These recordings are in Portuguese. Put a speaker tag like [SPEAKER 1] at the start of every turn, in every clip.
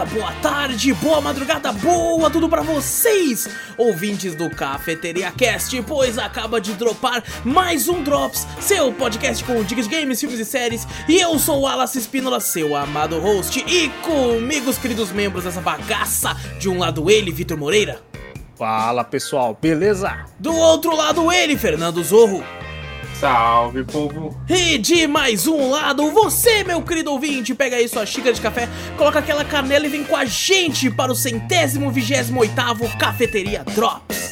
[SPEAKER 1] dia, boa tarde, boa madrugada, boa tudo pra vocês, ouvintes do Cafeteria Cast, pois acaba de dropar mais um Drops, seu podcast com dicas de games, filmes e séries, e eu sou o Alas Espínola, seu amado host, e comigo os queridos membros dessa bagaça, de um lado ele, Vitor Moreira.
[SPEAKER 2] Fala pessoal, beleza?
[SPEAKER 1] Do outro lado ele, Fernando Zorro.
[SPEAKER 3] Salve, povo!
[SPEAKER 1] E de mais um lado, você, meu querido ouvinte, pega aí sua xícara de café, coloca aquela canela e vem com a gente para o centésimo vigésimo oitavo Cafeteria Drops.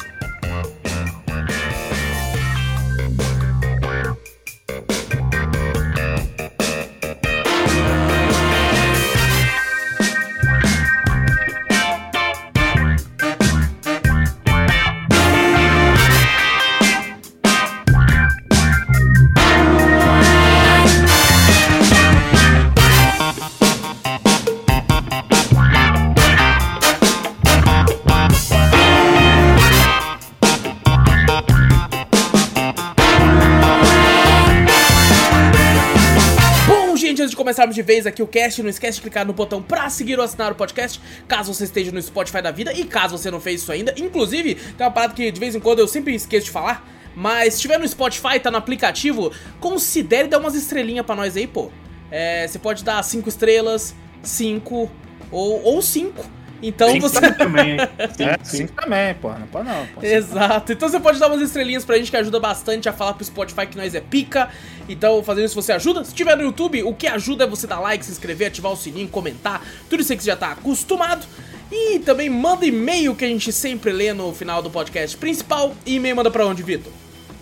[SPEAKER 1] Começarmos de vez aqui o cast, não esquece de clicar no botão pra seguir ou assinar o podcast, caso você esteja no Spotify da vida, e caso você não fez isso ainda. Inclusive, tem uma parada que de vez em quando eu sempre esqueço de falar, mas se estiver no Spotify, tá no aplicativo, considere dar umas estrelinhas pra nós aí, pô. É, você pode dar 5 estrelas, 5 ou, ou 5. Então
[SPEAKER 3] Cinco
[SPEAKER 1] você.
[SPEAKER 3] também, hein?
[SPEAKER 2] É, sim também, pô, não pode não. Pô,
[SPEAKER 1] Exato. Então você pode dar umas estrelinhas pra gente que ajuda bastante a falar pro Spotify que nós é pica. Então, fazendo isso você ajuda. Se tiver no YouTube, o que ajuda é você dar like, se inscrever, ativar o sininho, comentar, tudo isso aí que você já tá acostumado. E também manda e-mail que a gente sempre lê no final do podcast principal. E e-mail manda pra onde, Vitor?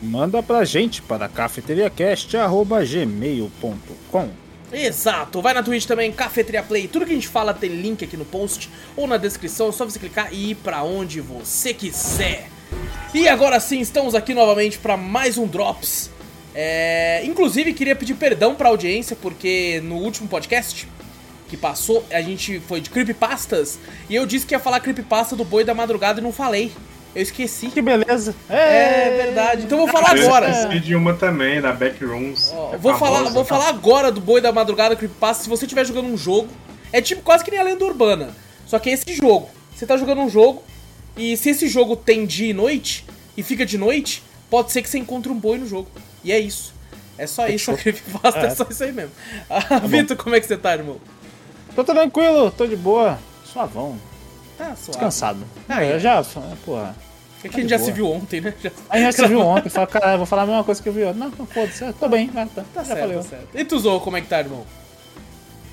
[SPEAKER 2] Manda pra gente para cafeteriacast.gmail.com
[SPEAKER 1] Exato, vai na Twitch também, Cafeteria Play, tudo que a gente fala tem link aqui no post ou na descrição, é só você clicar e ir pra onde você quiser. E agora sim, estamos aqui novamente pra mais um Drops. É, inclusive, queria pedir perdão pra audiência, porque no último podcast que passou, a gente foi de creepypastas, e eu disse que ia falar creepypasta do Boi da Madrugada e não falei. Eu esqueci.
[SPEAKER 2] Que beleza.
[SPEAKER 1] É verdade, então eu vou falar
[SPEAKER 3] Eu
[SPEAKER 1] agora.
[SPEAKER 3] esqueci de uma também, da Backrooms.
[SPEAKER 1] Ó,
[SPEAKER 3] É
[SPEAKER 1] vou falar,
[SPEAKER 3] famosa.
[SPEAKER 1] vou falar agora do Boi da Madrugada Creepypasta. Se você estiver jogando um jogo, é tipo quase que nem a lenda urbana. Só que é esse jogo. Você tá jogando um jogo, e se esse jogo tem dia e noite, e fica de noite, pode ser que você encontre um boi no jogo. E é isso. É só isso, a Creepypasta é.
[SPEAKER 2] É.
[SPEAKER 1] só isso aí mesmo. Ah, Vitor, como é que você tá, irmão?
[SPEAKER 2] Tô tranquilo, tô de boa. Suavão,
[SPEAKER 1] Tá suave.
[SPEAKER 2] descansado.
[SPEAKER 1] Ah,
[SPEAKER 2] É,
[SPEAKER 1] é.
[SPEAKER 2] eu já, porra.
[SPEAKER 1] É que a gente já se viu ontem, né? Já...
[SPEAKER 2] Aí já se viu ontem, fala, caralho, vou falar a mesma coisa que eu vi ontem. Não, não foda-se, tô bem, tá,
[SPEAKER 1] Tá
[SPEAKER 2] já
[SPEAKER 1] certo,
[SPEAKER 2] falei.
[SPEAKER 1] tá certo. E tu, Zou, como é que tá, irmão?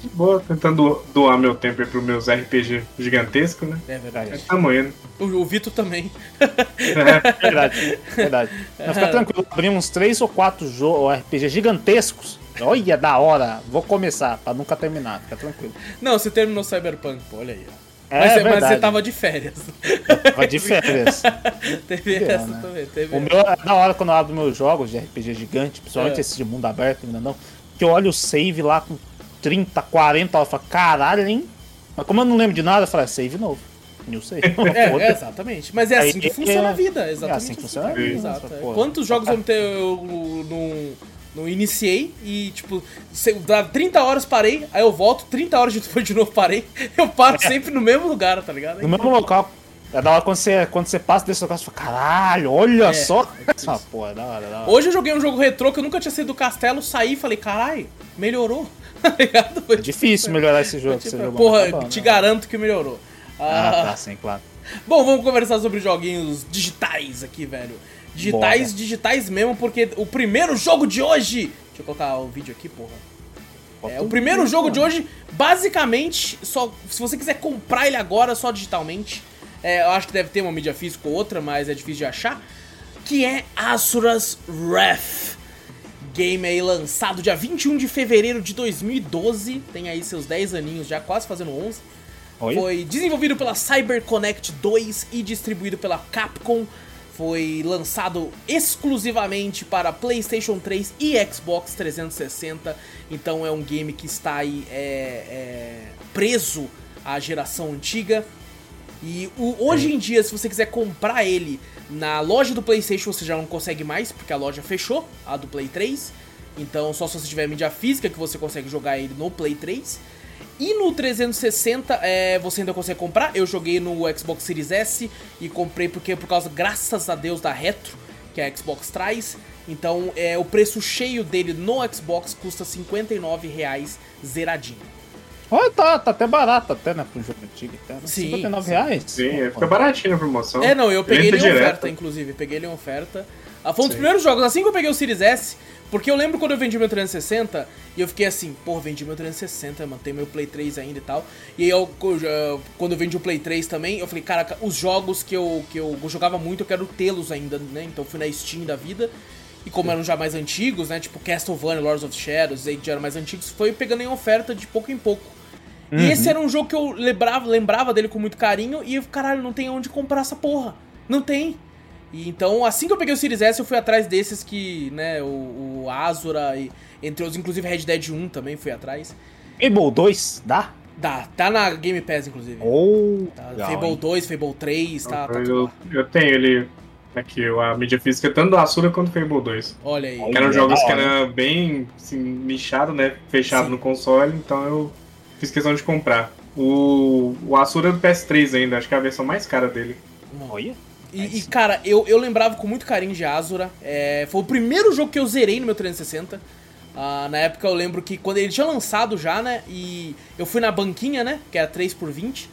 [SPEAKER 3] De boa, tentando doar meu tempo aí pros meus RPG gigantescos, né?
[SPEAKER 1] É verdade.
[SPEAKER 3] Mas tamo indo.
[SPEAKER 1] O, o Vitor também.
[SPEAKER 3] É,
[SPEAKER 2] Verdade, verdade. Mas fica tranquilo, abrimos três ou quatro jogos RPG gigantescos. Olha, da hora. Vou começar, pra nunca terminar, fica tranquilo.
[SPEAKER 1] Não, você terminou Cyberpunk, pô, olha aí. ó.
[SPEAKER 2] É
[SPEAKER 1] mas, você- mas você tava de férias.
[SPEAKER 2] Vai de férias.
[SPEAKER 1] teve essa
[SPEAKER 2] né?
[SPEAKER 1] também, teve
[SPEAKER 2] O meu é da hora quando eu abro meus jogos de RPG gigante, principalmente
[SPEAKER 1] É.
[SPEAKER 2] esse de mundo aberto, ainda não. Que eu olho o save lá com 30, 40, eu falo, caralho, hein? Mas como eu não lembro de nada, eu falo, é save novo. New save.
[SPEAKER 1] É, é, exatamente. Mas é assim que funciona
[SPEAKER 2] é-
[SPEAKER 1] a vida,
[SPEAKER 2] É
[SPEAKER 1] exatamente.
[SPEAKER 2] assim que funciona a vida.
[SPEAKER 1] Exato. é. Quantos jogos eu não, tenho, eu não, não iniciei e, tipo, se- dá 30 horas parei, aí eu volto, 30 horas depois de novo parei, eu paro sempre no mesmo lugar, tá ligado?
[SPEAKER 2] No mesmo local. É da hora quando você, quando você passa desse local, você fala, caralho, olha
[SPEAKER 1] É,
[SPEAKER 2] só. Ah, porra, é da hora, é da hora.
[SPEAKER 1] Hoje eu joguei um jogo retrô que eu nunca tinha saído do castelo, saí e falei, caralho, melhorou. Tá ligado? Foi
[SPEAKER 2] É difícil melhorar esse jogo que
[SPEAKER 1] tipo,
[SPEAKER 2] você jogou.
[SPEAKER 1] porra,
[SPEAKER 2] tá bom,
[SPEAKER 1] te
[SPEAKER 2] né?
[SPEAKER 1] garanto que melhorou.
[SPEAKER 2] Ah,
[SPEAKER 1] Ah,
[SPEAKER 2] tá, sim, claro.
[SPEAKER 1] Bom, vamos conversar sobre joguinhos digitais aqui, velho. Digitais,
[SPEAKER 2] Bora.
[SPEAKER 1] digitais mesmo, porque o primeiro jogo de hoje. Deixa eu colocar o vídeo aqui, porra. É, o primeiro jogo de hoje, basicamente, só se você quiser comprar ele agora, só digitalmente. É, eu acho que deve ter uma mídia física ou outra, mas é difícil de achar. Que é Asuras Wrath. Game aí lançado dia 21 de fevereiro de 2012. Tem aí seus 10 aninhos já, quase fazendo 11.
[SPEAKER 2] Oi?
[SPEAKER 1] Foi desenvolvido pela CyberConnect 2 e distribuído pela Capcom. Foi lançado exclusivamente para PlayStation 3 e Xbox 360. Então é um game que está aí é, é, preso à geração antiga. E o- hoje em dia, se você quiser comprar ele na loja do PlayStation, você já não consegue mais, porque a loja fechou, a do Play 3. Então, só se você tiver mídia física que você consegue jogar ele no Play 3. E no 360 é, você ainda consegue comprar. Eu joguei no Xbox Series S e comprei porque por causa, graças a Deus, da Retro, que a Xbox traz. Então é, o preço cheio dele no Xbox custa 59 reais zeradinho.
[SPEAKER 2] Olha, tá, tá até barato até, né, pro jogo antigo. Até, né?
[SPEAKER 1] Sim,
[SPEAKER 2] 59
[SPEAKER 1] sim.
[SPEAKER 2] reais?
[SPEAKER 3] Sim,
[SPEAKER 2] Pô,
[SPEAKER 3] fica baratinho a promoção.
[SPEAKER 1] É, não, eu peguei ele em
[SPEAKER 3] direto.
[SPEAKER 1] oferta, inclusive. Peguei ele em oferta. Ah, foi um dos primeiros jogos, assim que eu peguei o Series S, porque eu lembro quando eu vendi meu 360 e eu fiquei assim, pô, vendi meu 360, mano, tem meu Play 3 ainda e tal. E aí eu, quando eu vendi o Play 3 também, eu falei, caraca, os jogos que eu, que eu jogava muito, eu quero tê-los ainda, né? Então fui na Steam da vida. E como eram já mais antigos, né? Tipo Castlevania, Lords of Shadows, aí já eram mais antigos, foi pegando em oferta de pouco em pouco. E esse era um jogo que eu lembrava, lembrava dele com muito carinho e eu, caralho, não tem onde comprar essa porra. Não tem. E então, assim que eu peguei o Series S, eu fui atrás desses que, né, o, o Azura e entre os, inclusive Red Dead 1 também fui atrás.
[SPEAKER 2] Fable 2, dá?
[SPEAKER 1] Dá, tá na Game Pass, inclusive.
[SPEAKER 2] Oh,
[SPEAKER 1] Tá,
[SPEAKER 2] legal,
[SPEAKER 1] Fable
[SPEAKER 2] hein?
[SPEAKER 1] 2, Fable 3, tá, tá tudo
[SPEAKER 3] eu, eu tenho ele aqui, a mídia física, tanto do Asura quanto do Fable 2.
[SPEAKER 1] Olha aí.
[SPEAKER 3] Que eram
[SPEAKER 2] é
[SPEAKER 3] jogos que eram bem assim, nichado, né? Fechado
[SPEAKER 1] Sim.
[SPEAKER 3] no console, então eu fiz questão de comprar. O, o Asura é do PS3 ainda, acho que é a versão mais cara dele.
[SPEAKER 2] Olha.
[SPEAKER 1] E, e, cara, eu, eu lembrava com muito carinho de Azura. É, foi o primeiro jogo que eu zerei no meu 360. Ah, na época eu lembro que quando ele tinha lançado já, né? E eu fui na banquinha, né? Que era 3 por 20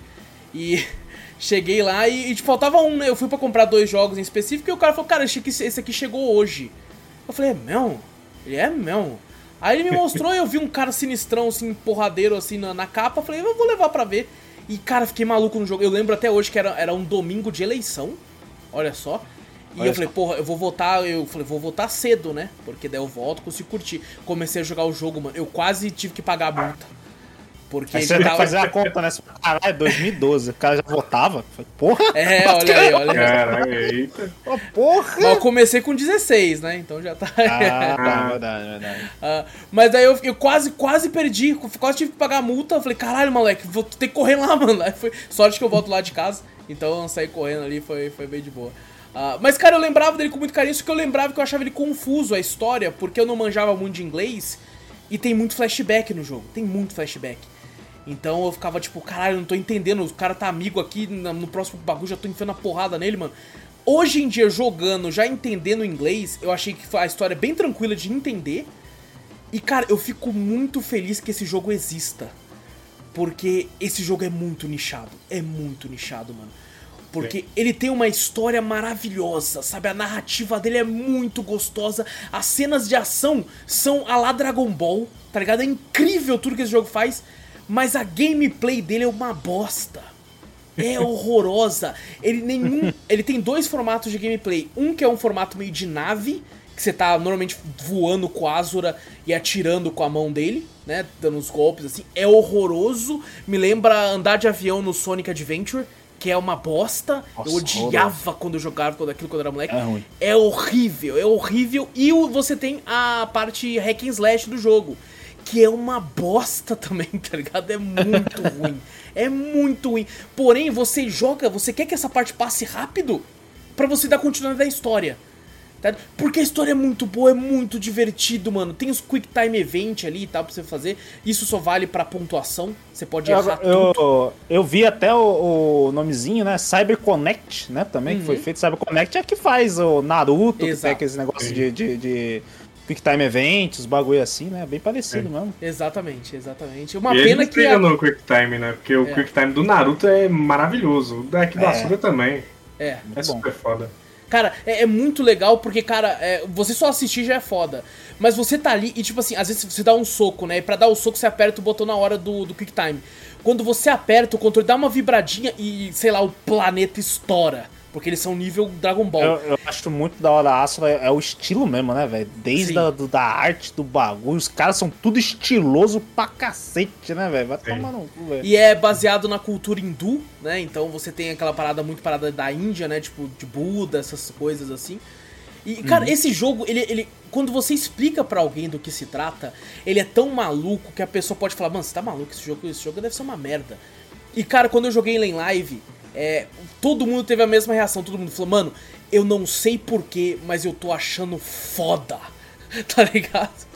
[SPEAKER 1] E cheguei lá e, e tipo, faltava um, né? Eu fui pra comprar dois jogos em específico e o cara falou, cara, achei que esse aqui chegou hoje. Eu falei, é meu? Ele é meu? Aí ele me mostrou e eu vi um cara sinistrão, assim, porradeiro, assim, na, na capa. Eu falei, eu vou levar pra ver. E, cara, fiquei maluco no jogo. Eu lembro até hoje que era, era um domingo de eleição. Olha só. E
[SPEAKER 2] Olha
[SPEAKER 1] eu falei, porra, eu vou votar, eu falei, vou votar cedo, né? Porque daí eu volto, consigo curtir. Comecei a jogar o jogo, mano. Eu quase tive que pagar a multa. Porque
[SPEAKER 2] Aí
[SPEAKER 1] ele
[SPEAKER 2] você
[SPEAKER 1] tava.
[SPEAKER 2] fazer a conta, né? Caralho, 2012. O cara já votava. Porra!
[SPEAKER 1] É, olha aí, olha aí.
[SPEAKER 3] Caraca, eita.
[SPEAKER 2] Ô, porra!
[SPEAKER 1] Mas eu comecei com 16, né? Então já tá.
[SPEAKER 2] Ah, tá, verdade, verdade.
[SPEAKER 1] Ah, mas daí eu, eu quase, quase perdi, quase tive que pagar a multa. Eu falei, caralho, moleque, vou ter que correr lá, mano. Aí foi sorte que eu volto lá de casa, então eu saí correndo ali, foi, foi bem de boa. Ah, mas, cara, eu lembrava dele com muito carinho, só que eu lembrava que eu achava ele confuso a história, porque eu não manjava muito de inglês e tem muito flashback no jogo, tem muito flashback. Então eu ficava tipo, caralho, eu não tô entendendo, o cara tá amigo aqui, no próximo bagulho já tô enfiando a porrada nele, mano. Hoje em dia, jogando, já entendendo inglês, eu achei que a história é bem tranquila de entender. E, cara, eu fico muito feliz que esse jogo exista. Porque esse jogo é muito nichado. É muito nichado, mano. Porque ele tem uma história maravilhosa, sabe? A narrativa dele é muito gostosa. As cenas de ação são a lá Dragon Ball, tá ligado? É incrível tudo que esse jogo faz. Mas a gameplay dele é uma bosta. É horrorosa. Ele nenhum. Ele tem dois formatos de gameplay. Um que é um formato meio de nave, que você tá normalmente voando com a Azura e atirando com a mão dele, né? Dando uns golpes assim. É horroroso. Me lembra andar de avião no Sonic Adventure, que é uma bosta.
[SPEAKER 2] Nossa,
[SPEAKER 1] eu odiava quando eu jogava quando aquilo quando era moleque.
[SPEAKER 2] É.
[SPEAKER 1] É horrível, é horrível. E o- você tem a parte hack and slash do jogo, que é uma bosta também, tá ligado? É muito ruim. É muito ruim. Porém, você joga, você quer que essa parte passe rápido pra você dar continuidade da história. tá? Porque a história é muito boa, é muito divertido, mano. Tem os Quick Time Event ali e tal pra você fazer. Isso só vale pra pontuação. Você pode errar
[SPEAKER 2] Eu,
[SPEAKER 1] tudo.
[SPEAKER 2] eu, eu vi até o, o nomezinho, né? CyberConnect, né? Também, que foi
[SPEAKER 1] Uhum.
[SPEAKER 2] feito. CyberConnect é que faz o Naruto, que tem
[SPEAKER 1] Exato.
[SPEAKER 2] aqueles negócios de, de, de Quick Time Events, bagulho assim, né? Bem parecido mesmo.
[SPEAKER 1] Exatamente, exatamente. Uma
[SPEAKER 3] e
[SPEAKER 1] pena que. a-
[SPEAKER 3] no Quick Time, né? Porque o
[SPEAKER 1] É.
[SPEAKER 3] Quick Time do Naruto é maravilhoso. O daqui do
[SPEAKER 2] É.
[SPEAKER 3] Asura também.
[SPEAKER 1] É.
[SPEAKER 3] É
[SPEAKER 2] bom.
[SPEAKER 3] super foda.
[SPEAKER 1] Cara, é, é muito legal porque, cara, é, você só assistir já é foda. Mas você tá ali e, tipo assim, às vezes você dá um soco, né? E pra dar o soco você aperta o botão na hora do, do Quick Time. Quando você aperta, o controle dá uma vibradinha e, sei lá, o planeta estoura. Porque eles são nível Dragon Ball.
[SPEAKER 2] Eu, eu acho muito da hora a Asura, é o estilo mesmo, né, velho? Desde a, do- da arte, do bagulho, os caras são tudo estiloso pra cacete, né, velho? Vai
[SPEAKER 3] Sim.
[SPEAKER 2] tomar no cu, velho.
[SPEAKER 1] E é baseado na cultura hindu, né? Então você tem aquela parada muito parada da Índia, né? Tipo, de Buda, essas coisas assim. E, cara, esse jogo, ele, ele. Quando você explica pra alguém do que se trata, ele é tão maluco que a pessoa pode falar, mano, você tá maluco, esse jogo, esse jogo deve ser uma merda. E, cara, quando eu joguei ele em live, é, todo mundo teve a mesma reação. Todo mundo falou, mano, eu não sei porquê, mas eu tô achando foda. Tá ligado?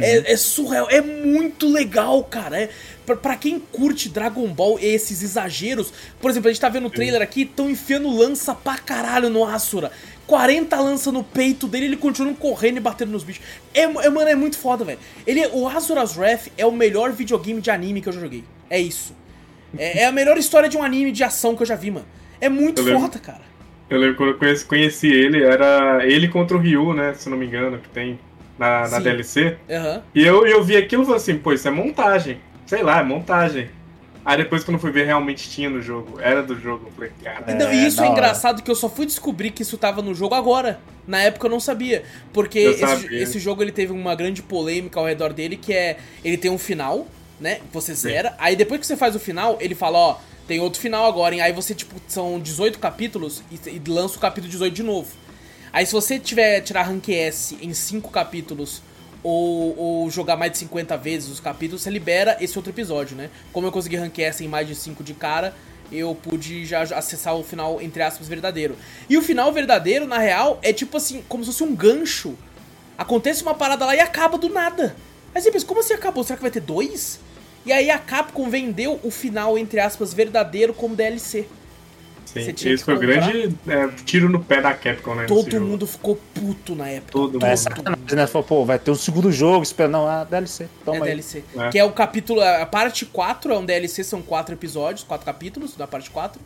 [SPEAKER 1] É, é surreal, é muito legal, cara. É, pra, pra quem curte Dragon Ball e esses exageros, por exemplo, a gente tá vendo o trailer aqui, tão enfiando lança pra caralho no Asura. 40 lança no peito dele, ele continua correndo e batendo nos bichos. É, é, mano, é muito foda, velho. Ele, o Asura's Wrath é o melhor videogame de anime que eu já joguei. É isso. É, é a melhor história de um anime de ação que eu já vi, mano. É muito
[SPEAKER 3] Eu lembro.
[SPEAKER 1] foda, cara.
[SPEAKER 3] Eu lembro quando eu conheci, conheci ele, era ele contra o Ryu, né? Se não me engano, que tem na, na. DLC.
[SPEAKER 1] Aham.
[SPEAKER 3] E eu, eu vi aquilo e falei assim, pô, isso é montagem. Sei lá, é montagem. Aí depois quando eu fui ver, realmente tinha no jogo. Era do jogo. Eu falei, cara.
[SPEAKER 2] É,
[SPEAKER 1] Não, e isso
[SPEAKER 2] da
[SPEAKER 1] é engraçado que eu só fui descobrir que isso tava no jogo agora. Na época eu não sabia. Porque esse, esse jogo ele teve uma grande polêmica ao redor dele, que é. Ele tem um final, né? Você zera. Aí depois que você faz o final, ele fala, ó, tem outro final agora, hein? Aí você, tipo, são 18 capítulos e, e lança o capítulo 18 de novo. Aí se você tiver tirar rank S em 5 capítulos ou, ou jogar mais de 50 vezes os capítulos, você libera esse outro episódio, né? Como eu consegui rank S em mais de 5 de cara, eu pude já acessar o final, entre aspas, verdadeiro. E o final verdadeiro, na real, é tipo assim, como se fosse um gancho. Acontece uma parada lá e acaba do nada. Aí você pensa, como assim acabou? Será que vai ter dois? E aí a Capcom vendeu o final, entre aspas, verdadeiro como DLC.
[SPEAKER 3] Sim,
[SPEAKER 1] Você tinha
[SPEAKER 3] esse foi o grande é, tiro no pé da Capcom, né?
[SPEAKER 1] Todo
[SPEAKER 3] jogo.
[SPEAKER 1] mundo ficou puto na época.
[SPEAKER 3] Todo
[SPEAKER 2] É
[SPEAKER 3] mundo.
[SPEAKER 2] sacanagem, né? Falou, pô, vai ter um segundo jogo, espera. Não, ah, DLC. Toma
[SPEAKER 1] é
[SPEAKER 2] aí.
[SPEAKER 1] DLC.
[SPEAKER 3] É.
[SPEAKER 1] Que é o capítulo. A parte 4 é um DLC, são quatro episódios, quatro capítulos da parte 4.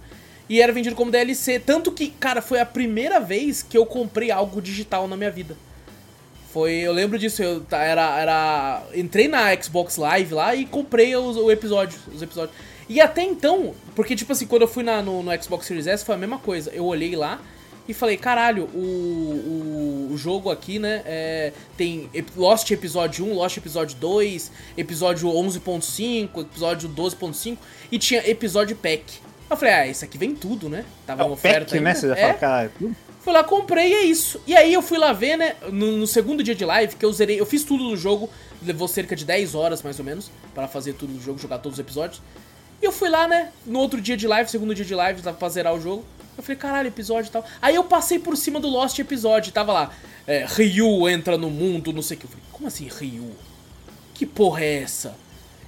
[SPEAKER 1] E era vendido como DLC. Tanto que, cara, foi a primeira vez que eu comprei algo digital na minha vida. Foi. Eu lembro disso, eu era. era entrei na Xbox Live lá e comprei os, o episódio, os episódios. E até então, porque tipo assim, quando eu fui na, no, no Xbox Series S foi a mesma coisa. Eu olhei lá e falei, caralho, o, o, o jogo aqui, né, é, tem Lost Episódio 1, Lost Episódio 2, Episódio 11.5, Episódio 12.5 e tinha Episódio Pack. Eu falei, ah, esse aqui vem tudo, né? Tava
[SPEAKER 2] É
[SPEAKER 1] uma oferta
[SPEAKER 2] pack, né?
[SPEAKER 1] ainda.
[SPEAKER 2] Você já
[SPEAKER 1] É.
[SPEAKER 2] fala, cara, tudo.
[SPEAKER 1] Fui lá, comprei e é isso. E aí eu fui lá ver, né, no, no segundo dia de live, que eu zerei, eu fiz tudo do jogo, levou cerca de 10 horas mais ou menos, para fazer tudo do jogo, jogar todos os episódios. E eu fui lá, né, no outro dia de live, segundo dia de live, pra zerar o jogo. Eu falei, caralho, episódio e tal. Aí eu passei por cima do Lost episódio, tava lá, é, Ryu entra no mundo, não sei o que. Eu falei, como assim Ryu? Que porra é essa?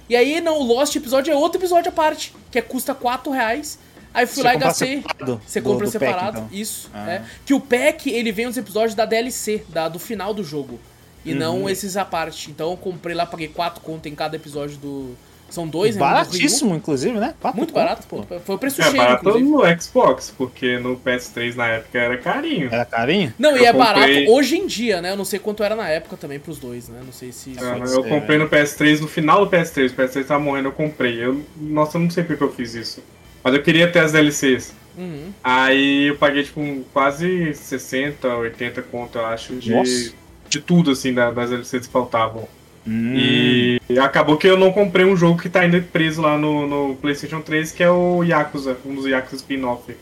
[SPEAKER 1] E aí, não, o Lost episódio é outro episódio à parte, que é, custa 4 reais. Aí fui
[SPEAKER 2] Você
[SPEAKER 1] lá e gastei.
[SPEAKER 2] separado
[SPEAKER 1] Você
[SPEAKER 2] do-
[SPEAKER 1] compra
[SPEAKER 2] do pack,
[SPEAKER 1] separado,
[SPEAKER 2] então.
[SPEAKER 1] isso.
[SPEAKER 2] Ah.
[SPEAKER 1] É. Que o pack, ele vem os episódios da DLC, da, do final do jogo. E
[SPEAKER 2] Uhum.
[SPEAKER 1] não esses à parte. Então eu comprei lá, paguei 4 conto em cada episódio do. São dois, né? do
[SPEAKER 2] Baratíssimo, inclusive, né? Quatro
[SPEAKER 1] Muito
[SPEAKER 2] conto,
[SPEAKER 1] barato,
[SPEAKER 2] pô.
[SPEAKER 1] Foi o preço
[SPEAKER 3] É
[SPEAKER 1] cheio,
[SPEAKER 3] barato
[SPEAKER 1] inclusive.
[SPEAKER 3] no Xbox, porque no PS3 na época era carinho.
[SPEAKER 2] Era carinho?
[SPEAKER 1] Não, e
[SPEAKER 3] Eu
[SPEAKER 1] é barato
[SPEAKER 3] comprei-
[SPEAKER 1] hoje em dia, né? Eu não sei quanto era na época também pros dois, né? Não sei se. isso-
[SPEAKER 2] pode
[SPEAKER 3] eu
[SPEAKER 2] ser,
[SPEAKER 3] comprei
[SPEAKER 2] né?
[SPEAKER 3] no PS3, no final do PS3, o PS3 tava morrendo, eu comprei. Eu, nossa, eu não sei porque eu fiz isso. Mas eu queria ter as DLCs.
[SPEAKER 1] Uhum.
[SPEAKER 3] Aí eu paguei tipo um quase 60, 80 conto, eu acho, de,
[SPEAKER 2] Nossa.
[SPEAKER 3] de tudo assim da- das DLCs que faltavam.
[SPEAKER 2] Hum.
[SPEAKER 3] E acabou que eu não comprei um jogo que tá ainda preso lá no, no PlayStation 3, que é o Yakuza, um dos Yakuza spin-off.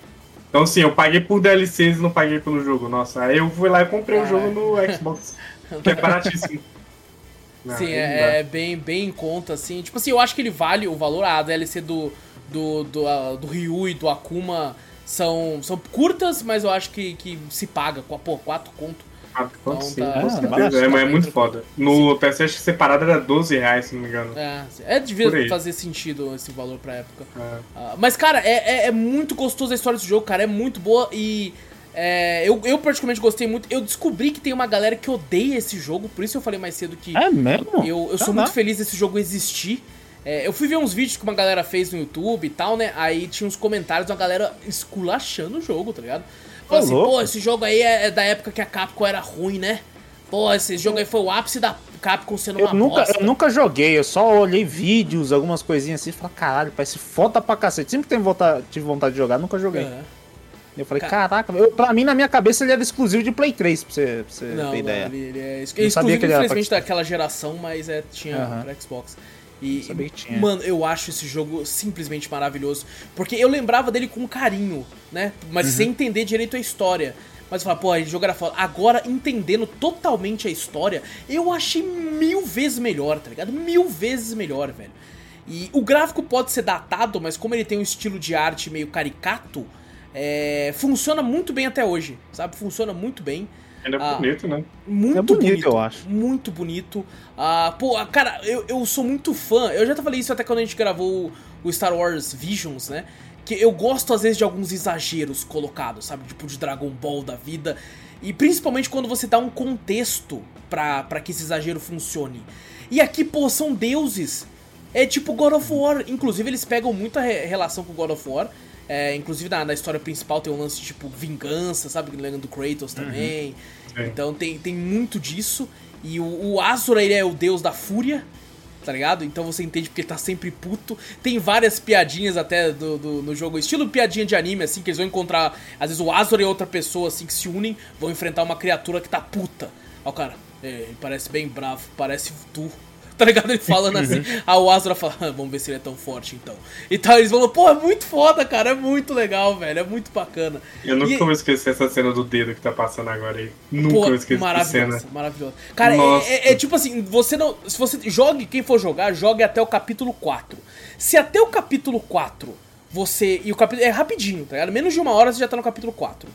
[SPEAKER 3] Então assim, eu paguei por DLCs e não paguei pelo jogo. Nossa, aí eu fui lá e comprei o jogo no Xbox, que é baratíssimo. Não,
[SPEAKER 1] Sim, é, é bem, bem em conta, assim. Tipo assim, eu acho que ele vale o valor. A DLC do, do, do, do Ryu e do Akuma são, são curtas, mas eu acho que, que se paga. com- Pô, 4 conto.
[SPEAKER 3] Ah,
[SPEAKER 1] Então
[SPEAKER 3] sim,
[SPEAKER 1] tá-
[SPEAKER 3] com
[SPEAKER 2] Ah,
[SPEAKER 3] é, mas é
[SPEAKER 1] bem
[SPEAKER 3] muito foda. No PS3 separado era 12 reais, se não me engano.
[SPEAKER 1] É, é devia fazer sentido esse valor pra época.
[SPEAKER 3] É.
[SPEAKER 1] Ah, mas, cara, é, é, é muito gostoso a história desse jogo, cara. É muito boa e. é, eu, eu particularmente gostei muito. Eu descobri que tem uma galera que odeia esse jogo, por isso eu falei mais cedo que
[SPEAKER 2] É mesmo?
[SPEAKER 1] eu, eu sou
[SPEAKER 2] Tá
[SPEAKER 1] muito
[SPEAKER 2] lá.
[SPEAKER 1] feliz desse jogo existir. É, eu fui ver uns vídeos que uma galera fez no YouTube e tal, né? Aí tinha uns comentários uma galera esculachando o jogo, tá ligado? Falando assim, pô, esse jogo aí é, é da época que a Capcom era ruim, né? Pô, esse jogo aí foi o ápice da Capcom sendo uma
[SPEAKER 2] Eu nunca,
[SPEAKER 1] bosta.
[SPEAKER 2] eu nunca joguei, eu só olhei vídeos, algumas coisinhas assim e falei, caralho, parece foda pra cacete. Sempre tenho vontade, tive vontade de jogar, nunca joguei.
[SPEAKER 1] É.
[SPEAKER 2] Eu falei,
[SPEAKER 1] Ca-
[SPEAKER 2] caraca, eu, pra mim na minha cabeça ele era exclusivo de Play 3, pra você, pra você
[SPEAKER 1] Não,
[SPEAKER 2] ter
[SPEAKER 1] não,
[SPEAKER 2] ideia.
[SPEAKER 1] ele, ele é ex-
[SPEAKER 2] sabia
[SPEAKER 1] exclusivo,
[SPEAKER 2] que ele era
[SPEAKER 1] infelizmente,
[SPEAKER 2] pra-
[SPEAKER 1] daquela geração, mas é, tinha
[SPEAKER 2] Aham.
[SPEAKER 1] pra Xbox. E,
[SPEAKER 2] sabia que tinha.
[SPEAKER 1] mano, eu acho esse jogo simplesmente maravilhoso. Porque eu lembrava dele com carinho, né? Mas
[SPEAKER 2] Uhum.
[SPEAKER 1] sem entender direito a história. Mas eu falava, pô, esse jogo era foda. Agora, entendendo totalmente a história, eu achei mil vezes melhor, tá ligado? Mil vezes melhor, velho. E o gráfico pode ser datado, mas como ele tem um estilo de arte meio caricato, é, funciona muito bem até hoje, sabe? Funciona muito bem.
[SPEAKER 3] Ele é
[SPEAKER 1] Ah,
[SPEAKER 3] bonito, né?
[SPEAKER 1] Muito
[SPEAKER 2] É bonito,
[SPEAKER 1] bonito,
[SPEAKER 2] eu acho.
[SPEAKER 1] Muito bonito. Ah, pô, ah, cara, eu, eu sou muito fã. Eu já falei isso até quando a gente gravou o, Star Wars Visions, né? Que eu gosto às vezes de alguns exageros colocados, sabe? Tipo de Dragon Ball da vida. E principalmente quando você dá um contexto pra, pra que esse exagero funcione. E aqui, pô, são deuses. É tipo God of War. Inclusive, eles pegam muita re- relação com God of War. É, inclusive, na, na história principal tem um lance tipo vingança, sabe? Lembrando do Kratos também.
[SPEAKER 3] Sim.
[SPEAKER 1] Então tem, tem muito disso. E o, o Azura, ele é o deus da fúria, tá ligado? Então você entende porque ele tá sempre puto. Tem várias piadinhas até do, do- no jogo, estilo piadinha de anime, assim, que eles vão encontrar. Às vezes o Azura e outra pessoa, assim, que se unem, vão enfrentar uma criatura que tá puta. Ó, o cara, é, ele parece bem bravo, parece tu. Tá ligado? Ele falando assim. Aí o Azura fala, "Ah, vamos ver se ele é tão forte então. E tal, eles falam, pô, é muito foda, cara, é muito legal, velho, é muito bacana.
[SPEAKER 3] Eu nunca
[SPEAKER 1] E-
[SPEAKER 3] vou esquecer essa cena do dedo que tá passando agora aí. Nunca
[SPEAKER 1] Pô,
[SPEAKER 3] vou esquecer essa
[SPEAKER 1] maravilhoso,
[SPEAKER 3] cena.
[SPEAKER 1] maravilhoso. Cara, é,
[SPEAKER 3] Nossa.
[SPEAKER 1] é- é tipo assim, você não. Se você jogue, quem for jogar, jogue até o capítulo 4. Se até o capítulo 4 você. E o capítulo. É rapidinho, tá ligado? Menos de uma hora você já tá no capítulo 4.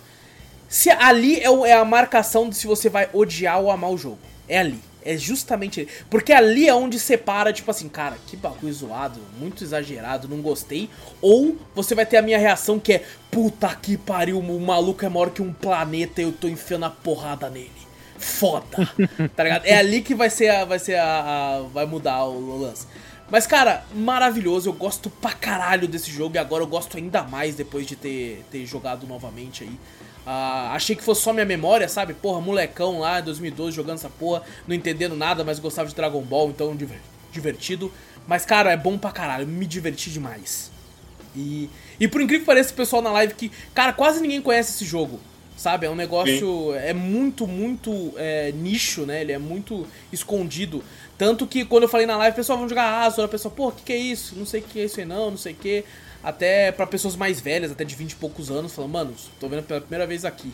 [SPEAKER 1] Se ali é, o- é a marcação de se você vai odiar ou amar o jogo. É ali. É justamente ali. Porque ali é onde separa, tipo assim, cara, que bagulho zoado, muito exagerado, não gostei. Ou você vai ter a minha reação que é, puta que pariu, o maluco é maior que um planeta e eu tô enfiando a porrada nele. Foda. tá ligado? É ali que vai ser a. Vai ser a. a- vai mudar o, lance. Mas, cara, maravilhoso. Eu gosto pra caralho desse jogo e agora eu gosto ainda mais depois de ter, ter jogado novamente aí. Ah, achei que fosse só minha memória, sabe? Porra, molecão lá em 2012 jogando essa porra, não entendendo nada, mas gostava de Dragon Ball, então diver- divertido. Mas, cara, é bom pra caralho, me diverti demais. E, e por incrível que pareça, o pessoal na live que, cara, quase ninguém conhece esse jogo. Sabe? É um negócio. É muito, muito é, nicho, né? Ele é muito escondido. Tanto que quando eu falei na live, pessoal, vamos jogar Azura, a pessoa, pô, o que, que é isso? Não sei o que é isso aí, não, não sei o que. Até pra pessoas mais velhas, até de 20 e poucos anos, falando, mano, tô vendo pela primeira vez aqui.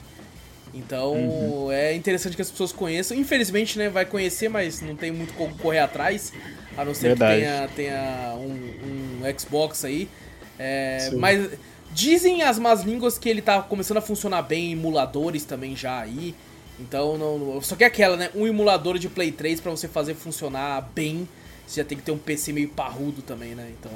[SPEAKER 1] Então é interessante que as pessoas conheçam. Infelizmente, né, vai conhecer, mas não tem muito como correr atrás. A não ser
[SPEAKER 2] Verdade.
[SPEAKER 1] que tenha, tenha um, um Xbox aí. É, mas dizem as más línguas que ele tá começando a funcionar bem em emuladores também já aí. Então, não, só que é aquela, né? Um emulador de Play 3 pra você fazer funcionar bem, você já tem que ter um PC meio parrudo também, né? Então,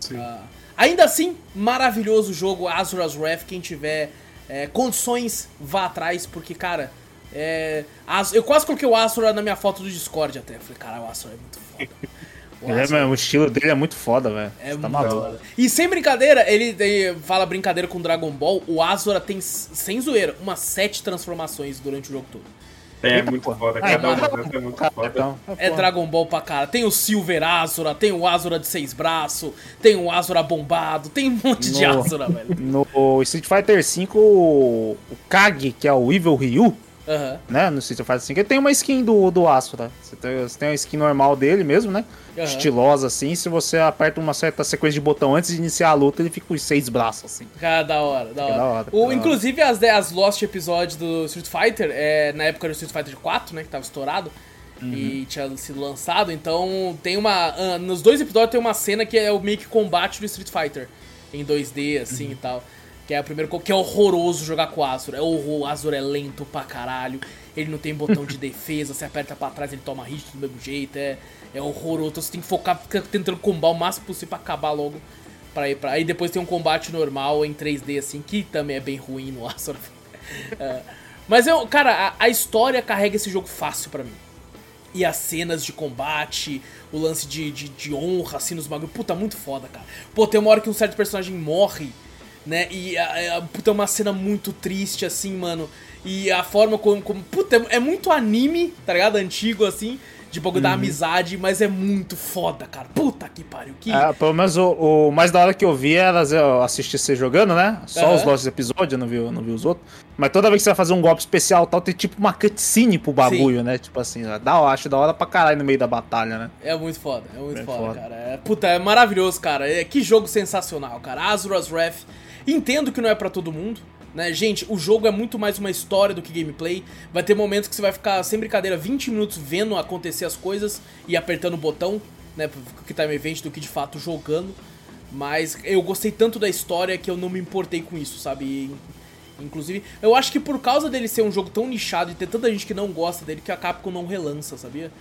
[SPEAKER 3] Sim.
[SPEAKER 1] ah, ainda assim, maravilhoso jogo Azura's Wrath. Quem tiver é, condições, vá atrás, porque, cara, é, eu quase coloquei o Azura na minha foto do Discord até. Falei, cara, o Azura é muito foda. O
[SPEAKER 2] é,
[SPEAKER 1] Azura
[SPEAKER 2] o estilo dele é muito foda, velho.
[SPEAKER 1] é
[SPEAKER 2] tá maluco.
[SPEAKER 1] E sem brincadeira, ele, ele fala brincadeira com Dragon Ball. O Azura tem, sem zoeira, umas sete transformações durante o jogo todo.
[SPEAKER 3] É
[SPEAKER 2] Eita,
[SPEAKER 3] muito foda. Cada uma
[SPEAKER 2] mano.
[SPEAKER 3] dessas é muito foda.
[SPEAKER 2] então,
[SPEAKER 1] É. Dragon Ball pra cara. Tem o Silver Azura, tem o Azura de seis braços, tem o Azura bombado, tem um monte de
[SPEAKER 2] No-
[SPEAKER 1] Azura, velho.
[SPEAKER 2] No Street Fighter V, o, o Kage, que é o Evil Ryu,
[SPEAKER 1] Aham.
[SPEAKER 2] né? No Street Fighter V, ele tem uma skin do, do Asura. Você tem, você tem uma skin normal dele mesmo, né?
[SPEAKER 1] Aham.
[SPEAKER 2] Estilosa assim. Se você aperta uma certa sequência de botão antes de iniciar a luta, ele fica com os seis braços, assim.
[SPEAKER 1] Cara, da hora, da hora.
[SPEAKER 2] da hora,
[SPEAKER 1] o,
[SPEAKER 2] da hora.
[SPEAKER 1] inclusive, as, as Lost episódios do Street Fighter, é, na época do Street Fighter 4, né, que tava estourado,
[SPEAKER 2] Uhum.
[SPEAKER 1] e tinha sido lançado, então tem uma... ah, nos dois episódios tem uma cena que é o meio que combate do Street Fighter, em 2D, assim,
[SPEAKER 2] Uhum.
[SPEAKER 1] e tal. Que é o primeiro que é horroroso jogar com o Azura. É horror, o Azura é lento pra caralho. Ele não tem botão de defesa, você aperta pra trás, ele toma hit do mesmo jeito. É, é horroroso. Então você tem que focar, ficar tentando combar o máximo possível pra acabar logo. Pra ir pra... Aí depois tem um combate normal em 3D, assim, que também é bem ruim no Azura. É. Mas eu, cara, a, a história carrega esse jogo fácil pra mim. E as cenas de combate, o lance de, de, de honra, assim, nos bagulho. Puta, muito foda, cara. Pô, tem uma hora que um certo personagem morre, né? E a, a- puta, é uma cena muito triste, assim, mano. E a forma como. como puta, é, é muito anime, tá ligado? Antigo, assim, de bagulho da amizade, mas é muito foda, cara. Puta que pariu. Que...
[SPEAKER 2] Ah, pelo menos o, o mais da hora que eu vi era eu assistir você jogando, né? Só
[SPEAKER 1] Aham.
[SPEAKER 2] os nossos episódios, eu não vi, eu não vi os outros. Mas toda vez que você vai fazer um golpe especial tal, tem tipo uma cutscene pro bagulho, né? Tipo assim, dá, eu acho da hora pra caralho no meio da batalha, né?
[SPEAKER 1] É muito foda, é muito
[SPEAKER 2] É
[SPEAKER 1] foda,
[SPEAKER 2] foda.
[SPEAKER 1] cara. É, puta, é maravilhoso, cara. É, que jogo sensacional, cara. Azura's Wrath. Entendo que não é pra todo mundo, né? Gente, o jogo é muito mais uma história do que gameplay. Vai ter momentos que você vai ficar, sem brincadeira, 20 minutos vendo acontecer as coisas e apertando o botão, né? Que time event do que de fato jogando. Mas eu gostei tanto da história que eu não me importei com isso, sabe? E, Inclusive, eu acho que por causa dele ser um jogo tão nichado e ter tanta gente que não gosta dele, que a Capcom não relança, sabia?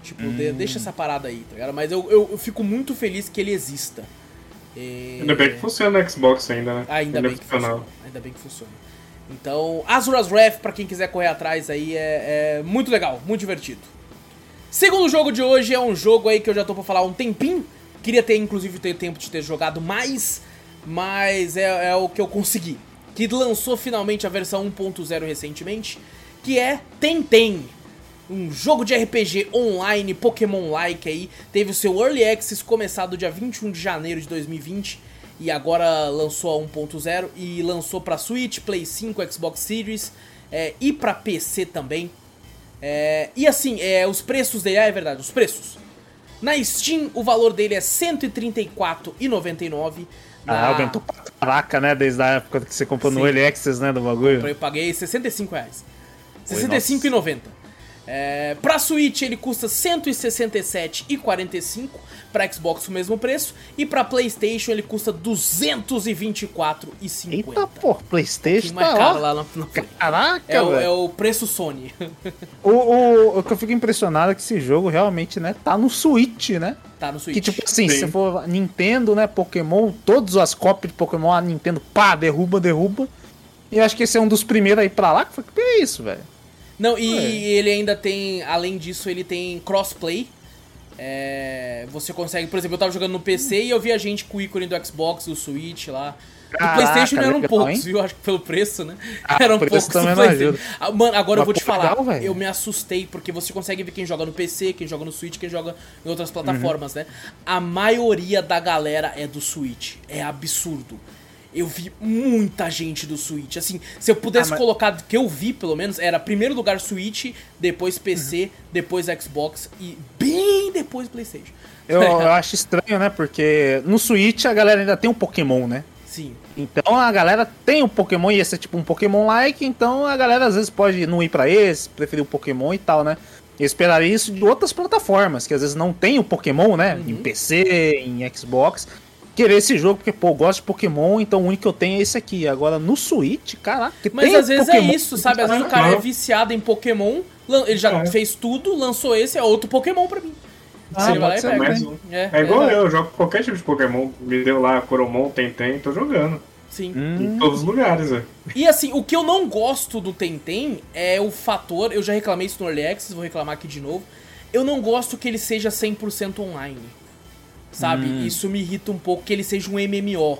[SPEAKER 1] Tipo, de- deixa essa parada aí, tá ligado? Mas eu, eu, eu fico muito feliz que ele exista. E-
[SPEAKER 3] Ainda bem que funciona no Xbox ainda, né?
[SPEAKER 1] Ainda
[SPEAKER 3] Ele é
[SPEAKER 1] bem que funciona. Ainda bem que funciona. Então, Azura's Wrath, pra quem quiser correr atrás aí, é, é muito legal, muito divertido. Segundo jogo de hoje é um jogo aí que eu já tô pra falar há um tempinho. Queria ter, inclusive, ter tempo de ter jogado mais, mas é, é o que eu consegui. Que lançou finalmente a versão 1.0 recentemente, que é Tenten. Um jogo de RPG online, Pokémon-like aí. Teve o seu Early Access começado dia 21 de janeiro de 2020 e agora lançou a 1.0 e lançou pra Switch, Play 5, Xbox Series é, e pra PC também. É, e assim, é, os preços dele, ah, é verdade, os preços. Na Steam, o valor dele é R$ 134,99.
[SPEAKER 2] Ah,
[SPEAKER 1] Na-
[SPEAKER 2] aumentou pra caraca, né? Desde a época que você comprou no
[SPEAKER 1] Sim.
[SPEAKER 2] Early Access, né? Do bagulho.
[SPEAKER 1] Eu paguei 65 reais.
[SPEAKER 2] Oi,
[SPEAKER 1] 65,90. É, pra Switch ele custa 167,45. Pra Xbox o mesmo preço. E pra Playstation ele custa 224,50.
[SPEAKER 2] Eita, pô, PlayStation
[SPEAKER 1] pouquinho mais
[SPEAKER 2] tá
[SPEAKER 1] caro
[SPEAKER 2] ó.
[SPEAKER 1] lá no.
[SPEAKER 2] Caraca,
[SPEAKER 1] É o,
[SPEAKER 2] velho.
[SPEAKER 1] é o preço Sony.
[SPEAKER 2] O, o, o que eu fico impressionado é que esse jogo realmente, né, tá no Switch, né?
[SPEAKER 1] tá no Switch.
[SPEAKER 2] Que tipo assim,
[SPEAKER 3] Sim.
[SPEAKER 2] se for Nintendo, né, Pokémon, todas as cópias de Pokémon, a Nintendo, pá, derruba, derruba. E acho que esse é um dos primeiros aí pra lá, que foi, que é isso, velho?
[SPEAKER 1] Não, e
[SPEAKER 2] É.
[SPEAKER 1] ele ainda tem, além disso, ele tem crossplay. É, você consegue, por exemplo, eu tava jogando no PC e eu vi a gente com o ícone do Xbox, do Switch lá. Do
[SPEAKER 2] Caraca,
[SPEAKER 1] Playstation eram
[SPEAKER 2] legal,
[SPEAKER 1] poucos,
[SPEAKER 2] hein?
[SPEAKER 1] viu? Acho que pelo preço, né?
[SPEAKER 2] Ah,
[SPEAKER 1] eram
[SPEAKER 2] o
[SPEAKER 1] poucos
[SPEAKER 2] preço
[SPEAKER 1] do
[SPEAKER 2] também não ajuda.
[SPEAKER 1] Ah, Mano, agora eu
[SPEAKER 2] Mas,
[SPEAKER 1] vou te falar,
[SPEAKER 2] legal, velho.
[SPEAKER 1] eu me assustei, porque você consegue ver quem joga no PC, quem joga no Switch, quem joga em outras plataformas, né? A maioria da galera é do Switch. É absurdo. Eu vi muita gente do Switch. Assim, se eu pudesse
[SPEAKER 2] Ah, mas-
[SPEAKER 1] colocar, que eu vi pelo menos, era primeiro lugar Switch, depois PC,
[SPEAKER 2] Uhum.
[SPEAKER 1] depois Xbox e bem depois PlayStation.
[SPEAKER 2] Eu, eu acho estranho, né? Porque no Switch a galera ainda tem um Pokémon, né?
[SPEAKER 1] Sim.
[SPEAKER 2] Então a galera tem um Pokémon e esse é tipo um Pokémon-like, então a galera às vezes pode não ir pra esse, preferir o Pokémon e tal, né? Eu esperaria isso de outras plataformas, que às vezes não tem o Pokémon, né?
[SPEAKER 1] Uhum.
[SPEAKER 2] Em PC, em Xbox. Querer esse jogo, porque, pô, eu gosto de Pokémon, então o único que eu tenho é esse aqui. Agora no Switch, caraca, que
[SPEAKER 1] Mas
[SPEAKER 2] tem
[SPEAKER 1] às vezes
[SPEAKER 2] Pokémon.
[SPEAKER 1] é isso, sabe? Às vezes o cara é viciado em Pokémon, ele já
[SPEAKER 3] É.
[SPEAKER 1] fez tudo, lançou esse, é outro Pokémon pra mim.
[SPEAKER 2] Ah,
[SPEAKER 1] Você vai
[SPEAKER 2] ser,
[SPEAKER 3] mais um.
[SPEAKER 1] É,
[SPEAKER 3] É igual
[SPEAKER 1] é,
[SPEAKER 3] eu, eu jogo qualquer tipo de Pokémon. Me deu lá Coromon, Tentem, tô jogando.
[SPEAKER 1] Sim.
[SPEAKER 2] Hum,
[SPEAKER 3] Em todos os lugares, velho.
[SPEAKER 1] E assim, o que eu não gosto do Tenten é o fator, eu já reclamei isso no Early Access, vou reclamar aqui de novo. Eu não gosto que ele seja 100% online. Sabe?
[SPEAKER 2] Hum.
[SPEAKER 1] Isso me irrita um pouco que ele seja um MMO.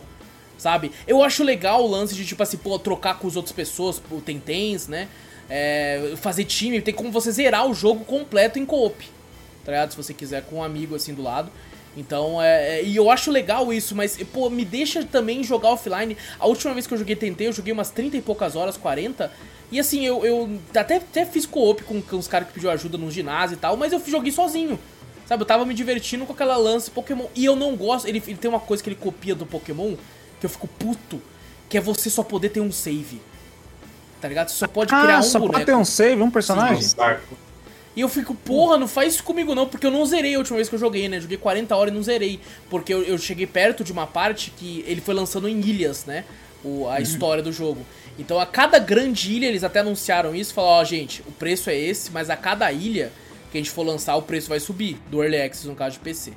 [SPEAKER 1] Sabe? Eu acho legal o lance de, tipo assim, pô, trocar com as outras pessoas, o Tentens, né? É, fazer time, tem como você zerar o jogo completo em co-op. Tá ligado? Se você quiser com um amigo assim do lado. Então, é, é- E eu acho legal isso, mas, pô, me deixa também jogar offline. A última vez que eu joguei Tentei, eu joguei umas 30 e poucas horas, 40. E assim, eu, eu até, até fiz co-op com, com os caras que pediu ajuda no ginásio e tal, mas eu joguei sozinho. Sabe, eu tava me divertindo com aquela lance Pokémon. E eu não gosto. Ele, ele tem uma coisa que ele copia do Pokémon que eu fico puto. Que é você só poder ter um save. Tá ligado? Você só pode criar
[SPEAKER 2] Ah,
[SPEAKER 1] um
[SPEAKER 2] só
[SPEAKER 1] boneco.
[SPEAKER 2] pode ter um save, um personagem?
[SPEAKER 3] saco.
[SPEAKER 1] E eu fico, porra, não faz isso comigo não, porque eu não zerei a última vez que eu joguei, né? Joguei 40 horas e não zerei. Porque eu, eu cheguei perto de uma parte que ele foi lançando em ilhas, né? O, a história do jogo. Então a cada grande ilha, eles até anunciaram isso, falaram, ó, gente, o preço é esse, mas a cada ilha que a gente for lançar, o preço vai subir, do Early Access, no caso de PC.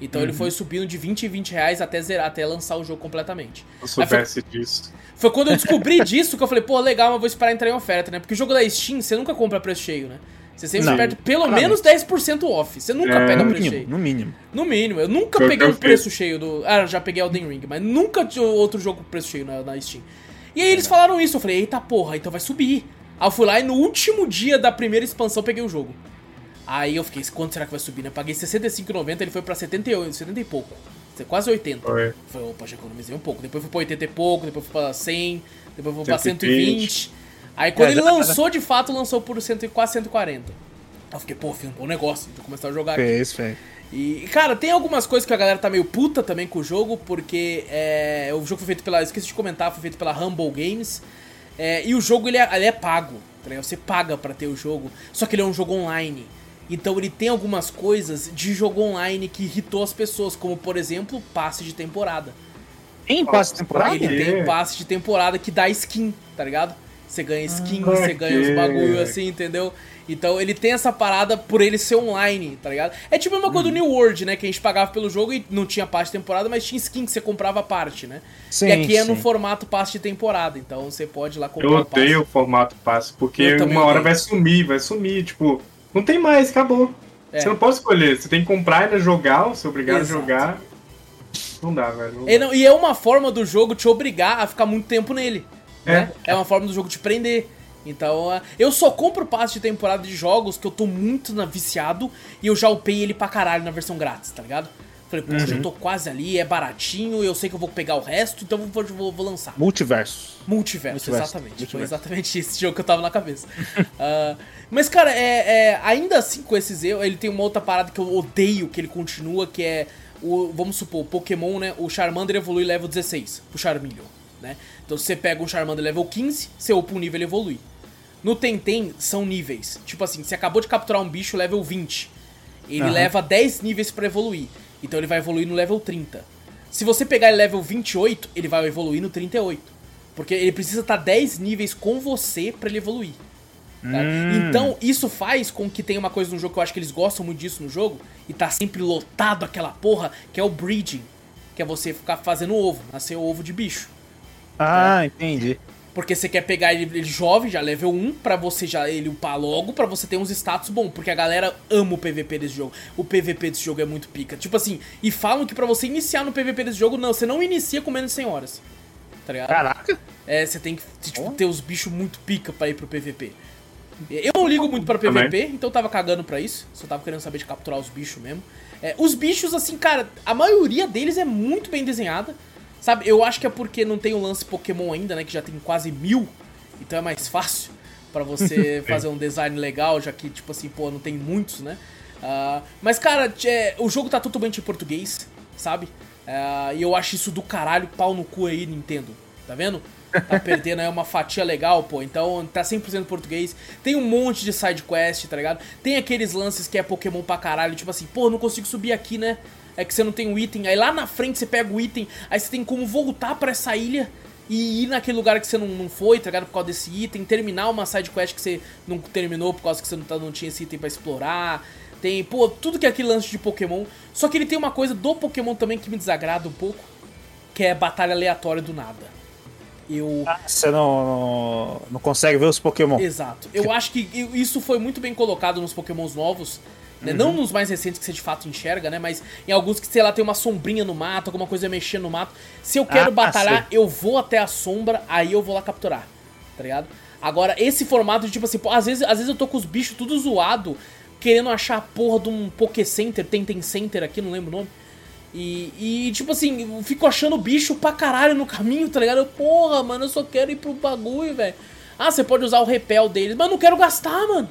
[SPEAKER 1] Então ele foi subindo de 20 em 20 reais até zerar, até lançar o jogo completamente.
[SPEAKER 3] Se eu
[SPEAKER 1] Mas foi-
[SPEAKER 3] soubesse disso.
[SPEAKER 1] Foi quando eu descobri disso que eu falei, pô, legal, mas vou esperar entrar em oferta, né? Porque o jogo da Steam, você nunca compra preço cheio, né? Você sempre
[SPEAKER 2] Não.
[SPEAKER 1] perde pelo
[SPEAKER 2] Claramente.
[SPEAKER 1] menos 10% off. Você nunca
[SPEAKER 3] É,
[SPEAKER 1] pega preço
[SPEAKER 2] mínimo,
[SPEAKER 1] cheio.
[SPEAKER 2] no mínimo.
[SPEAKER 1] No mínimo. Eu nunca
[SPEAKER 3] o
[SPEAKER 1] peguei
[SPEAKER 3] que
[SPEAKER 1] um
[SPEAKER 3] eu
[SPEAKER 1] preço cheio do. Ah, eu já peguei Elden Ring, mas nunca tinha outro jogo com preço cheio na, na Steam. E aí eles falaram isso, eu falei, eita porra, então vai subir. Aí eu fui lá e no último dia da primeira expansão eu peguei o jogo. Aí eu fiquei, quanto será que vai subir, né? Paguei R$ 65,90, ele foi pra 78, 70 e pouco. Quase 80.
[SPEAKER 3] Foi.
[SPEAKER 1] Foi, opa, já economizei um pouco. Depois foi pra 80 e pouco, depois foi pra 100, depois foi pra
[SPEAKER 3] 120.
[SPEAKER 1] 120. Aí quando
[SPEAKER 2] É,
[SPEAKER 1] ele
[SPEAKER 2] já-
[SPEAKER 1] lançou, de fato, lançou por 100, e quase 140. Aí eu fiquei, pô, fiz um bom negócio, vou começar a jogar aqui.
[SPEAKER 2] Fez, fez.
[SPEAKER 1] E, cara, tem algumas coisas que a galera tá meio puta também com o jogo, porque é, o jogo foi feito pela. Esqueci de comentar, foi feito pela Humble Games. É, e o jogo ele é, ele é pago, tá? Você paga pra ter o jogo, só que ele é um jogo online. Então ele tem algumas coisas de jogo online que irritou as pessoas, como por exemplo, passe de temporada.
[SPEAKER 2] Em passe de temporada?
[SPEAKER 1] Ele tem passe de temporada que dá skin. tá ligado? Você ganha skin,
[SPEAKER 3] Ah,
[SPEAKER 1] você ganha os bagulho assim, entendeu? Então ele tem essa parada por ele ser online, tá ligado? É tipo a mesma
[SPEAKER 3] Uhum.
[SPEAKER 1] coisa do New World, né? Que a gente pagava pelo jogo e não tinha passe de temporada, mas tinha skin que você comprava a parte, né?
[SPEAKER 2] Sim,
[SPEAKER 1] e aqui é no
[SPEAKER 2] sim.
[SPEAKER 1] formato passe de temporada, então você pode ir lá comprar
[SPEAKER 3] Eu
[SPEAKER 1] o passe.
[SPEAKER 3] odeio o formato passe, porque uma hora
[SPEAKER 1] odeio.
[SPEAKER 3] vai sumir, vai sumir, tipo, não tem mais, acabou.
[SPEAKER 1] É.
[SPEAKER 3] Você não pode escolher, você tem que comprar e jogar, você é obrigado
[SPEAKER 1] Exato.
[SPEAKER 3] a jogar. Não dá, velho. não
[SPEAKER 1] E, não- e é uma forma do jogo te obrigar a ficar muito tempo nele. Né? É uma forma do jogo te prender. Então, ah, eu só compro passe de temporada de jogos que eu tô muito na viciado e eu já upei ele pra caralho na versão grátis, tá ligado? Falei, pô,
[SPEAKER 2] Uhum.
[SPEAKER 1] já tô quase ali, é baratinho, eu sei que eu vou pegar o resto, então eu vou, vou, vou lançar.
[SPEAKER 2] Multiverso.
[SPEAKER 1] Multiverso,
[SPEAKER 2] Multiverso,
[SPEAKER 1] exatamente. Foi
[SPEAKER 2] multiverso.
[SPEAKER 1] exatamente esse jogo que eu tava na cabeça. Ah, mas, cara, é, é- ainda assim com esses erros, ele tem uma outra parada que eu odeio que ele continua, que é o. Vamos supor, o Pokémon, né? O Charmander evolui level 16 pro Charmeleon, né? Então você pega um Charmander level 15, você upa um nível ele evolui. No Tenten são níveis. Tipo assim, você acabou de capturar um bicho level 20. Ele
[SPEAKER 2] Aham.
[SPEAKER 1] leva 10 níveis pra evoluir. Então ele vai evoluir no level 30. Se você pegar ele level 28, ele vai evoluir no 38. Porque ele precisa estar 10 níveis com você pra ele evoluir. tá?
[SPEAKER 2] Hum.
[SPEAKER 1] Então, isso faz com que tenha uma coisa no jogo que eu acho que eles gostam muito disso no jogo, e tá sempre lotado aquela porra, que é o breeding. Que é você ficar fazendo ovo, nascer ovo de bicho.
[SPEAKER 2] Ah, entendi.
[SPEAKER 1] Porque você quer pegar ele, ele jovem, já level 1, pra você já ele upar logo, pra você ter uns status bons. Porque a galera ama o PVP desse jogo. O PVP desse jogo é muito pica. Tipo assim, e falam que pra você iniciar no PVP desse jogo, não, você não inicia com menos de 100 horas. Tá ligado?
[SPEAKER 2] Caraca.
[SPEAKER 1] É, você tem que tipo, ter os bichos muito pica pra ir pro PVP. Eu não ligo muito pra
[SPEAKER 3] Também.
[SPEAKER 1] PVP, então eu tava cagando pra isso. Só tava querendo saber de capturar os bichos mesmo. É, os bichos, assim, cara, a maioria deles é muito bem desenhada. Sabe, eu acho que é porque não tem o lance Pokémon ainda, né? Que já tem quase mil. Então é mais fácil pra você fazer um design legal, já que, tipo assim, pô, não tem muitos, né? Ah, mas, cara, é, o jogo tá totalmente em português, sabe? Ah, e eu acho isso do caralho, pau no cu aí, Nintendo. Tá vendo? Tá perdendo aí uma fatia legal, pô. Então tá 100% português. Tem um monte de side quest, tá ligado? Tem aqueles lances que é Pokémon pra caralho, tipo assim, pô, não consigo subir aqui, né? É que você não tem um item. Aí lá na frente você pega o item, aí você tem como voltar pra essa ilha e ir naquele lugar que você não, não foi, tá ligado? Por causa desse item, terminar uma side quest que você não terminou por causa que você não, tá, não tinha esse item pra explorar. Tem, pô, tudo que é aquele lance de Pokémon. Só que ele tem uma coisa do Pokémon também que me desagrada um pouco, que é batalha aleatória do nada. Eu.
[SPEAKER 2] Você não, não, não consegue ver os Pokémon.
[SPEAKER 1] Exato. Eu acho que isso foi muito bem colocado nos Pokémons novos. Né?
[SPEAKER 2] Uhum.
[SPEAKER 1] Não nos mais recentes que você de fato enxerga, né? Mas em alguns que, sei lá, tem uma sombrinha no mato, alguma coisa mexendo no mato. Se eu quero
[SPEAKER 2] Ah,
[SPEAKER 1] batalhar, eu vou até a sombra, aí eu vou lá capturar. Tá ligado? Agora, esse formato de tipo assim, pô, às vezes, às vezes eu tô com os bichos tudo zoado, querendo achar a porra de um Poké Center, Tentem Center aqui, não lembro o nome. E, e, tipo assim, eu fico achando bicho pra caralho no caminho, tá ligado? Eu, porra, mano, eu só quero ir pro bagulho, velho. Ah, você pode usar o repel deles, mas eu não quero gastar, mano.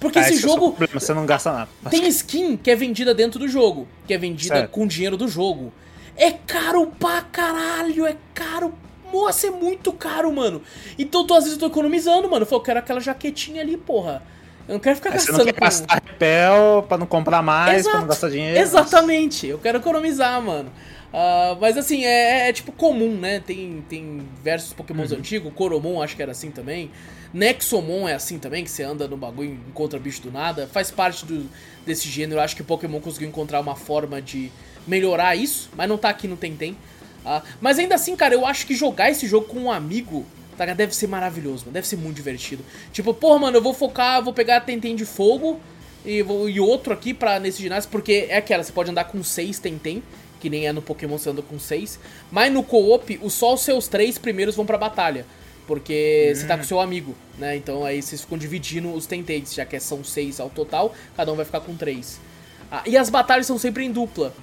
[SPEAKER 1] Porque
[SPEAKER 2] Ah,
[SPEAKER 1] esse
[SPEAKER 2] esse é
[SPEAKER 1] jogo
[SPEAKER 2] problema, você não gasta nada.
[SPEAKER 1] tem skin que é vendida dentro do jogo, que é vendida
[SPEAKER 2] Certo.
[SPEAKER 1] com dinheiro do jogo. É caro pra caralho, é caro. Nossa, é muito caro, mano. Então, tô, às vezes eu tô economizando, mano. Eu falo, eu quero aquela jaquetinha ali, porra. Eu não quero ficar
[SPEAKER 2] Aí você
[SPEAKER 1] gastando
[SPEAKER 2] não quer
[SPEAKER 1] com-
[SPEAKER 2] gastar repel pra não comprar mais, pra
[SPEAKER 1] Exato.
[SPEAKER 2] não gastar dinheiro.
[SPEAKER 1] Exatamente, eu quero economizar, mano. Ah, mas assim, é, é tipo comum, né? Tem, tem versos pokémons
[SPEAKER 2] Uhum.
[SPEAKER 1] antigos, Coromon acho que era assim também. Nexomon é assim também, que você anda no bagulho e encontra bicho do nada. Faz parte do, desse gênero. Eu acho que o Pokémon conseguiu encontrar uma forma de melhorar isso, mas não tá aqui no Tentem. Ah, mas ainda assim, cara, eu acho que jogar esse jogo com um amigo tá, deve ser maravilhoso, mano. Deve ser muito divertido. Tipo, porra, mano, eu vou focar, vou pegar Tentem de fogo e, vou- e outro aqui pra, nesse ginásio, porque é aquela, você pode andar com seis Tentem, que nem é no Pokémon você anda com seis. Mas no co-op, só os seus três primeiros vão pra batalha. Porque você tá com seu amigo, né? Então aí vocês ficam dividindo os Tentades, já que são seis ao total, cada um vai ficar com três. Ah, e as batalhas são sempre em dupla,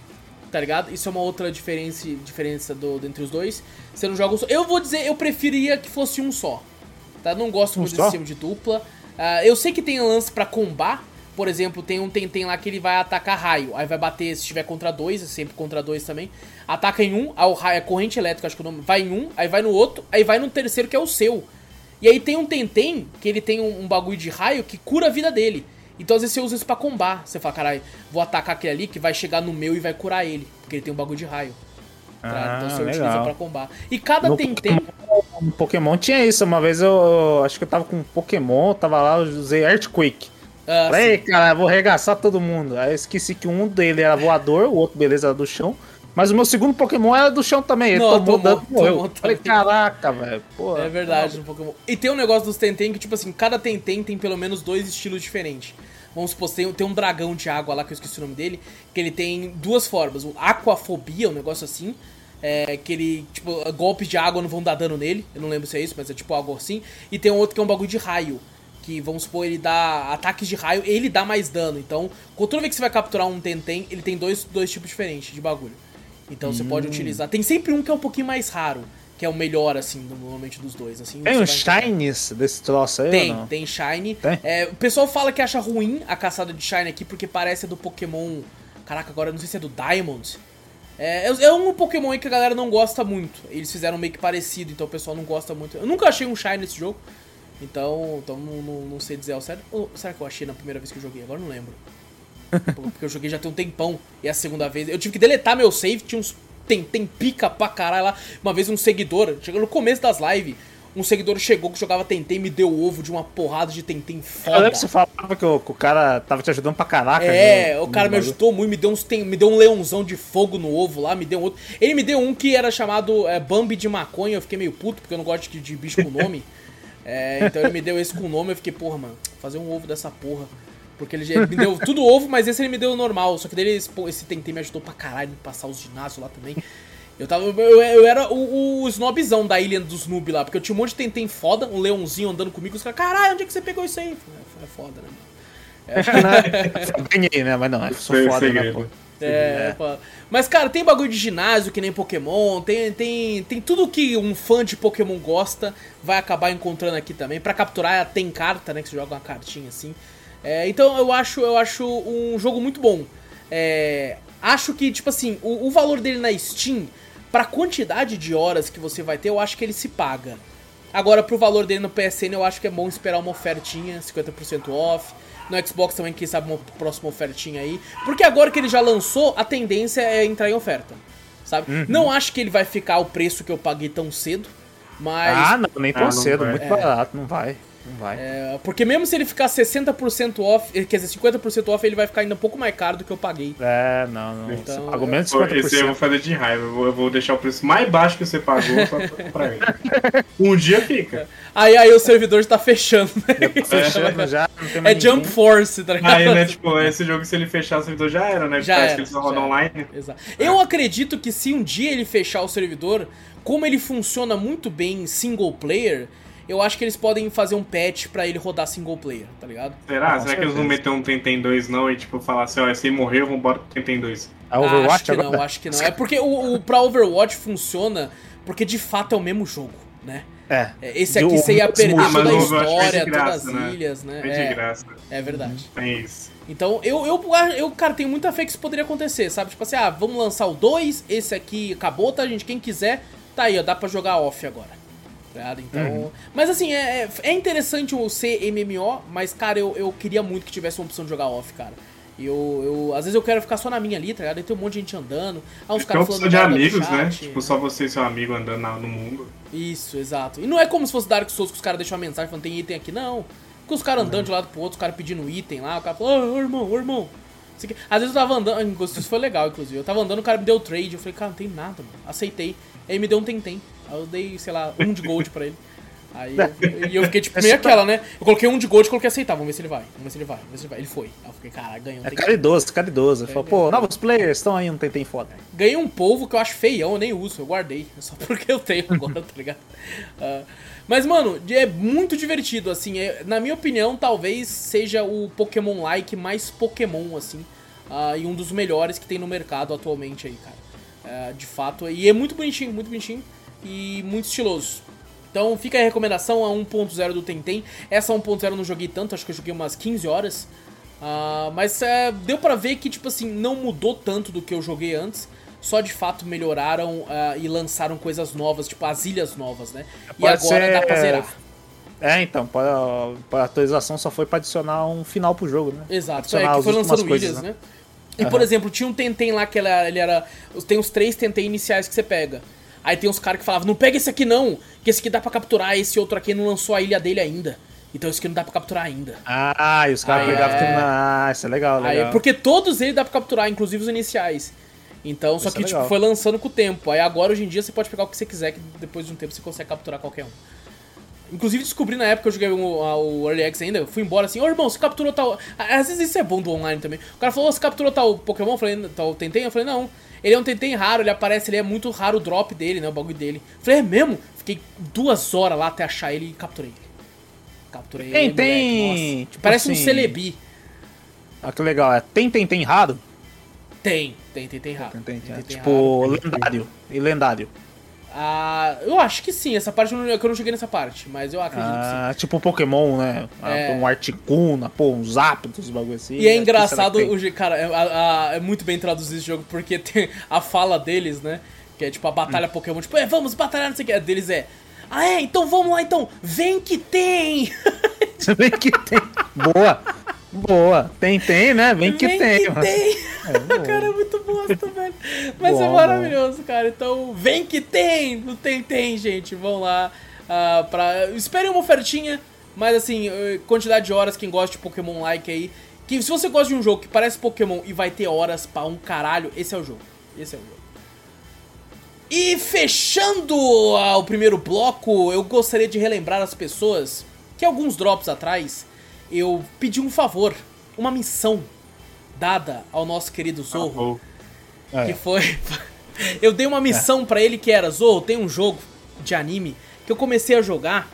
[SPEAKER 1] tá ligado? Isso é uma outra diferença, diferença do, entre os dois. Você não joga um só. Eu vou dizer, eu preferia que fosse um só. Tá? Não gosto
[SPEAKER 2] Um
[SPEAKER 1] muito
[SPEAKER 2] só?
[SPEAKER 1] desse sistema de dupla. Ah, eu sei que tem lance pra combar. Por exemplo, tem um Tentem lá que ele vai atacar raio. Aí vai bater, se tiver contra dois, é sempre contra dois também. Ataca em um, aí o raio é corrente elétrica, acho que o nome. Vai em um, aí vai no outro, aí vai no terceiro que é o seu. E aí tem um Tentem, que ele tem um, um bagulho de raio que cura a vida dele. Então às vezes você usa isso pra combar. Você fala, caralho, vou atacar aquele ali que vai chegar no meu e vai curar ele. Porque ele tem um bagulho de raio. tá?
[SPEAKER 2] Ah,
[SPEAKER 1] então você utiliza
[SPEAKER 2] legal.
[SPEAKER 1] pra combar. E cada
[SPEAKER 2] No
[SPEAKER 1] Tentem.
[SPEAKER 2] no Pokémon tinha isso. Uma vez eu, eu acho que eu tava com um Pokémon, tava lá, eu usei Earthquake.
[SPEAKER 1] Ah,
[SPEAKER 2] Falei,
[SPEAKER 1] sim.
[SPEAKER 2] cara, vou arregaçar todo mundo. Aí eu esqueci que um dele era voador, o outro, beleza, era do chão. Mas o meu segundo Pokémon era do chão também. Ele
[SPEAKER 1] Não,
[SPEAKER 2] tomou,
[SPEAKER 1] tomou-
[SPEAKER 2] morreu.
[SPEAKER 1] tomou
[SPEAKER 2] Falei, caraca, velho.
[SPEAKER 1] É verdade, no Pokémon. E tem um negócio dos Tenten que, tipo assim, cada Tenten tem pelo menos dois estilos diferentes. Vamos supor, tem, tem um dragão de água lá, que eu esqueci o nome dele, que ele tem duas formas. O Aquafobia, um negócio assim, é, que ele, tipo, golpes de água não vão dar dano nele. Eu não lembro se é isso, mas é tipo algo assim. E tem um outro que é um bagulho de raio. Que, vamos supor, ele dá ataques de raio, ele dá mais dano. Então, toda vez que você vai capturar um Tenten, ele tem dois, dois tipos diferentes de bagulho. Então você
[SPEAKER 2] Hum.
[SPEAKER 1] pode utilizar. Tem sempre um que é um pouquinho mais raro, que é o melhor, assim, normalmente dos dois. Assim,
[SPEAKER 2] Tem
[SPEAKER 1] você
[SPEAKER 2] um. Shinies desse troço aí
[SPEAKER 1] Tem, tem Shine.
[SPEAKER 2] Tem?
[SPEAKER 1] É, o pessoal fala que acha ruim a caçada de Shine aqui, porque parece do Pokémon. Caraca, agora eu não sei se é do Diamond. É, é- é um Pokémon aí que a galera não gosta muito. Eles fizeram meio que parecido, então o pessoal não gosta muito. Eu nunca achei um Shine nesse jogo. Então, então não, não, não sei dizer ao certo. Ou será que eu achei na primeira vez que eu joguei? Agora eu não lembro. Porque eu joguei já tem um tempão. E é a segunda vez. Eu tive que deletar meu save, tinha uns. Tem, tem pica pra caralho lá. Uma vez um seguidor, chegou no começo das lives, um seguidor chegou que jogava Tentem e me deu ovo de uma porrada de Tentem
[SPEAKER 2] Eu
[SPEAKER 1] foda.
[SPEAKER 2] lembro que você falava que o, que o cara tava te ajudando pra caraca.
[SPEAKER 1] É,
[SPEAKER 2] no-
[SPEAKER 1] o cara me ajudou muito, me deu uns tem, me deu um leãozão de fogo no ovo lá, me deu outro. Ele me deu um que era chamado é, Bambi de maconha, eu fiquei meio puto porque eu não gosto de, de bicho com nome. É, então ele me deu esse com nome, eu fiquei, porra, mano, fazer um ovo dessa porra. Porque ele, já- ele me deu tudo ovo, mas esse ele me deu normal. Só que dele esse, pô, esse Tentem me ajudou pra caralho, me passar os ginásios lá também. Eu tava. Eu, eu era o, o snobzão da ilha dos noob lá, porque eu tinha um monte de Tentem foda, um leãozinho andando comigo, os caras, caralho, onde é que você pegou isso aí? É, é foda, né, mano?
[SPEAKER 2] Eu ganhei, né? Mas não, eu sou
[SPEAKER 3] o
[SPEAKER 2] foda, né, pô?
[SPEAKER 1] É, pô. Mas, cara, tem bagulho de ginásio que nem Pokémon, tem, tem, tem tudo que um fã de Pokémon gosta, vai acabar encontrando aqui também. Pra capturar, tem carta, né? Que você joga uma cartinha assim. É, então eu acho, eu acho um jogo muito bom. É, acho que, tipo assim, o, o valor dele na Steam, pra quantidade de horas que você vai ter, eu acho que ele se paga. Agora, pro valor dele no PSN, eu acho que é bom esperar uma ofertinha, 50% off. No Xbox também, quem sabe, uma próxima ofertinha aí. Porque agora que ele já lançou, a tendência é entrar em oferta. Sabe?
[SPEAKER 2] Uhum.
[SPEAKER 1] Não acho que ele vai ficar o preço que eu paguei tão cedo. Mas.
[SPEAKER 2] Ah, não, nem tão
[SPEAKER 3] Ah, não
[SPEAKER 2] cedo,
[SPEAKER 3] vai.
[SPEAKER 2] muito
[SPEAKER 1] É.
[SPEAKER 2] barato, não vai. Vai.
[SPEAKER 1] é, porque mesmo se ele ficar 60% off, eh, quer dizer, 50% off, ele vai ficar ainda um pouco mais caro do que eu paguei.
[SPEAKER 2] É, não, não.
[SPEAKER 1] Então,
[SPEAKER 2] você pagou menos de
[SPEAKER 3] Pô, Esse eu vou
[SPEAKER 2] 50%.
[SPEAKER 3] fazer de raiva. Eu vou, deixar o preço mais baixo que você pagou só pra comprar ele. Um dia fica.
[SPEAKER 1] Aí, aí o servidor já tá fechando, né?
[SPEAKER 2] Fechando já, não tem
[SPEAKER 1] É Jump
[SPEAKER 2] ninguém.
[SPEAKER 1] Force, tá ligado?
[SPEAKER 3] Aí, né, tipo, esse jogo, se ele fechar o servidor, já era, né?
[SPEAKER 1] Já
[SPEAKER 3] Parece
[SPEAKER 1] era,
[SPEAKER 3] que ele só
[SPEAKER 1] já
[SPEAKER 3] roda online.
[SPEAKER 1] Exato. Eu acredito que se um dia ele fechar o servidor, como ele funciona muito bem em single player, eu acho que eles podem fazer um patch pra ele rodar single player, tá ligado?
[SPEAKER 3] Será? Será que eles não
[SPEAKER 2] certeza.
[SPEAKER 3] meteram um Tentem 2 não e tipo falar assim, ó, esse aí morreu, vambora pro Tentem 2?
[SPEAKER 2] A Overwatch
[SPEAKER 1] acho que
[SPEAKER 2] agora?
[SPEAKER 1] não, acho que não. É porque o, o pra Overwatch funciona porque de fato é o mesmo jogo, né?
[SPEAKER 2] É.
[SPEAKER 1] É, Esse aqui você ia perder
[SPEAKER 3] mas
[SPEAKER 1] toda a
[SPEAKER 3] de
[SPEAKER 1] história,
[SPEAKER 3] graça,
[SPEAKER 1] todas as
[SPEAKER 3] né?
[SPEAKER 1] ilhas, né?
[SPEAKER 3] Foi de
[SPEAKER 1] É,
[SPEAKER 3] graça.
[SPEAKER 1] é verdade.
[SPEAKER 3] É isso.
[SPEAKER 1] Então, eu, eu, eu, cara, tenho muita fé que isso poderia acontecer, sabe? Tipo assim, ah, vamos lançar o 2, esse aqui acabou, tá, gente? Quem quiser, tá aí, ó, dá pra jogar off agora. Tá ligado? Então. Mas assim, é, é- é interessante o ser MMO, mas, cara, eu, eu queria muito que tivesse uma opção de jogar off, cara. E eu, eu. Às vezes eu quero ficar só na minha ali, tá ligado? Aí tem um monte de gente andando. Ah, uns caras
[SPEAKER 3] opção
[SPEAKER 1] falando
[SPEAKER 3] de amigos, né? Tipo, só você e seu amigo andando no mundo.
[SPEAKER 1] Isso, exato. E não é como se fosse Dark Souls que os caras deixam uma mensagem falando tem item aqui, não. Com os caras andando de um lado pro outro, os caras pedindo item lá, o cara falou, ô irmão, ô irmão. Às vezes eu tava andando, isso foi legal, inclusive. Eu tava andando, o cara me deu trade, eu falei, cara, não tem nada, mano. Aceitei. Aí ele me deu um tentem. Aí eu dei, sei lá, um de gold pra ele. Aí eu, e eu fiquei tipo meio aquela, né? Eu coloquei um de gold e coloquei aceitar, vamos ver se ele vai. Vamos ver se ele vai, vamos ver se ele vai. Ele foi. Aí eu fiquei, cara, ganhou um
[SPEAKER 2] É caridoso, caridoso. Ele falou,
[SPEAKER 1] é,
[SPEAKER 2] pô,
[SPEAKER 1] é.
[SPEAKER 2] novos players estão aí, não tem, tem foda.
[SPEAKER 1] Ganhei um polvo que eu acho feião, eu nem uso, eu guardei. Só porque eu tenho agora, tá ligado? Ah, mas, mano, é muito divertido, assim. é- na minha opinião, talvez seja o Pokémon like mais Pokémon, assim. ah, e um dos melhores que tem no mercado atualmente aí, cara. Ah, de fato. E é muito bonitinho, muito bonitinho. E muito estiloso. Então fica a recomendação a 1.0 do Tentem. Essa 1.0 eu não joguei tanto, acho que eu joguei umas 15 horas. Ah, mas é, deu pra ver que, tipo assim, não mudou tanto do que eu joguei antes. Só de fato melhoraram ah, e lançaram coisas novas, tipo as ilhas novas, né? E
[SPEAKER 2] Pode
[SPEAKER 1] agora
[SPEAKER 2] ser-
[SPEAKER 1] dá pra zerar.
[SPEAKER 2] É, então, pra, pra atualização só foi pra adicionar um final pro jogo, né?
[SPEAKER 1] Exato, é,
[SPEAKER 2] Adicionar
[SPEAKER 1] que
[SPEAKER 2] as
[SPEAKER 1] foi lançando
[SPEAKER 2] coisas,
[SPEAKER 1] ilhas, né? E, por exemplo, tinha um Tentem lá que ele era, ele era- Tem os três Tentem iniciais que você pega. Aí tem uns caras que falavam, não pega esse aqui não, que esse aqui dá pra capturar, esse outro aqui não lançou a ilha dele ainda. Então esse aqui não dá pra capturar ainda.
[SPEAKER 2] Ah, e os caras
[SPEAKER 1] Aí
[SPEAKER 2] pegavam
[SPEAKER 1] é-
[SPEAKER 2] tudo. Ah, isso é legal,
[SPEAKER 1] Aí,
[SPEAKER 2] legal.
[SPEAKER 1] porque todos eles dá pra capturar, inclusive os iniciais. Então, só
[SPEAKER 2] Isso
[SPEAKER 1] que
[SPEAKER 2] é
[SPEAKER 1] tipo, foi lançando com o tempo. Aí agora, hoje em dia, você pode pegar o que você quiser, que depois de um tempo você consegue capturar qualquer um. Inclusive, descobri na época que eu joguei o, o Early X ainda, eu fui embora assim, ô irmão, você capturou tal. Às vezes isso é bom do online também. O cara falou, "Ô, você capturou tal Pokémon? Eu falei, tal Tentem? Eu falei, não. Ele é um Tentem raro, ele aparece, ele é muito raro o drop dele, né? O bagulho dele. Falei, é mesmo? Fiquei duas horas lá até achar ele e capturei. Capturei
[SPEAKER 2] Tem-
[SPEAKER 1] ele,
[SPEAKER 2] tem, tipo
[SPEAKER 1] Parece um
[SPEAKER 2] assim-
[SPEAKER 1] Celebi.
[SPEAKER 2] Ah, que legal. É, tem, tem, tem raro?
[SPEAKER 1] Tem, tem, tem, tem raro.
[SPEAKER 2] Tem, tem, tem.
[SPEAKER 1] Tem, tem
[SPEAKER 2] tipo, lendário. E lendário.
[SPEAKER 1] Ah, eu acho que sim, essa parte eu não, que eu não cheguei nessa parte, mas eu acredito que sim.
[SPEAKER 2] Ah, tipo Pokémon, né? Ah,
[SPEAKER 1] É.
[SPEAKER 2] Um Articuno, pô, uns Zapdos, bagulho assim.
[SPEAKER 1] E é
[SPEAKER 2] Acho que
[SPEAKER 1] engraçado, o, cara, é, a- a- é muito bem traduzido esse jogo, porque tem a fala deles, né? Que é tipo a batalha Pokémon, tipo, é, vamos batalhar, não sei o que. A deles é, ah é, então vamos lá então, vem que tem?
[SPEAKER 2] Vem que tem. Boa. Boa. Tem, tem, né? Vem que
[SPEAKER 1] vem
[SPEAKER 2] tem.
[SPEAKER 1] que
[SPEAKER 2] mano.
[SPEAKER 1] tem!
[SPEAKER 2] É, boa.
[SPEAKER 1] cara, é muito bosta, velho. Mas é
[SPEAKER 2] Bom,
[SPEAKER 1] maravilhoso, cara. Então, vem que tem! Não tem, tem, gente. Vão lá ah, pra. Esperem uma ofertinha, mas assim, eh, quantidade de horas, quem gosta de Pokémon like aí. Que se você gosta de um jogo que parece Pokémon e vai ter horas pra um caralho, esse é o jogo. Esse é o jogo. E fechando o primeiro bloco, eu gostaria de relembrar as pessoas que alguns drops atrás eu pedi um favor, uma missão dada ao nosso querido Zorro.
[SPEAKER 3] Pô,
[SPEAKER 2] É.
[SPEAKER 1] Que foi. eu dei uma missão pra ele que era: Zorro, tem um jogo de anime que eu comecei a jogar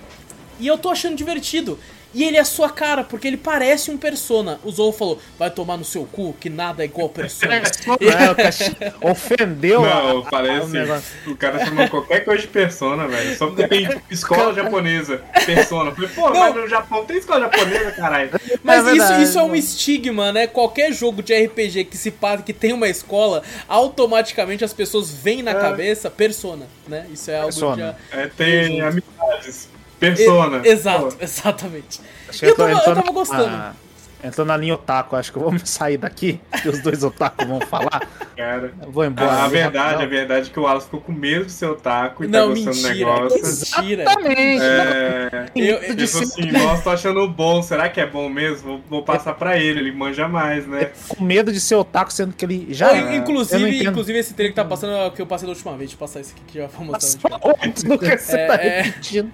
[SPEAKER 1] e eu tô achando divertido. E ele é a sua cara, porque ele parece um Persona. O Zorro falou: vai tomar no seu cu, que nada é igual Persona.
[SPEAKER 2] É, o cara ofendeu a-
[SPEAKER 3] Não,
[SPEAKER 2] a-
[SPEAKER 3] parece.
[SPEAKER 2] o negócio.
[SPEAKER 3] O cara chamou qualquer coisa de persona, velho. Só porque tem escola japonesa. Persona. Eu Falei, pô, mas no Japão tem escola japonesa, caralho.
[SPEAKER 1] Mas
[SPEAKER 2] É
[SPEAKER 1] isso,
[SPEAKER 2] verdade,
[SPEAKER 1] isso é um estigma, né? Qualquer jogo de RPG que se passa, que tem uma escola, automaticamente as pessoas veem na
[SPEAKER 3] É.
[SPEAKER 1] cabeça Persona, né? Isso é algo
[SPEAKER 2] Persona.
[SPEAKER 1] já.
[SPEAKER 3] É, tem amizades. Persona.
[SPEAKER 1] E- exato,
[SPEAKER 3] Pô,
[SPEAKER 1] exatamente.
[SPEAKER 2] Acho que
[SPEAKER 1] Eu tava, eu tava
[SPEAKER 2] na-
[SPEAKER 1] gostando.
[SPEAKER 2] Entrou na linha otaku, acho que eu vou sair daqui, que os dois otaku vão falar.
[SPEAKER 3] cara.
[SPEAKER 2] Eu vou embora.
[SPEAKER 3] A, a verdade, a verdade é que o Wallace ficou com medo de ser otaku e
[SPEAKER 1] Não,
[SPEAKER 3] tá gostando do
[SPEAKER 1] mentira.
[SPEAKER 3] negócio.
[SPEAKER 1] Mentira.
[SPEAKER 2] Exatamente.
[SPEAKER 3] É,
[SPEAKER 1] Eu-
[SPEAKER 2] Eu,
[SPEAKER 3] falou assim, nossa, tô achando bom, será que é bom mesmo? Vou, vou passar pra ele, ele manja mais, né?
[SPEAKER 2] com medo de ser otaku, sendo que ele já é.
[SPEAKER 1] Inclusive, inclusive, esse trailer que tá passando é o que eu passei da última vez. Deixa eu passar esse aqui que já vou mostrar.
[SPEAKER 2] Nossa,
[SPEAKER 1] tá.
[SPEAKER 2] que você
[SPEAKER 1] É,
[SPEAKER 2] tá
[SPEAKER 1] é.
[SPEAKER 2] repetindo.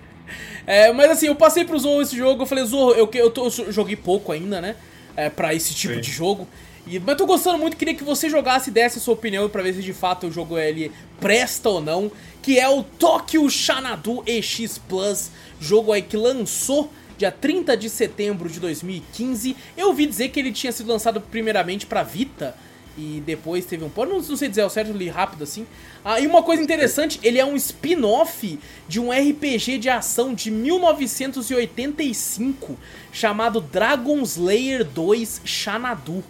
[SPEAKER 1] É, mas assim, eu passei pro Zorro esse jogo, eu falei, Zorro, eu, que- eu, tô- eu joguei pouco ainda, né? É, pra esse tipo
[SPEAKER 3] Sim.
[SPEAKER 1] de jogo. E, mas tô gostando muito, queria que você jogasse e desse a sua opinião pra ver se de fato o jogo ele presta ou não. Que é o Tokyo Xanadu EX Plus, jogo aí que lançou dia 30 de setembro de 2015. Eu ouvi dizer que ele tinha sido lançado primeiramente pra Vita. E depois teve um. Não, não sei dizer ao certo, eu li rápido assim. Ah, e uma coisa interessante, ele é um spin-off de um RPG de ação de 1985 chamado Dragon Slayer 2 Xanadu.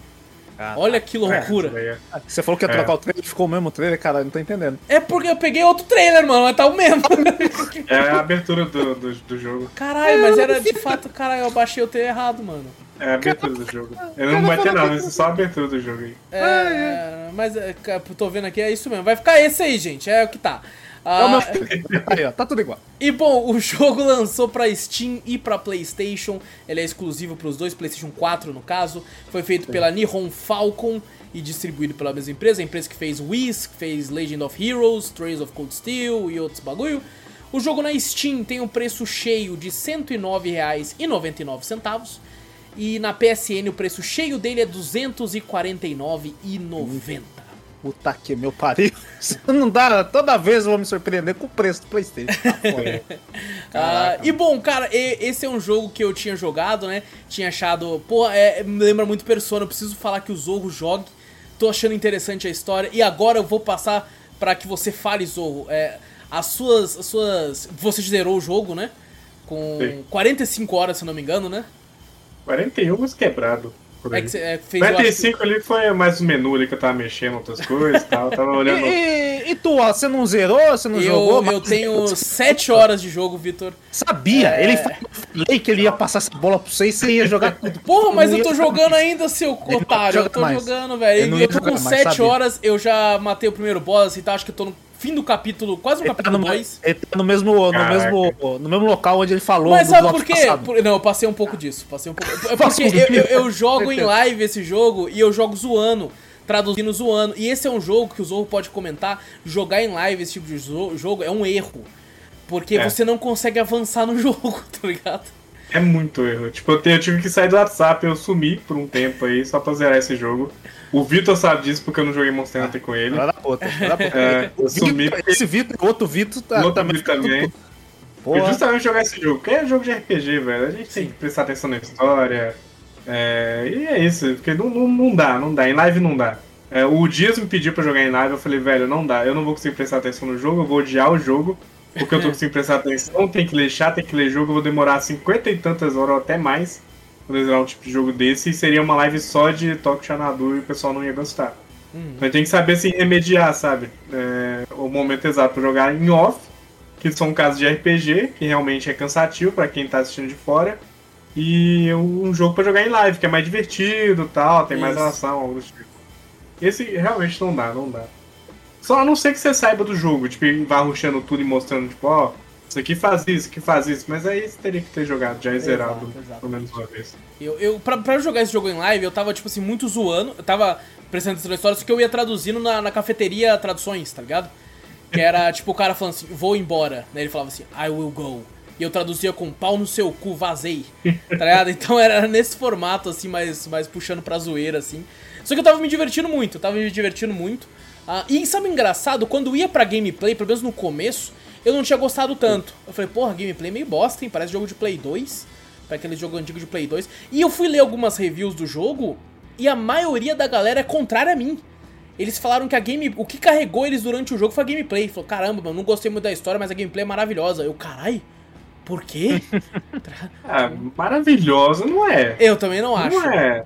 [SPEAKER 1] Olha que loucura.
[SPEAKER 3] É,
[SPEAKER 2] Você falou que ia
[SPEAKER 3] É.
[SPEAKER 2] trocar o trailer, ficou o mesmo trailer, cara, eu não tô entendendo.
[SPEAKER 1] É porque eu peguei outro trailer, mano, mas tá o mesmo.
[SPEAKER 3] É a abertura do, do, do jogo.
[SPEAKER 1] Caralho, mas era de fato, caralho, eu baixei o trailer errado, mano.
[SPEAKER 3] É a abertura do jogo. Eu não vai ter nada, é só a abertura do jogo aí.
[SPEAKER 1] É, mas é, ca- tô vendo aqui, é isso mesmo. Vai ficar esse aí, gente, é o que tá.
[SPEAKER 2] É o meu
[SPEAKER 1] Ah,
[SPEAKER 2] trailer. Aí, ó, tá tudo igual.
[SPEAKER 1] E bom, o jogo lançou pra Steam e pra PlayStation. Ele é exclusivo para os dois, PlayStation 4 no caso. Foi feito pela Nihon Falcon e distribuído pela mesma empresa, a empresa que fez Whis, que fez Legend of Heroes, Trails of Cold Steel e outros bagulho. O jogo na Steam tem um preço cheio de R$ 109,99 e na PSN o preço cheio dele é R$ 249,90.
[SPEAKER 2] Puta que meu pariu. Não dá, toda vez eu vou me surpreender com o preço do Playstation. Tá.
[SPEAKER 1] Ah, e bom, cara, e- esse é um jogo que eu tinha jogado, né? Tinha achado. Pô, é, me lembra muito Persona. Eu preciso falar que o Zorro jogue. Tô achando interessante a história. E agora eu vou passar pra que você fale, Zorro. É, as suas. As suas. Você zerou o jogo, né? Com
[SPEAKER 3] Sim.
[SPEAKER 1] 45 horas, se eu não me engano, né?
[SPEAKER 3] 41 mas quebrado. por
[SPEAKER 1] É que você é, fez eu acho que-
[SPEAKER 3] 45 ali foi mais o menu ali que eu tava mexendo outras coisas e tal. Eu tava olhando.
[SPEAKER 2] E, e- e tu, ó, você não zerou? Você não jogou?
[SPEAKER 1] Eu, eu
[SPEAKER 2] Mas
[SPEAKER 1] tenho 7 horas de jogo, Vitor.
[SPEAKER 2] Sabia,
[SPEAKER 1] É.
[SPEAKER 2] ele falei que ele ia passar essa bola pra você e você ia jogar tudo.
[SPEAKER 1] Porra, mas eu tô jogando ainda, seu otário. Eu tô
[SPEAKER 2] mais.
[SPEAKER 1] jogando, velho.
[SPEAKER 2] Eu
[SPEAKER 1] Eu,
[SPEAKER 2] ia
[SPEAKER 1] tô com
[SPEAKER 2] mais,
[SPEAKER 1] 7
[SPEAKER 2] sabia.
[SPEAKER 1] horas, eu já matei o primeiro boss e tal. Acho que eu tô no fim do capítulo, quase no
[SPEAKER 2] Ele tá
[SPEAKER 1] capítulo
[SPEAKER 2] no,
[SPEAKER 1] 2.
[SPEAKER 2] ele tá no mesmo, no,
[SPEAKER 3] Caraca.
[SPEAKER 2] mesmo, no mesmo local onde ele falou
[SPEAKER 1] Mas
[SPEAKER 2] no
[SPEAKER 1] sabe
[SPEAKER 2] bloco
[SPEAKER 1] por quê? Por- não, eu passei um pouco disso. Passei um pouco. É porque
[SPEAKER 2] um
[SPEAKER 1] eu, eu- eu jogo em live esse jogo e eu jogo zoando. Traduzindo zoando. E esse é um jogo que o Zorro pode comentar. Jogar em live esse tipo de jogo é um erro. Porque
[SPEAKER 3] É.
[SPEAKER 1] você não consegue avançar no jogo, tá ligado?
[SPEAKER 3] É muito erro. Tipo, eu, te- eu tive que sair do WhatsApp, eu sumi por um tempo aí, só pra zerar esse jogo. O Vitor sabe disso porque eu não joguei Monster Hunter com ele.
[SPEAKER 2] Puta, filha da puta.
[SPEAKER 3] É, eu sumi porque
[SPEAKER 2] Esse Vitor, outro Vitor tá,
[SPEAKER 3] o outro
[SPEAKER 2] também.
[SPEAKER 3] Vitor também.
[SPEAKER 2] Porra.
[SPEAKER 3] Eu justamente jogar esse jogo, porque é jogo de RPG, velho. A gente tem que prestar atenção na história. É, e é isso, porque não, não, não dá, não dá. Em live não dá. É, o Dias me pediu pra jogar em live, eu falei, velho, não dá. Eu não vou conseguir prestar atenção no jogo, eu vou odiar o jogo. Porque eu tô conseguindo prestar atenção, tem que ler chat, tem que ler jogo, eu vou demorar cinquenta e tantas horas ou até mais pra zerar um tipo de jogo desse. E seria uma live só de Toque Xanadu e o pessoal não ia gostar.
[SPEAKER 1] Uhum.
[SPEAKER 3] Mas tem que saber se remediar, sabe? É, o momento exato pra jogar em off, que são casos de RPG, que realmente é cansativo pra quem tá assistindo de fora. E um jogo pra jogar em live, que é mais divertido tal, tem mais
[SPEAKER 1] Isso.
[SPEAKER 3] ação, algo do tipo. Esse realmente não dá, não dá. Só a não ser que você saiba do jogo, tipo, vá rushando tudo e mostrando, tipo, ó, isso aqui faz isso, isso aqui faz isso, mas aí você teria que ter jogado já e
[SPEAKER 1] Exato,
[SPEAKER 3] zerado
[SPEAKER 1] exato.
[SPEAKER 3] pelo menos uma vez.
[SPEAKER 1] Eu, eu, pra, pra jogar esse jogo em live, eu tava, tipo assim, muito zoando. Eu tava prestando atenção na história, só que eu ia traduzindo na, na cafeteria traduções, tá ligado? Que era, tipo, o cara falando assim, vou embora. Né? Ele falava assim, I will go. E eu traduzia com pau no seu cu, vazei. Tá ligado? Então era nesse formato, assim, mais, mais puxando pra zoeira, assim. Só que eu tava me divertindo muito, eu tava me divertindo muito. Ah, e sabe o engraçado? Quando ia pra gameplay, pelo menos no começo, eu não tinha gostado tanto. Eu falei, porra, gameplay meio bosta, hein? Parece jogo de Play 2. Pra aquele jogo antigo de Play 2. E eu fui ler algumas reviews do jogo e a maioria da galera é contrária a mim. Eles falaram que a game. O que carregou eles durante o jogo foi a gameplay. Falou, caramba, mano, não gostei muito da história, mas a gameplay é maravilhosa. Eu, carai, por quê?
[SPEAKER 3] Ah, maravilhosa não é.
[SPEAKER 1] eu também não acho.
[SPEAKER 3] Não é.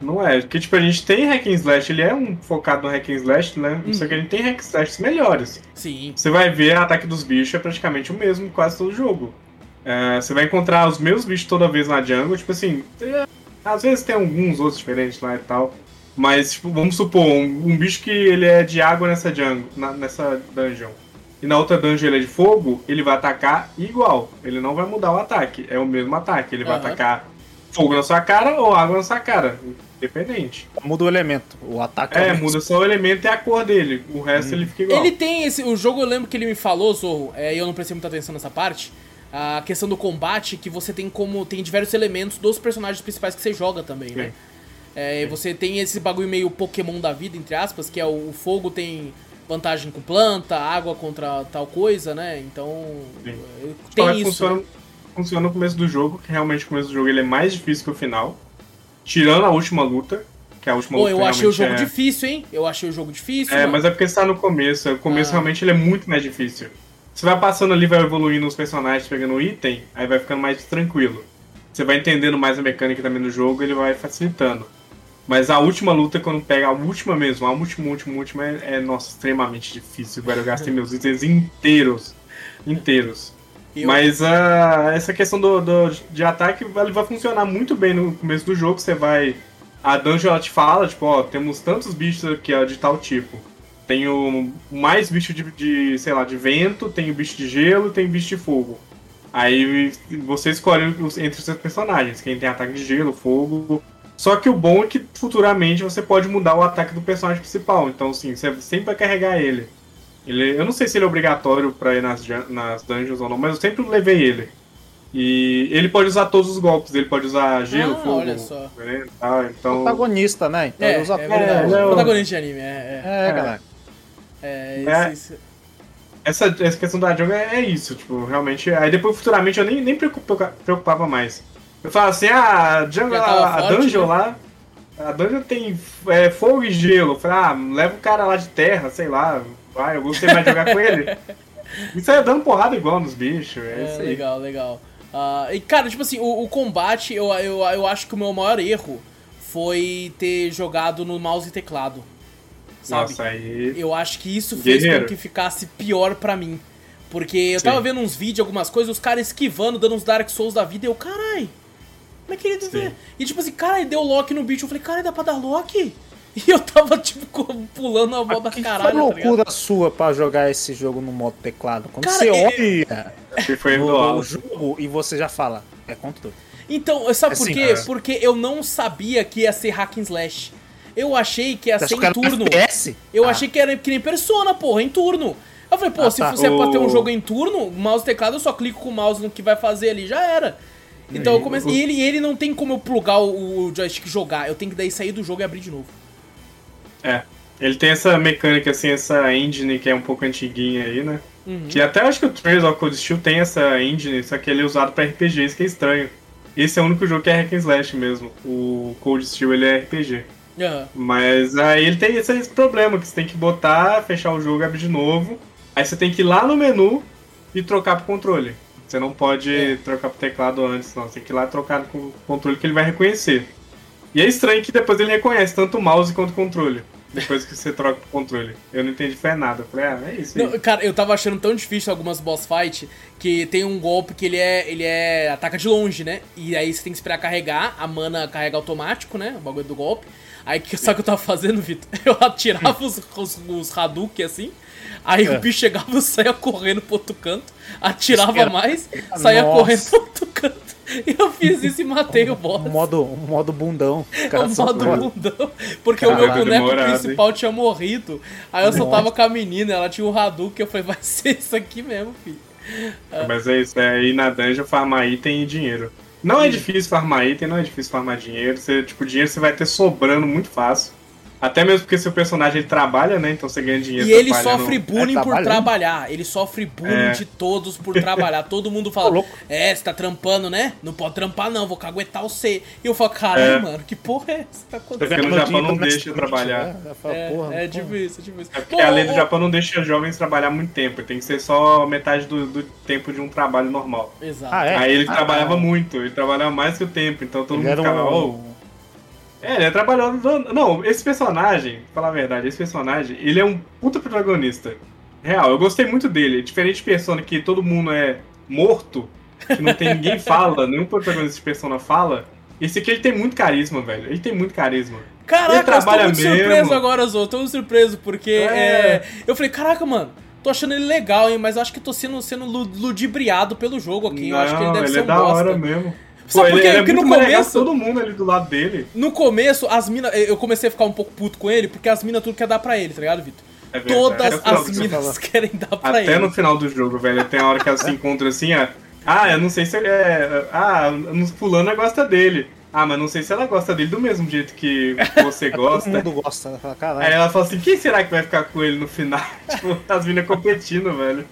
[SPEAKER 3] Não é. Porque, tipo, a gente tem hack and slash, ele é um focado no hack and slash, né?
[SPEAKER 1] Uhum.
[SPEAKER 3] Só que ele tem hack and slash melhores.
[SPEAKER 1] Sim.
[SPEAKER 3] Você vai ver o ataque dos bichos é praticamente o mesmo em quase todo jogo. É, você vai encontrar os mesmos bichos toda vez na jungle, tipo assim, é, às vezes tem alguns outros diferentes lá e tal. Mas, tipo, vamos supor, um, um bicho que ele é de água nessa jungle, na- nessa dungeon. E na outra dungeon ele é de fogo, ele vai atacar igual. Ele não vai mudar o ataque, é o mesmo ataque. Ele vai
[SPEAKER 1] Aham.
[SPEAKER 3] atacar fogo na sua cara ou água na sua cara. Independente.
[SPEAKER 2] Muda o elemento. O ataque
[SPEAKER 3] É,
[SPEAKER 2] o mesmo.
[SPEAKER 3] muda só o elemento e a cor dele. O resto ele fica igual.
[SPEAKER 1] Ele tem esse. O jogo eu lembro que ele me falou, Zorro, é, e eu não prestei muita atenção nessa parte. A questão do combate, que você tem como. Tem diversos elementos dos personagens principais que você joga também, né? É, você tem esse bagulho meio Pokémon da vida, entre aspas, que é o, o fogo tem vantagem com planta, água contra tal coisa, né? Então.
[SPEAKER 3] Sim.
[SPEAKER 1] é,
[SPEAKER 3] Como
[SPEAKER 1] Tem
[SPEAKER 3] é que
[SPEAKER 1] isso.
[SPEAKER 3] funciona,
[SPEAKER 1] né?
[SPEAKER 3] funciona no começo do jogo, que realmente o começo do jogo ele é mais difícil que o final. Tirando a última luta, que a última
[SPEAKER 1] Pô,
[SPEAKER 3] luta
[SPEAKER 1] eu achei o jogo
[SPEAKER 3] é...
[SPEAKER 1] difícil, hein? Eu achei o jogo difícil.
[SPEAKER 3] É,
[SPEAKER 1] mano.
[SPEAKER 3] mas é porque você tá no começo. O começo
[SPEAKER 1] Ah.
[SPEAKER 3] realmente ele é muito mais difícil. Você vai passando ali, vai evoluindo os personagens, pegando item, aí vai ficando mais tranquilo. Você vai entendendo mais a mecânica também do jogo, ele vai facilitando. Mas a última luta, quando pega a última mesmo, a última, última, última, é, é, nossa, extremamente difícil. Agora eu gastei meus itens inteiros. Inteiros.
[SPEAKER 1] Eu-
[SPEAKER 3] Mas ah, essa questão do, do- de ataque vai, funcionar muito bem no começo do jogo. Você vai. A dungeon ela te fala, tipo, ó, temos tantos bichos aqui ó, de tal tipo. Tem o mais bicho de, de, sei lá, de vento, tem o bicho de gelo, tem o bicho de fogo. Aí você escolhe entre os seus personagens, quem tem ataque de gelo, fogo. Só que o bom é que futuramente você pode mudar o ataque do personagem principal. Então, assim, você sempre vai carregar ele. Ele, eu não sei se ele é obrigatório pra ir nas, nas dungeons ou não, mas eu sempre levei ele. E ele pode usar todos os golpes, ele pode usar gelo,
[SPEAKER 1] Ah,
[SPEAKER 3] fogo,
[SPEAKER 1] olha só.
[SPEAKER 3] veneno e tal, então...
[SPEAKER 2] Protagonista, né? Então
[SPEAKER 1] É,
[SPEAKER 2] ele usa
[SPEAKER 1] é
[SPEAKER 3] é o-
[SPEAKER 1] Protagonista de anime, é.
[SPEAKER 2] É,
[SPEAKER 3] É.
[SPEAKER 2] galera.
[SPEAKER 1] É,
[SPEAKER 3] É.
[SPEAKER 1] esse- esse-
[SPEAKER 3] Essa, essa questão da jungle é, é isso, tipo, realmente. Aí depois, futuramente, eu nem, nem preocupa- preocupava mais. Eu falava assim, ah, a jungle, a, a
[SPEAKER 1] forte,
[SPEAKER 3] dungeon
[SPEAKER 1] né?
[SPEAKER 3] lá. A dungeon tem é, fogo e gelo. Eu falei, ah, leva o cara lá de terra, sei lá. Vai, eu gostei mais de jogar com ele. Isso é dando porrada igual nos bichos. É,
[SPEAKER 1] É,
[SPEAKER 3] isso aí.
[SPEAKER 1] legal, legal. Ah, e cara, tipo assim, o, o combate, eu, eu, eu acho que o meu maior erro foi ter jogado no mouse e teclado. Sabe?
[SPEAKER 3] Nossa, aí.
[SPEAKER 1] Eu acho que isso fez
[SPEAKER 3] Guerreiro.
[SPEAKER 1] com que ficasse pior pra mim. Porque eu tava
[SPEAKER 3] Sim.
[SPEAKER 1] vendo uns vídeos, algumas coisas, os caras esquivando, dando uns Dark Souls da vida, e eu, carai, como é que ele.
[SPEAKER 3] Sim.
[SPEAKER 1] E tipo assim, cara, deu lock no bicho, eu falei, cara, dá pra dar lock? E eu tava, tipo, pulando a bola da
[SPEAKER 2] que
[SPEAKER 1] caralho,
[SPEAKER 2] foi
[SPEAKER 1] tá
[SPEAKER 2] loucura sua pra jogar esse jogo no modo teclado? Quando
[SPEAKER 1] Cara,
[SPEAKER 2] você
[SPEAKER 1] é-
[SPEAKER 2] olha
[SPEAKER 3] Que foi
[SPEAKER 2] no, no
[SPEAKER 3] Alan.
[SPEAKER 2] jogo e você já fala, é controle.
[SPEAKER 1] Então, sabe por
[SPEAKER 2] Assim,
[SPEAKER 1] quê?
[SPEAKER 3] é.
[SPEAKER 1] Porque eu não sabia que ia ser hack and slash. Eu achei que ia
[SPEAKER 2] Você
[SPEAKER 1] ser
[SPEAKER 2] que
[SPEAKER 1] em turno.
[SPEAKER 2] FPS?
[SPEAKER 1] Eu
[SPEAKER 2] Ah,
[SPEAKER 1] achei que era que nem Persona, porra, em turno. Eu falei, pô,
[SPEAKER 2] Ah,
[SPEAKER 1] se
[SPEAKER 2] tá.
[SPEAKER 1] você é pra ter um
[SPEAKER 3] O-
[SPEAKER 1] jogo em turno, mouse e teclado, eu só clico com o mouse no que vai fazer ali, já era. Então eu comecei.
[SPEAKER 3] o-
[SPEAKER 1] E ele, e ele não tem como eu plugar o, o joystick e jogar. Eu tenho que daí sair do jogo e abrir de novo.
[SPEAKER 3] É. Ele tem essa mecânica, assim, essa engine que é um pouco antiguinha aí, né?
[SPEAKER 1] Uhum.
[SPEAKER 3] Que até acho que o Trails of Cold Steel tem essa engine, só que ele é usado pra RPG, isso que é estranho. Esse é o único jogo que é hack and slash mesmo. O Cold Steel ele é RPG.
[SPEAKER 1] Aham.
[SPEAKER 3] Mas aí ele tem esse, esse problema, que você tem que botar, fechar o jogo abrir de novo. Aí você tem que ir lá no menu e trocar pro controle. Você não pode
[SPEAKER 1] É.
[SPEAKER 3] trocar pro teclado antes, não. Você tem que ir lá trocar com o controle que ele vai reconhecer. E é estranho que depois ele reconhece tanto o mouse quanto o controle. Depois que você troca o controle. Eu não entendi foi nada. Eu falei, ah, é isso aí.
[SPEAKER 1] Não, cara, eu tava achando tão difícil algumas boss fight que tem um golpe que ele é. ele é. ataca de longe, né? E aí você tem que esperar carregar, a mana carrega automático, né? O bagulho do golpe. Aí que- sabe o que eu tava fazendo, Vitor? Eu atirava os, os, os Hadouken assim. Aí
[SPEAKER 2] É.
[SPEAKER 1] o bicho chegava e saía correndo pro outro canto, atirava
[SPEAKER 2] Espera.
[SPEAKER 1] mais, saía
[SPEAKER 2] Nossa.
[SPEAKER 1] correndo pro outro canto. Eu fiz isso e matei o boss.
[SPEAKER 2] Um modo, um modo bundão.
[SPEAKER 1] É
[SPEAKER 2] Cara,
[SPEAKER 1] o
[SPEAKER 2] só
[SPEAKER 1] modo bundão. Porque o meu boneco
[SPEAKER 3] demorado,
[SPEAKER 1] principal tinha morrido. Aí eu só
[SPEAKER 2] Nossa.
[SPEAKER 1] tava com a menina, ela tinha o Hadouken. Eu falei, vai ser isso aqui mesmo, filho.
[SPEAKER 3] Mas é isso, é ir na dungeon, farmar item e dinheiro. Não é difícil farmar item, não é difícil farmar dinheiro. Você, tipo, dinheiro você vai ter sobrando muito fácil. Até mesmo porque seu personagem ele trabalha, né? Então você ganha dinheiro.
[SPEAKER 1] E ele
[SPEAKER 3] trabalhando.
[SPEAKER 1] sofre bullying
[SPEAKER 2] É,
[SPEAKER 1] por trabalhar. Ele sofre bullying
[SPEAKER 3] É.
[SPEAKER 1] de todos por trabalhar. Todo mundo fala, é, você tá trampando, né? Não pode trampar não, vou caguetar você. E eu falo, caralho,
[SPEAKER 3] É.
[SPEAKER 1] mano, que porra é essa que tá
[SPEAKER 3] Porque
[SPEAKER 1] acontecendo?
[SPEAKER 3] no Japão não deixa trabalhar.
[SPEAKER 2] né?
[SPEAKER 1] É, é isso, é isso.
[SPEAKER 3] É porque a lei do Japão não deixa jovens trabalhar muito tempo. Tem que ser só metade do, do tempo de um trabalho normal.
[SPEAKER 1] Exato.
[SPEAKER 2] Ah, é?
[SPEAKER 3] Aí ele
[SPEAKER 2] Ah,
[SPEAKER 3] trabalhava
[SPEAKER 2] ah.
[SPEAKER 3] muito, ele trabalhava mais que o tempo, então todo
[SPEAKER 2] Ele
[SPEAKER 3] mundo ficava,
[SPEAKER 2] um...
[SPEAKER 3] "Oh, É, ele é trabalhando. Não, esse personagem, pra falar a verdade, esse personagem, ele é um puta protagonista. Real, eu gostei muito dele. Diferente de Persona que todo mundo é morto, que não tem ninguém fala, nenhum protagonista de Persona fala. Esse aqui ele tem muito carisma, velho. Ele tem muito carisma.
[SPEAKER 1] Caraca,
[SPEAKER 3] Ele
[SPEAKER 1] eu tô
[SPEAKER 3] trabalha
[SPEAKER 1] muito
[SPEAKER 3] mesmo.
[SPEAKER 1] surpreso agora, Zô. Tô muito surpreso, porque
[SPEAKER 3] É.
[SPEAKER 1] é, eu falei, caraca, mano, tô achando ele legal, hein, mas eu acho que tô sendo, sendo lu- ludibriado pelo jogo aqui. eu acho que ele deve ser
[SPEAKER 3] é
[SPEAKER 1] um
[SPEAKER 3] da
[SPEAKER 1] bosta.
[SPEAKER 3] hora mesmo.
[SPEAKER 1] Sabe por quê?
[SPEAKER 3] é
[SPEAKER 1] Porque no
[SPEAKER 3] que
[SPEAKER 1] começo-
[SPEAKER 3] todo mundo ali do lado dele.
[SPEAKER 1] No começo, as minas. Eu comecei a ficar um pouco puto com ele, porque as minas tudo quer dar pra ele, tá ligado, Vitor?
[SPEAKER 3] É.
[SPEAKER 1] Todas
[SPEAKER 3] Até
[SPEAKER 1] as minas querem dar pra
[SPEAKER 3] Até
[SPEAKER 1] ele.
[SPEAKER 3] no final do jogo, velho. Tem a hora que elas se encontram assim, ó. Ah, eu não sei se ele é. Ah, no fulano gosta dele. Ah, mas não sei se ela gosta dele do mesmo jeito que você
[SPEAKER 2] Todo
[SPEAKER 3] gosta.
[SPEAKER 2] mundo gosta. Fala,
[SPEAKER 3] Aí
[SPEAKER 2] Caralho.
[SPEAKER 3] ela fala assim, quem será que vai ficar com ele no final? tipo, as minas competindo, velho.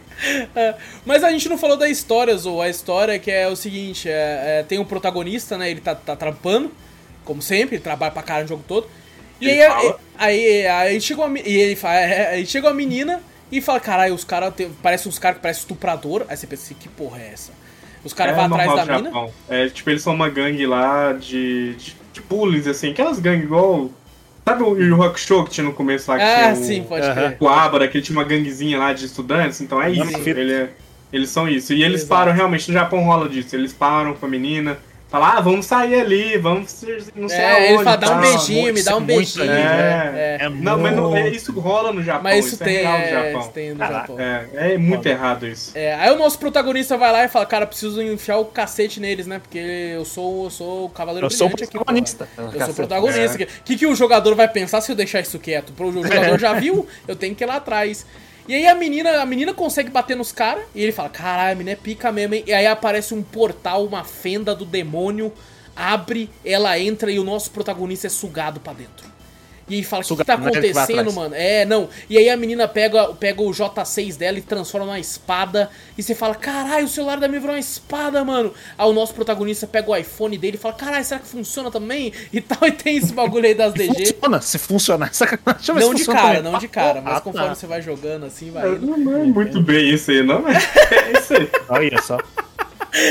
[SPEAKER 1] É, mas a gente não falou da história, Zo. A história que é o seguinte: é, é, tem um protagonista, né? Ele tá, tá trampando, como sempre, ele trabalha pra caralho o jogo todo. E
[SPEAKER 3] Ele
[SPEAKER 1] aí, aí, aí, chegou a, me- e ele fala, é, aí chegou a menina e fala: caralho, os caras. Parece uns caras que parecem estuprador. Aí você pensa assim: que porra é essa? Os caras
[SPEAKER 3] é
[SPEAKER 1] vão atrás da mina.
[SPEAKER 3] Japão. É, tipo, eles são uma gangue lá de, de, de bullies, assim. Aquelas gangues igual... Sabe o Yu Hakusho que tinha no começo lá? Que
[SPEAKER 1] Ah,
[SPEAKER 3] tinha o,
[SPEAKER 1] sim, pode crer.
[SPEAKER 3] o Abara, que ele tinha uma ganguezinha lá de estudantes, então é isso. Ele é- eles são isso. E eles
[SPEAKER 1] Exato.
[SPEAKER 3] param realmente, no Japão rola disso. Eles param com a menina, falam, ah, vamos sair ali, vamos ser- não sei
[SPEAKER 1] É,
[SPEAKER 3] aonde.
[SPEAKER 1] ele fala, dá um beijinho, me dá um
[SPEAKER 2] é muito
[SPEAKER 1] beijinho. né?
[SPEAKER 3] né?
[SPEAKER 1] É.
[SPEAKER 2] É
[SPEAKER 3] Não, mas não, é,
[SPEAKER 2] muito-
[SPEAKER 3] isso rola no Japão.
[SPEAKER 1] Mas isso,
[SPEAKER 3] isso
[SPEAKER 1] tem,
[SPEAKER 3] é real no
[SPEAKER 1] é,
[SPEAKER 3] Japão.
[SPEAKER 1] isso tem no
[SPEAKER 2] Caraca.
[SPEAKER 1] Japão.
[SPEAKER 3] É, é muito errado isso.
[SPEAKER 1] É, aí o nosso protagonista vai lá e fala, cara, preciso enfiar o cacete neles, né? Porque eu sou, eu sou o cavaleiro
[SPEAKER 2] Eu sou o
[SPEAKER 1] brilhante aqui,
[SPEAKER 2] protagonista.
[SPEAKER 1] porra. Eu sou o protagonista.
[SPEAKER 3] É.
[SPEAKER 1] O que, que o jogador vai pensar se eu deixar isso quieto? O jogador já viu, eu tenho que ir lá atrás. E aí a menina, a menina consegue bater nos caras e ele fala, caralho, a menina é pica mesmo, hein? E aí aparece um portal, uma fenda do demônio, abre, ela entra e o nosso protagonista é sugado pra dentro. E aí fala, o que, que tá
[SPEAKER 2] não é vai
[SPEAKER 1] acontecendo, mano? É, não. E aí a menina pega, pega o J6 dela e transforma numa espada. E você fala, caralho, o celular da minha virou uma espada, mano. Aí o nosso protagonista pega o iPhone dele e fala, caralho, será que funciona também? E tal, e tem esse bagulho aí das DG.
[SPEAKER 2] Funciona, se funcionar. Sacanagem. Deixa eu ver
[SPEAKER 1] Não
[SPEAKER 2] se
[SPEAKER 1] de
[SPEAKER 2] funciona
[SPEAKER 1] cara,
[SPEAKER 2] também.
[SPEAKER 1] não de cara, mas
[SPEAKER 2] Ah,
[SPEAKER 1] conforme
[SPEAKER 2] tá.
[SPEAKER 1] você vai jogando assim, vai
[SPEAKER 3] É,
[SPEAKER 1] indo.
[SPEAKER 3] Não é muito bem isso aí, não, mas é isso aí.
[SPEAKER 2] Olha só.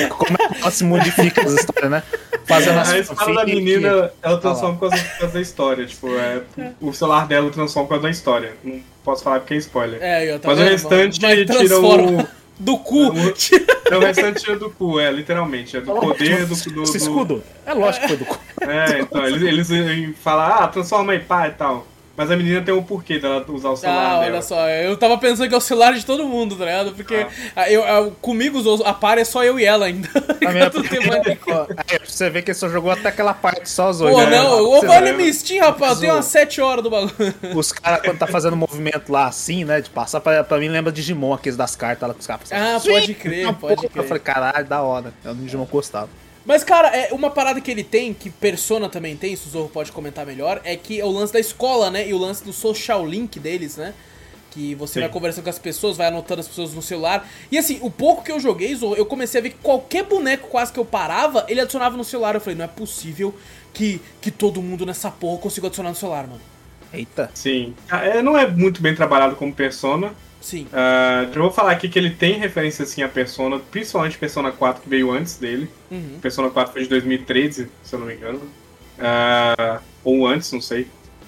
[SPEAKER 2] Como é que ela se modifica as histórias, né? Fazendo as
[SPEAKER 3] A espada da menina, ela transforma por causa, por causa da história. Tipo, é, o celular dela transforma por causa da história. Não posso falar porque é spoiler.
[SPEAKER 1] É, eu,
[SPEAKER 3] Mas o restante
[SPEAKER 1] Vai,
[SPEAKER 3] tira o.
[SPEAKER 1] Do cu.
[SPEAKER 3] o- Não, o restante tira do cu, é, literalmente. É do poder do. do,
[SPEAKER 2] Esse
[SPEAKER 3] do-
[SPEAKER 2] escudo. É lógico que foi do cu.
[SPEAKER 3] É, então, eles, eles, eles falam, ah, transforma aí, pá e tal. Mas a menina tem um porquê dela usar o celular
[SPEAKER 1] Ah,
[SPEAKER 3] dela.
[SPEAKER 1] olha só, eu tava pensando que é o celular de todo mundo, tá ligado? Porque ah, eu, eu- comigo os- a par é só eu e ela ainda.
[SPEAKER 2] A minha
[SPEAKER 1] tem ninguém.
[SPEAKER 2] Aí, você vê que ele só jogou até aquela parte só os olhos.
[SPEAKER 1] Pô,
[SPEAKER 2] né?
[SPEAKER 1] não, ô, olha minha Steam, rapaz, tenho umas 7 horas do bagulho.
[SPEAKER 2] Os caras, quando tá fazendo movimento lá assim, né? De passar pra, pra mim, lembra Digimon, aqueles das cartas lá que os caras.
[SPEAKER 1] Ah,
[SPEAKER 2] Sim,
[SPEAKER 1] pode crer,
[SPEAKER 2] uma
[SPEAKER 1] pode crer.
[SPEAKER 2] Eu falei, caralho, da hora. É o Digimon gostava.
[SPEAKER 1] Mas, cara, é uma parada que ele tem, que Persona também tem, se o Zorro pode comentar melhor, é que é o lance da escola, né? E o lance do social link deles, né? Que você
[SPEAKER 3] Sim.
[SPEAKER 1] vai conversando com as pessoas, vai anotando as pessoas no celular. E assim, o pouco que eu joguei, Zorro, eu comecei a ver que qualquer boneco quase que eu parava, ele adicionava no celular. Eu falei, não é possível que, que todo mundo nessa porra consiga adicionar no celular, mano.
[SPEAKER 2] Eita.
[SPEAKER 3] Sim. Ah, É, não é muito bem trabalhado como Persona.
[SPEAKER 1] Sim.
[SPEAKER 3] Ah, eu vou falar aqui que ele tem referência assim a Persona, principalmente Persona 4 que veio antes dele.
[SPEAKER 1] Uhum.
[SPEAKER 3] Persona 4 foi de 2013, se eu não me engano. Ah, ou antes, não sei.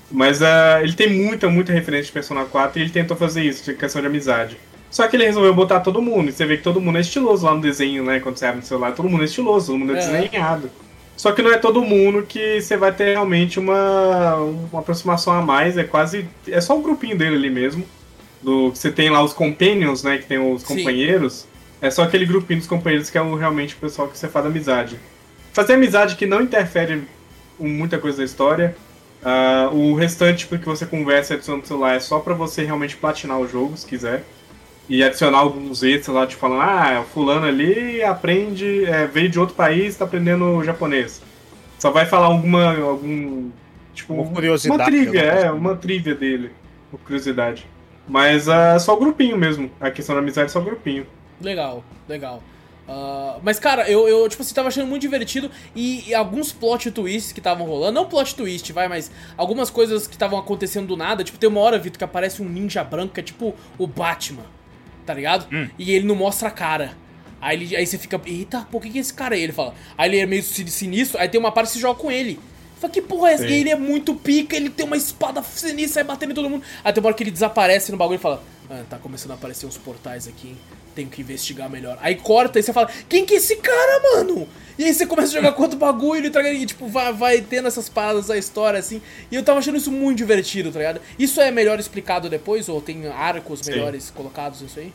[SPEAKER 3] Mas ah, ele tem muita, muita referência de Persona 4 e ele tentou fazer isso, de questão de amizade. Só que ele resolveu botar todo mundo, e você vê que todo mundo é estiloso lá no desenho, né? Quando você abre no celular, todo mundo é estiloso, todo mundo é
[SPEAKER 1] É.
[SPEAKER 3] desenhado. Só que não é todo mundo que você vai ter realmente uma, uma aproximação a mais, é quase. É só o grupinho dele ali mesmo. Do, você tem lá os companions, né? Que tem os
[SPEAKER 1] Sim.
[SPEAKER 3] companheiros. É só aquele grupinho dos companheiros que é o, realmente o pessoal que você faz amizade. Fazer amizade que não interfere em muita coisa da história. Ah, o restante, porque você conversa e adiciona no celular, é só pra você realmente platinar o jogo, se quiser. E adicionar alguns extras lá, tipo, falando, ah, o fulano ali aprende, é, veio de outro país, tá aprendendo japonês. Só vai falar alguma, algum, tipo,
[SPEAKER 2] Uma curiosidade,
[SPEAKER 3] Uma trivia,
[SPEAKER 2] coisa.
[SPEAKER 3] é, uma trivia dele, uma curiosidade. Mas ah, só o grupinho mesmo, a questão da amizade é só o grupinho.
[SPEAKER 1] Legal, legal. Ah, mas, cara, eu, eu, tipo assim, tava achando muito divertido e, e alguns plot twists que estavam rolando, não plot twist, vai, mas algumas coisas que estavam acontecendo do nada, tipo, tem uma hora, Vitor, que aparece um ninja branco, que é tipo o Batman, tá ligado? E ele não mostra a cara. Aí, ele, aí você fica, eita, pô, quem que é esse cara aí? Ele fala, aí ele é meio sin- sinistro, aí tem uma parte que você joga com ele. Fala, que porra é essa? E ele é muito pica, ele tem uma espada sinistra, sai batendo em todo mundo. Aí tem uma hora que ele desaparece no bagulho e fala, ah, tá começando a aparecer uns portais aqui, hein? tenho que investigar melhor. Aí corta e você fala, quem que é esse cara, mano? E aí você começa a jogar com outro bagulho ele traga e tipo, vai, vai tendo essas paradas da história, assim. E eu tava achando isso muito divertido, tá ligado? Isso é melhor explicado depois, ou tem arcos
[SPEAKER 3] Sim.
[SPEAKER 1] melhores colocados nisso aí?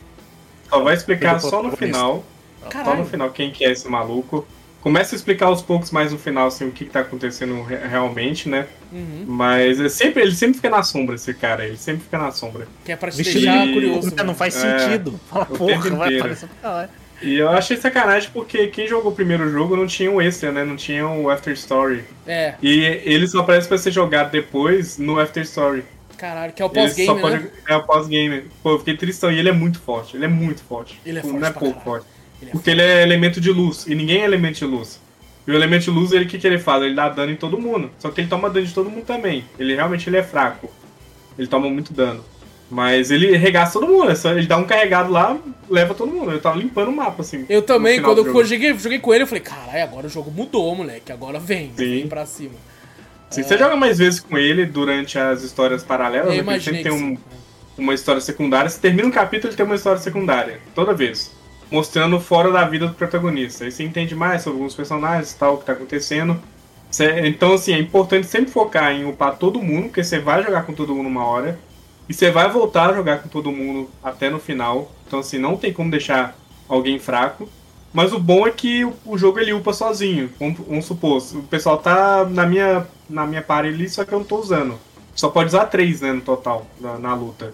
[SPEAKER 3] Só vai explicar
[SPEAKER 2] o
[SPEAKER 3] só no final. Só
[SPEAKER 1] Caralho.
[SPEAKER 3] no final quem que é esse maluco. Começa a explicar aos poucos mais no final assim, o que, que tá acontecendo re- realmente, né?
[SPEAKER 1] Uhum.
[SPEAKER 3] Mas é sempre, ele sempre fica na sombra, esse cara. Ele sempre fica na sombra.
[SPEAKER 1] Que é pra te
[SPEAKER 2] Vestido
[SPEAKER 1] deixar
[SPEAKER 3] de-
[SPEAKER 1] curioso.
[SPEAKER 2] Não,
[SPEAKER 1] né?
[SPEAKER 2] faz
[SPEAKER 3] É,
[SPEAKER 2] sentido. Fala,
[SPEAKER 3] o
[SPEAKER 2] porra, vai aparecer pra.
[SPEAKER 3] E eu achei sacanagem porque quem jogou o primeiro jogo não tinha o extra, né? Não tinha o After Story.
[SPEAKER 1] É,
[SPEAKER 3] E ele só aparece pra ser jogado depois no After Story.
[SPEAKER 1] caralho, que é o pós-game, né?
[SPEAKER 3] pode- É o pós-game. Pô, eu fiquei tristão. E ele é muito forte. Ele é muito forte.
[SPEAKER 1] Ele é forte
[SPEAKER 3] Não é pouco
[SPEAKER 1] caralho.
[SPEAKER 3] forte.
[SPEAKER 1] Ele é
[SPEAKER 3] Porque ele é elemento de luz. E ninguém é elemento de luz. E o elemento de luz, ele o que, que ele faz? Ele dá dano em todo mundo. Só que ele toma dano de todo mundo também. Ele realmente ele é fraco. Ele toma muito dano. Mas ele regaça todo mundo. É ele dá um carregado lá, leva todo mundo. Ele tava limpando o mapa, assim.
[SPEAKER 1] Eu também, quando
[SPEAKER 3] do
[SPEAKER 1] eu joguei, joguei com ele, eu falei, caralho, agora o jogo mudou, moleque. Agora vem,
[SPEAKER 3] Sim.
[SPEAKER 1] vem pra cima.
[SPEAKER 3] Se você joga mais vezes com ele durante as histórias paralelas,
[SPEAKER 1] Eu
[SPEAKER 3] né, porque sempre tem um,
[SPEAKER 1] sim.
[SPEAKER 3] uma história secundária. Se termina um capítulo, ele tem uma história secundária. Toda vez. Mostrando fora da vida do protagonista. Aí você entende mais sobre alguns personagens e tal, o que tá acontecendo. Então, assim, é importante sempre focar em upar todo mundo, porque você vai jogar com todo mundo uma hora. E você vai voltar a jogar com todo mundo até no final. Então, assim, não tem como deixar alguém fraco. Mas o bom é que o, o jogo ele upa sozinho. Vamos, vamos supor, o pessoal tá na minha, na minha party ali, só que eu não tô usando. Só pode usar três, né, no total, na, na luta.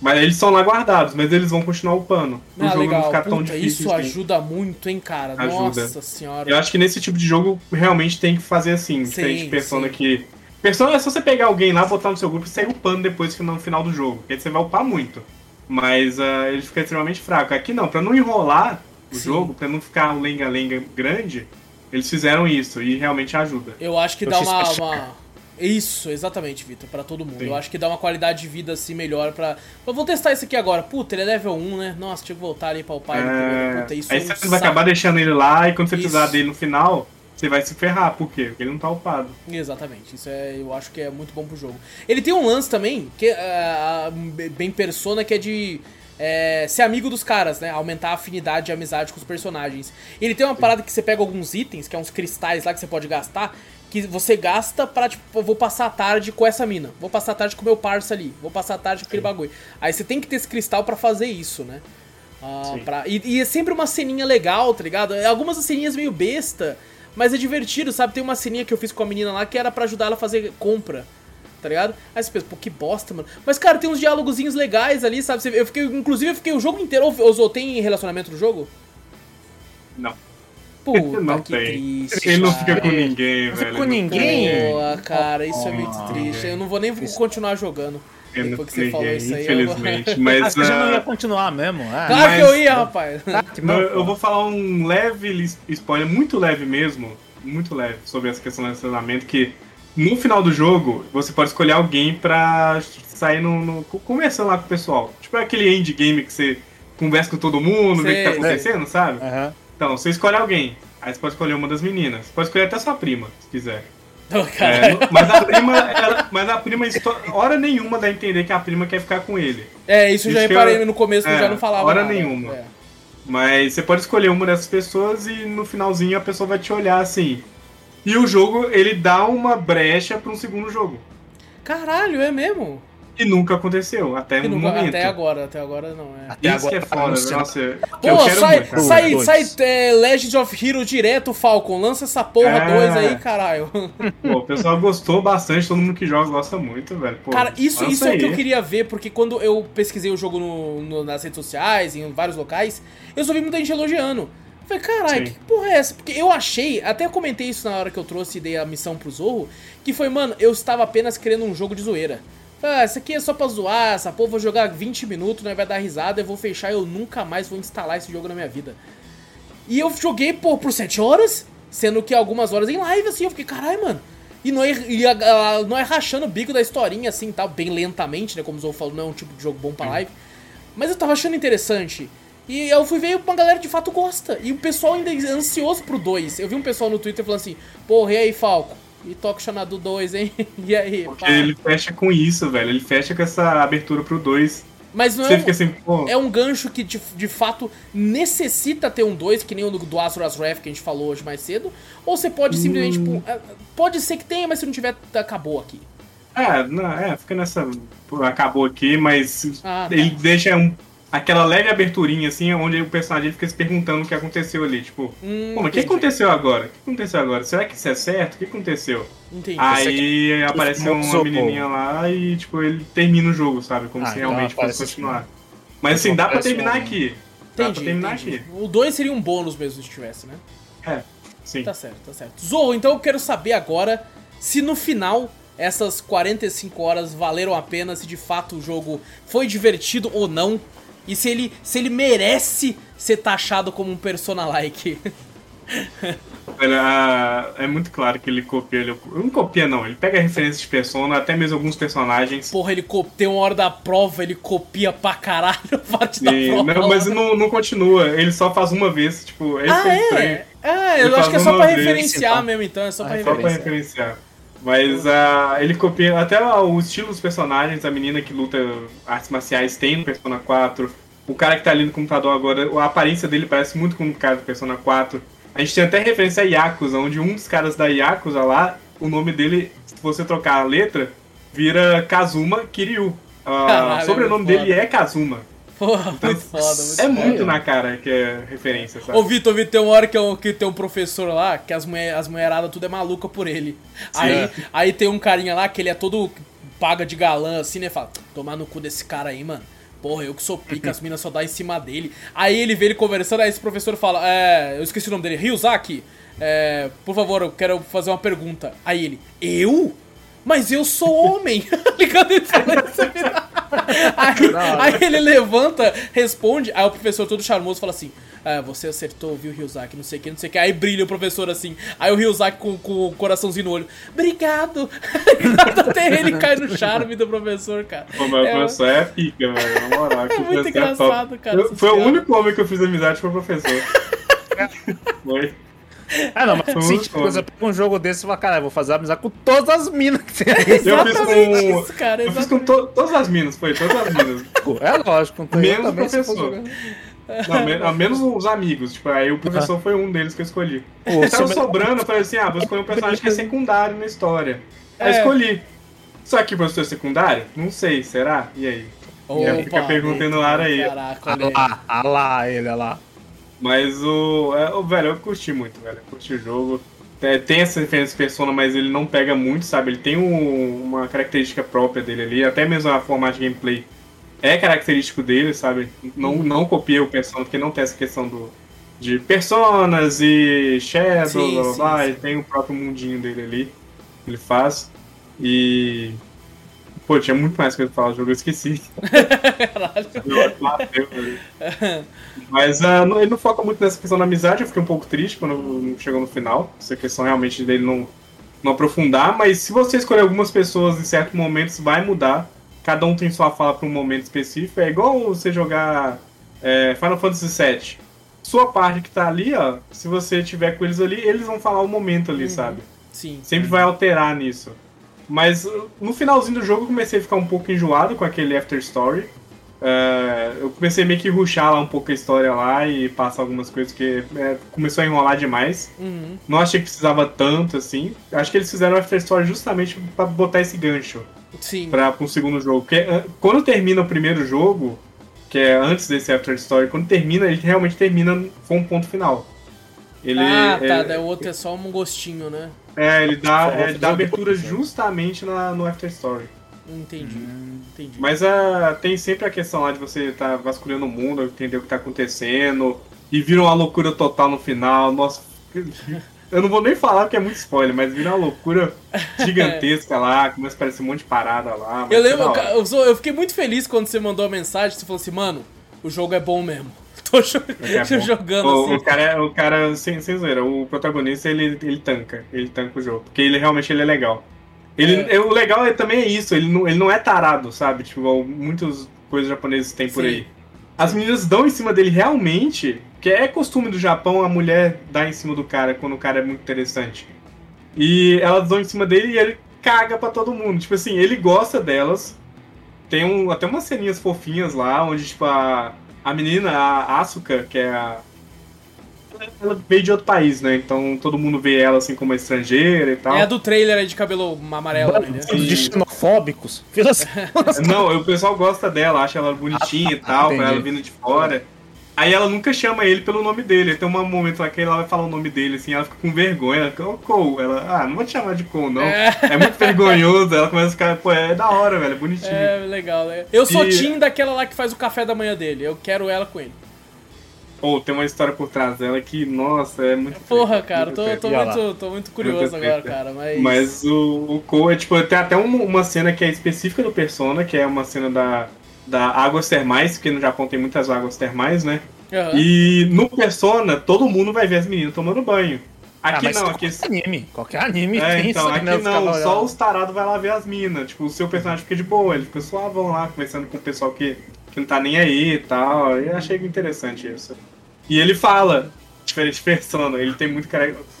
[SPEAKER 3] Mas eles são lá guardados, mas eles vão continuar upando. O
[SPEAKER 1] Ah,
[SPEAKER 3] jogo
[SPEAKER 1] legal.
[SPEAKER 3] não ficar tão
[SPEAKER 1] Puta,
[SPEAKER 3] difícil.
[SPEAKER 1] isso
[SPEAKER 3] assim.
[SPEAKER 1] ajuda muito, hein, cara.
[SPEAKER 3] Ajuda.
[SPEAKER 1] Nossa senhora.
[SPEAKER 3] Eu acho que nesse tipo de jogo realmente tem que fazer assim, diferente de Persona
[SPEAKER 1] sim.
[SPEAKER 3] que. Persona é só você pegar alguém lá, botar no seu grupo e sair upando depois no final do jogo. Porque aí você vai upar muito. Mas ah, ele fica extremamente fraco. Aqui não, pra não enrolar o
[SPEAKER 1] Sim.
[SPEAKER 3] jogo, pra não ficar um lenga-lenga grande, eles fizeram isso e realmente ajuda.
[SPEAKER 1] Eu acho que
[SPEAKER 2] Eu
[SPEAKER 1] dá uma. uma- Isso, exatamente, Vitor, pra todo mundo.
[SPEAKER 3] Sim.
[SPEAKER 1] Eu acho que dá uma qualidade de vida assim melhor pra. Eu vou testar isso aqui agora. Puta, ele é level 1, né? Nossa, tinha que voltar ali pra upar ele primeiro.
[SPEAKER 3] É,
[SPEAKER 1] Puta, isso
[SPEAKER 3] aí
[SPEAKER 1] é um
[SPEAKER 3] você vai acabar deixando ele lá e quando você
[SPEAKER 1] Isso.
[SPEAKER 3] precisar dele no final, você vai se ferrar. Por quê? Porque ele não tá upado.
[SPEAKER 1] Exatamente, isso é, eu acho que é muito bom pro jogo. Ele tem um lance também, que é bem persona, que é de é, ser amigo dos caras, né? Aumentar a afinidade e amizade com os personagens. Ele tem uma parada que você pega alguns itens, que é uns cristais lá que você pode gastar, que você gasta pra, tipo, vou passar a tarde com essa mina, vou passar a tarde com o meu parça ali, vou passar a tarde com aquele bagulho. Aí você tem que ter esse cristal pra fazer isso, né? Ah,
[SPEAKER 3] Sim.
[SPEAKER 1] pra- e, e é sempre uma ceninha legal, tá ligado? Algumas ceninhas meio besta, mas é divertido, sabe? Tem uma ceninha que eu fiz com a menina lá que era pra ajudar ela a fazer compra, tá ligado? Aí você pensa, pô, que bosta, mano. Mas, cara, tem uns diálogozinhos legais ali, sabe? Eu fiquei, inclusive, eu fiquei o jogo inteiro. Ô, Zô, tem relacionamento no jogo?
[SPEAKER 3] Não.
[SPEAKER 1] Puta,
[SPEAKER 3] não
[SPEAKER 1] que
[SPEAKER 3] tem.
[SPEAKER 1] triste.
[SPEAKER 3] Ele não
[SPEAKER 1] cara.
[SPEAKER 3] fica com ninguém,
[SPEAKER 2] Não fica
[SPEAKER 3] velho.
[SPEAKER 2] com
[SPEAKER 3] ele não
[SPEAKER 2] ninguém?
[SPEAKER 1] Boa, cara, isso é muito triste. Eu não vou nem continuar jogando.
[SPEAKER 3] Não
[SPEAKER 1] Depois que
[SPEAKER 3] fica
[SPEAKER 1] você falou isso aí, eu-
[SPEAKER 3] infelizmente.
[SPEAKER 2] Ah,
[SPEAKER 3] Mas
[SPEAKER 2] você já não ia
[SPEAKER 3] ah,
[SPEAKER 2] continuar mesmo. Ah,
[SPEAKER 1] Claro que
[SPEAKER 3] Mas-
[SPEAKER 1] eu ia, rapaz.
[SPEAKER 2] que
[SPEAKER 3] não,
[SPEAKER 2] não,
[SPEAKER 3] eu vou falar um leve spoiler, muito leve mesmo, muito leve, sobre essa questão do relacionamento, que no final do jogo, você pode escolher alguém pra sair no, no- conversando lá com o pessoal. Tipo aquele endgame que você conversa com todo mundo, vê o que tá
[SPEAKER 1] Sei.
[SPEAKER 3] acontecendo, sabe?
[SPEAKER 2] Aham.
[SPEAKER 3] Então, você escolhe alguém. Aí você pode escolher uma das meninas. Você pode escolher até sua prima, se quiser.
[SPEAKER 1] Não,
[SPEAKER 3] É, mas a prima, ela- mas a prima, hora nenhuma dá a entender que a prima quer ficar com ele.
[SPEAKER 1] É, isso eu já
[SPEAKER 3] Isso que
[SPEAKER 1] reparei
[SPEAKER 3] eu-
[SPEAKER 1] no começo, eu
[SPEAKER 3] é,
[SPEAKER 1] já não falava
[SPEAKER 3] hora
[SPEAKER 1] nada.
[SPEAKER 3] nenhuma.
[SPEAKER 1] É.
[SPEAKER 3] Mas você pode escolher uma dessas pessoas e no finalzinho a pessoa vai te olhar assim. E o jogo, ele dá uma brecha pra um segundo jogo.
[SPEAKER 1] Caralho, é mesmo?
[SPEAKER 3] E nunca aconteceu, até no
[SPEAKER 1] nunca-
[SPEAKER 3] momento.
[SPEAKER 1] até agora, até agora não é.
[SPEAKER 2] Até
[SPEAKER 3] Isso que é
[SPEAKER 2] agora tá
[SPEAKER 3] foda, nossa. eu
[SPEAKER 1] Pô,
[SPEAKER 3] quero
[SPEAKER 1] sai,
[SPEAKER 3] muito,
[SPEAKER 1] sai,
[SPEAKER 2] Dois.
[SPEAKER 1] sai é, Legends of Hero direto, Falcon. Lança essa porra
[SPEAKER 3] É.
[SPEAKER 1] 2 aí, caralho.
[SPEAKER 3] Pô, o pessoal gostou bastante, todo mundo que joga gosta muito, velho. Pô,
[SPEAKER 1] Cara, isso, isso é o que eu queria ver, porque quando eu pesquisei o jogo no- no- nas redes sociais, em vários locais, eu só vi muita gente elogiando. Eu Falei, caralho, que porra é essa? Porque eu achei, até comentei isso na hora que eu trouxe e dei a missão pro Zorro, que foi, mano, eu estava apenas querendo um jogo de zoeira. Ah, isso aqui é só pra zoar, essa porra, vou jogar 20 minutos, né, vai dar risada, eu vou fechar e eu nunca mais vou instalar esse jogo na minha vida. E eu joguei, pô, por 7 horas, sendo que algumas horas em live, assim, eu fiquei, caralho, mano. E não é, e a- a- não é rachando o bico da historinha, assim, tal, bem lentamente, né, como o Zou falou, não é um tipo de jogo bom pra live. Mas eu tava achando interessante. E eu fui ver uma galera de fato gosta. E o pessoal ainda é ansioso pro 2. Eu vi um pessoal no Twitter falando assim, porra, e aí, Falco? E o Xanadu 2, hein? E aí,
[SPEAKER 3] Porque
[SPEAKER 1] pá?
[SPEAKER 3] ele fecha com isso, velho. Ele fecha com essa abertura pro 2.
[SPEAKER 1] Mas não
[SPEAKER 3] Você
[SPEAKER 1] é
[SPEAKER 3] fica
[SPEAKER 1] um,
[SPEAKER 3] assim, pô.
[SPEAKER 1] é um gancho que de, de fato necessita ter um 2, que nem o do, Azura's Wrath que a gente falou hoje mais cedo. Ou você pode simplesmente,
[SPEAKER 3] Hum.
[SPEAKER 1] tipo, é, pode ser que tenha, mas se não tiver, acabou aqui.
[SPEAKER 3] É, não, é, fica nessa. acabou aqui, mas
[SPEAKER 1] Ah, tá.
[SPEAKER 3] ele deixa um, aquela leve aberturinha, assim, onde o personagem fica se perguntando o que aconteceu ali. Tipo,
[SPEAKER 1] Hum,
[SPEAKER 3] pô, mas o que aconteceu agora? O que aconteceu agora? Será que isso é certo? O que aconteceu?
[SPEAKER 1] Entendi.
[SPEAKER 3] Aí aparece
[SPEAKER 2] Isso é
[SPEAKER 3] uma
[SPEAKER 2] socorro.
[SPEAKER 3] menininha lá e, tipo, ele termina o jogo, sabe? Como
[SPEAKER 2] Ah,
[SPEAKER 3] se
[SPEAKER 2] então
[SPEAKER 3] realmente fosse
[SPEAKER 2] aparece
[SPEAKER 3] continuar. Mas assim, dá pra
[SPEAKER 2] Aparece
[SPEAKER 3] terminar
[SPEAKER 2] um-
[SPEAKER 3] aqui. Dá
[SPEAKER 1] entendi,
[SPEAKER 3] pra terminar
[SPEAKER 1] entendi.
[SPEAKER 3] aqui.
[SPEAKER 1] O 2 seria um bônus mesmo se tivesse, né?
[SPEAKER 3] É, sim.
[SPEAKER 1] Tá certo, tá certo. Zorro, então eu quero saber agora se no final essas 45 horas valeram a pena, se de fato o jogo foi divertido ou não, e se ele, se ele merece ser taxado como um Persona-like.
[SPEAKER 3] Olha, é muito claro que ele copia. Ele não copia, não. Ele pega referências de Persona, até mesmo alguns personagens.
[SPEAKER 1] Porra, ele tem uma hora da prova, ele copia pra caralho a parte da
[SPEAKER 3] E-
[SPEAKER 1] prova.
[SPEAKER 3] não, mas não, não continua. Ele só faz uma vez. Tipo, esse
[SPEAKER 1] Ah,
[SPEAKER 3] é estranho.
[SPEAKER 1] é? Ah, eu
[SPEAKER 3] Ele
[SPEAKER 1] acho que é só pra
[SPEAKER 3] vez,
[SPEAKER 1] referenciar
[SPEAKER 2] então.
[SPEAKER 1] mesmo, então. É só pra
[SPEAKER 2] Ah,
[SPEAKER 3] Só pra
[SPEAKER 1] referenciar.
[SPEAKER 3] Mas ah, ele copia até o estilo dos personagens, a menina que luta artes marciais tem no Persona 4. O cara que tá ali no computador agora, a aparência dele parece muito com o cara do Persona 4. A gente tem até referência a Yakuza, onde um dos caras da Yakuza lá, o nome dele, se você trocar a letra, vira Kazuma Kiryu. Ah,
[SPEAKER 1] Caralho,
[SPEAKER 3] o sobrenome
[SPEAKER 1] é
[SPEAKER 3] dele é Kazuma.
[SPEAKER 1] Porra,
[SPEAKER 3] Então,
[SPEAKER 1] muito foda. Muito
[SPEAKER 3] é muito na cara que é referência, sabe?
[SPEAKER 1] Ô, Vitor, Vitor, tem uma hora que, eu- que tem um professor lá, que as, mulher, as mulheradas tudo é maluca por ele. Aí, aí tem um carinha lá que ele é todo paga de galã, assim, né? Fala, tomar no cu desse cara aí, mano. Porra, eu que sou pica, as minas só dá em cima dele. Aí ele vê ele conversando, aí esse professor fala, é. Eu esqueci o nome dele, Ryuzaki, é, por favor, eu quero fazer uma pergunta. Aí ele, eu? Mas eu sou homem. Ligado ele fala isso, aí, aí ele levanta, responde, aí o professor todo charmoso fala assim: ah, você acertou, viu, Ryuzaki? Não sei o que, não sei o que. Aí brilha o professor assim. Aí o Ryuzaki com, com o coraçãozinho no olho. Obrigado! Até ele cai no charme do professor, cara.
[SPEAKER 3] Pô, mas
[SPEAKER 1] É,
[SPEAKER 3] o professor é pica, velho. Na moral. que
[SPEAKER 1] muito
[SPEAKER 3] professor top.
[SPEAKER 1] engraçado, cara,
[SPEAKER 3] Eu- Foi o único homem que eu fiz amizade foi o professor. foi.
[SPEAKER 2] Ah, não, mas
[SPEAKER 3] Foi
[SPEAKER 2] se
[SPEAKER 3] muito
[SPEAKER 2] você pega um jogo desse e fala, cara, eu vou fazer amizade com todas as minas que tem aí.
[SPEAKER 3] Eu fiz com.
[SPEAKER 1] isso, cara,
[SPEAKER 3] eu fiz com to- todas as minas, foi, todas as minas.
[SPEAKER 2] É lógico, então
[SPEAKER 3] Menos o professor. Não, me- a menos os amigos. Tipo, aí o professor foi um deles que eu escolhi.
[SPEAKER 2] Pô,
[SPEAKER 3] Tava sobrando, eu falei assim, ah, vou escolher um personagem que é secundário na história. Aí
[SPEAKER 1] É.
[SPEAKER 3] escolhi. Só que o professor é secundário? Não sei, será? E aí? Já fica a pergunta aí no ar aí.
[SPEAKER 1] Caraca,
[SPEAKER 2] Ah
[SPEAKER 1] olha aí.
[SPEAKER 2] lá, ah lá, ele, ah lá.
[SPEAKER 3] Mas o, é, o. Velho, eu curti muito, velho. Eu curti o jogo. É, tem essa referência de persona, mas ele não pega muito, sabe? Ele tem um- uma característica própria dele ali, até mesmo a formato de gameplay é característico dele, sabe? Não, não copia o persona, porque não tem essa questão do, de personas e shadow,
[SPEAKER 1] Sim,
[SPEAKER 3] blá, blá,
[SPEAKER 1] sim,
[SPEAKER 3] blá,
[SPEAKER 1] sim.
[SPEAKER 3] ele tem o próprio mundinho dele ali, ele faz. E. Pô, tinha muito mais coisa pra falar do jogo, eu esqueci. Mas ah, não- ele não foca muito nessa questão da amizade, eu fiquei um pouco triste quando chegou no final. Essa questão realmente dele não, não aprofundar, mas se você escolher algumas pessoas em certos momentos, vai mudar. Cada um tem sua fala para um momento específico. É igual você jogar é, Final Fantasy VII. Sua parte que tá ali, ó, se você tiver com eles ali, eles vão falar o momento ali,
[SPEAKER 1] Uhum.
[SPEAKER 3] sabe?
[SPEAKER 1] Sim.
[SPEAKER 3] Sempre vai alterar nisso. Mas uh, no finalzinho do jogo eu comecei a ficar um pouco enjoado com aquele After Story. É, eu comecei meio que ruxar lá um pouco a história lá e passar algumas coisas que é, começou a enrolar demais.
[SPEAKER 1] Uhum.
[SPEAKER 3] Não achei que precisava tanto assim. Acho que eles fizeram o After Story justamente pra botar esse gancho
[SPEAKER 1] Sim.
[SPEAKER 3] para um segundo jogo. Porque uh, quando termina o primeiro jogo, que é antes desse After Story, quando termina, ele realmente termina com um ponto final. Ele,
[SPEAKER 1] ah, tá.
[SPEAKER 3] é,
[SPEAKER 1] Daí o outro é só um gostinho, né?
[SPEAKER 3] é, ele dá, é, ele dá abertura justamente na, no After Story.
[SPEAKER 1] Entendi.
[SPEAKER 3] Hum.
[SPEAKER 1] Entendi.
[SPEAKER 3] Mas ah, tem sempre a questão lá de você estar vasculhando o mundo, entender o que tá acontecendo, e vira uma loucura total no final. Nossa, eu não vou nem falar porque é muito spoiler, mas vira uma loucura gigantesca lá, começa a aparecer um monte de parada lá.
[SPEAKER 1] Eu lembro, eu, eu fiquei muito feliz quando você mandou a mensagem, você falou assim, mano, o jogo é bom mesmo. Tô
[SPEAKER 3] É
[SPEAKER 1] jogando
[SPEAKER 3] o,
[SPEAKER 1] assim.
[SPEAKER 3] o cara, é- o cara sem, sem zoeira, o protagonista ele, ele tanca, ele tanca o jogo, porque ele realmente ele é legal. Ele,
[SPEAKER 1] É.
[SPEAKER 3] o legal é, também é isso, ele não, ele não é tarado, sabe? Tipo, muitas coisas japonesas tem por
[SPEAKER 1] Sim.
[SPEAKER 3] aí. As meninas dão em cima dele realmente, que é costume do Japão a mulher dar em cima do cara quando o cara é muito interessante. E elas dão em cima dele e ele caga pra todo mundo. Tipo assim, ele gosta delas. Tem um, até umas ceninhas fofinhas lá, onde, tipo, a, a menina, a Asuka, que é a. Ela veio de outro país, né? Então todo mundo vê ela assim como uma estrangeira e tal.
[SPEAKER 1] É a do trailer aí de cabelo amarelo, né?
[SPEAKER 2] De xenofóbicos.
[SPEAKER 3] Não, o pessoal gosta dela, acha ela bonitinha e
[SPEAKER 2] Ah,
[SPEAKER 3] tal,
[SPEAKER 2] entendi.
[SPEAKER 3] pra ela vindo de fora. Aí ela nunca chama ele pelo nome dele. Tem um momento lá que ela vai falar o nome dele, assim, ela fica com vergonha. Ela fica, ô Cole. Ela, ah, não vou te chamar de Cole, não.
[SPEAKER 1] É.
[SPEAKER 3] É, muito vergonhoso. Ela começa a ficar, pô, é da hora, velho, é bonitinho.
[SPEAKER 1] É, legal, né? Eu sou
[SPEAKER 3] E-
[SPEAKER 1] Tim daquela lá que faz o café da manhã dele. Eu quero ela com ele.
[SPEAKER 3] Pô, tem uma história por trás dela que, nossa, é muito.
[SPEAKER 1] Porra, cara,
[SPEAKER 3] muito
[SPEAKER 1] tô, tô, muito, tô muito curioso
[SPEAKER 3] Muito
[SPEAKER 1] agora, cara. Mas.
[SPEAKER 3] Mas o, o Cole é tipo, tem até uma, uma cena que é específica do Persona, que é uma cena da, da águas termais, porque no Japão tem muitas águas termais, né?
[SPEAKER 1] Aham.
[SPEAKER 3] E no Persona, todo mundo vai ver as meninas tomando banho.
[SPEAKER 2] Ah,
[SPEAKER 3] Aqui
[SPEAKER 2] mas
[SPEAKER 3] não, aqui.
[SPEAKER 2] qualquer anime. Qualquer anime
[SPEAKER 3] É,
[SPEAKER 2] tem
[SPEAKER 3] então,
[SPEAKER 2] isso
[SPEAKER 3] aqui
[SPEAKER 2] né?
[SPEAKER 3] Não, só os tarados vai lá ver as minas. Tipo, o seu personagem fica de boa, ele fica suavão lá, conversando com o pessoal que, que não tá nem aí e tal. E eu achei interessante isso. E ele fala, diferente de Persona, ele tem muito,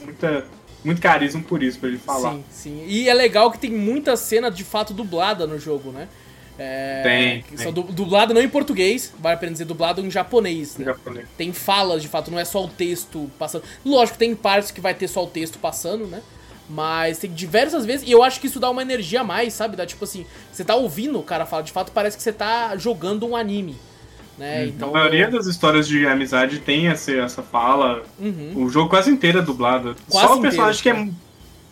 [SPEAKER 3] muita, muito carisma por isso, pra ele falar.
[SPEAKER 1] Sim, sim. E é legal que tem muita cena de fato dublada no jogo, né? É,
[SPEAKER 3] Tem, tem.
[SPEAKER 1] São du- dublada não em português, vale a pena dizer dublado em japonês, né?
[SPEAKER 3] japonês.
[SPEAKER 1] Tem falas, de fato, não é só o texto passando. Lógico, tem partes que vai ter só o texto passando, né? Mas tem diversas vezes, e eu acho que isso dá uma energia a mais, sabe? Dá tipo assim, você tá ouvindo o cara falar, de fato parece que você tá jogando um anime, né? Então.
[SPEAKER 3] A maioria das histórias de amizade tem essa, essa fala.
[SPEAKER 1] Uhum.
[SPEAKER 3] O jogo quase inteiro é dublado.
[SPEAKER 1] Quase
[SPEAKER 3] só o personagem
[SPEAKER 1] inteiro,
[SPEAKER 3] que é.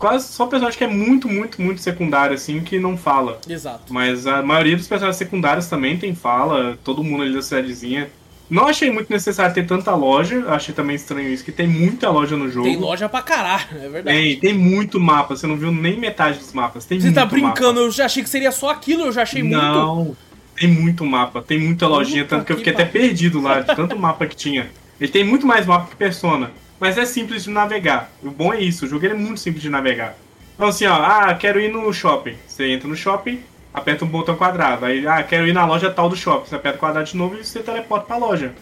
[SPEAKER 3] Quase só o personagem que é muito, muito, muito secundário, assim, que não fala.
[SPEAKER 1] Exato.
[SPEAKER 3] Mas a maioria dos personagens secundários também tem fala, todo mundo ali da cidadezinha. Não achei muito necessário ter tanta loja, achei também estranho isso, que tem muita loja no jogo.
[SPEAKER 1] Tem loja pra caralho, é verdade.
[SPEAKER 3] Tem, tem muito mapa, você não viu nem metade dos mapas. Tem
[SPEAKER 1] Você tá brincando,
[SPEAKER 3] mapa.
[SPEAKER 1] eu já achei que seria só aquilo, eu já achei muito.
[SPEAKER 3] Não, tem muito mapa, tem muita lojinha,
[SPEAKER 1] Puta
[SPEAKER 3] tanto que eu
[SPEAKER 1] que
[SPEAKER 3] fiquei até
[SPEAKER 1] pariu.
[SPEAKER 3] perdido lá, de tanto mapa que tinha. Ele tem muito mais mapa que Persona, mas é simples de navegar. O bom é isso, o jogo é muito simples de navegar. Então assim, ó, ah, quero ir no shopping. Você entra no shopping, aperta um botão quadrado. Aí, ah, quero ir na loja tal do shopping. Você aperta o quadrado de novo e você teleporta pra loja.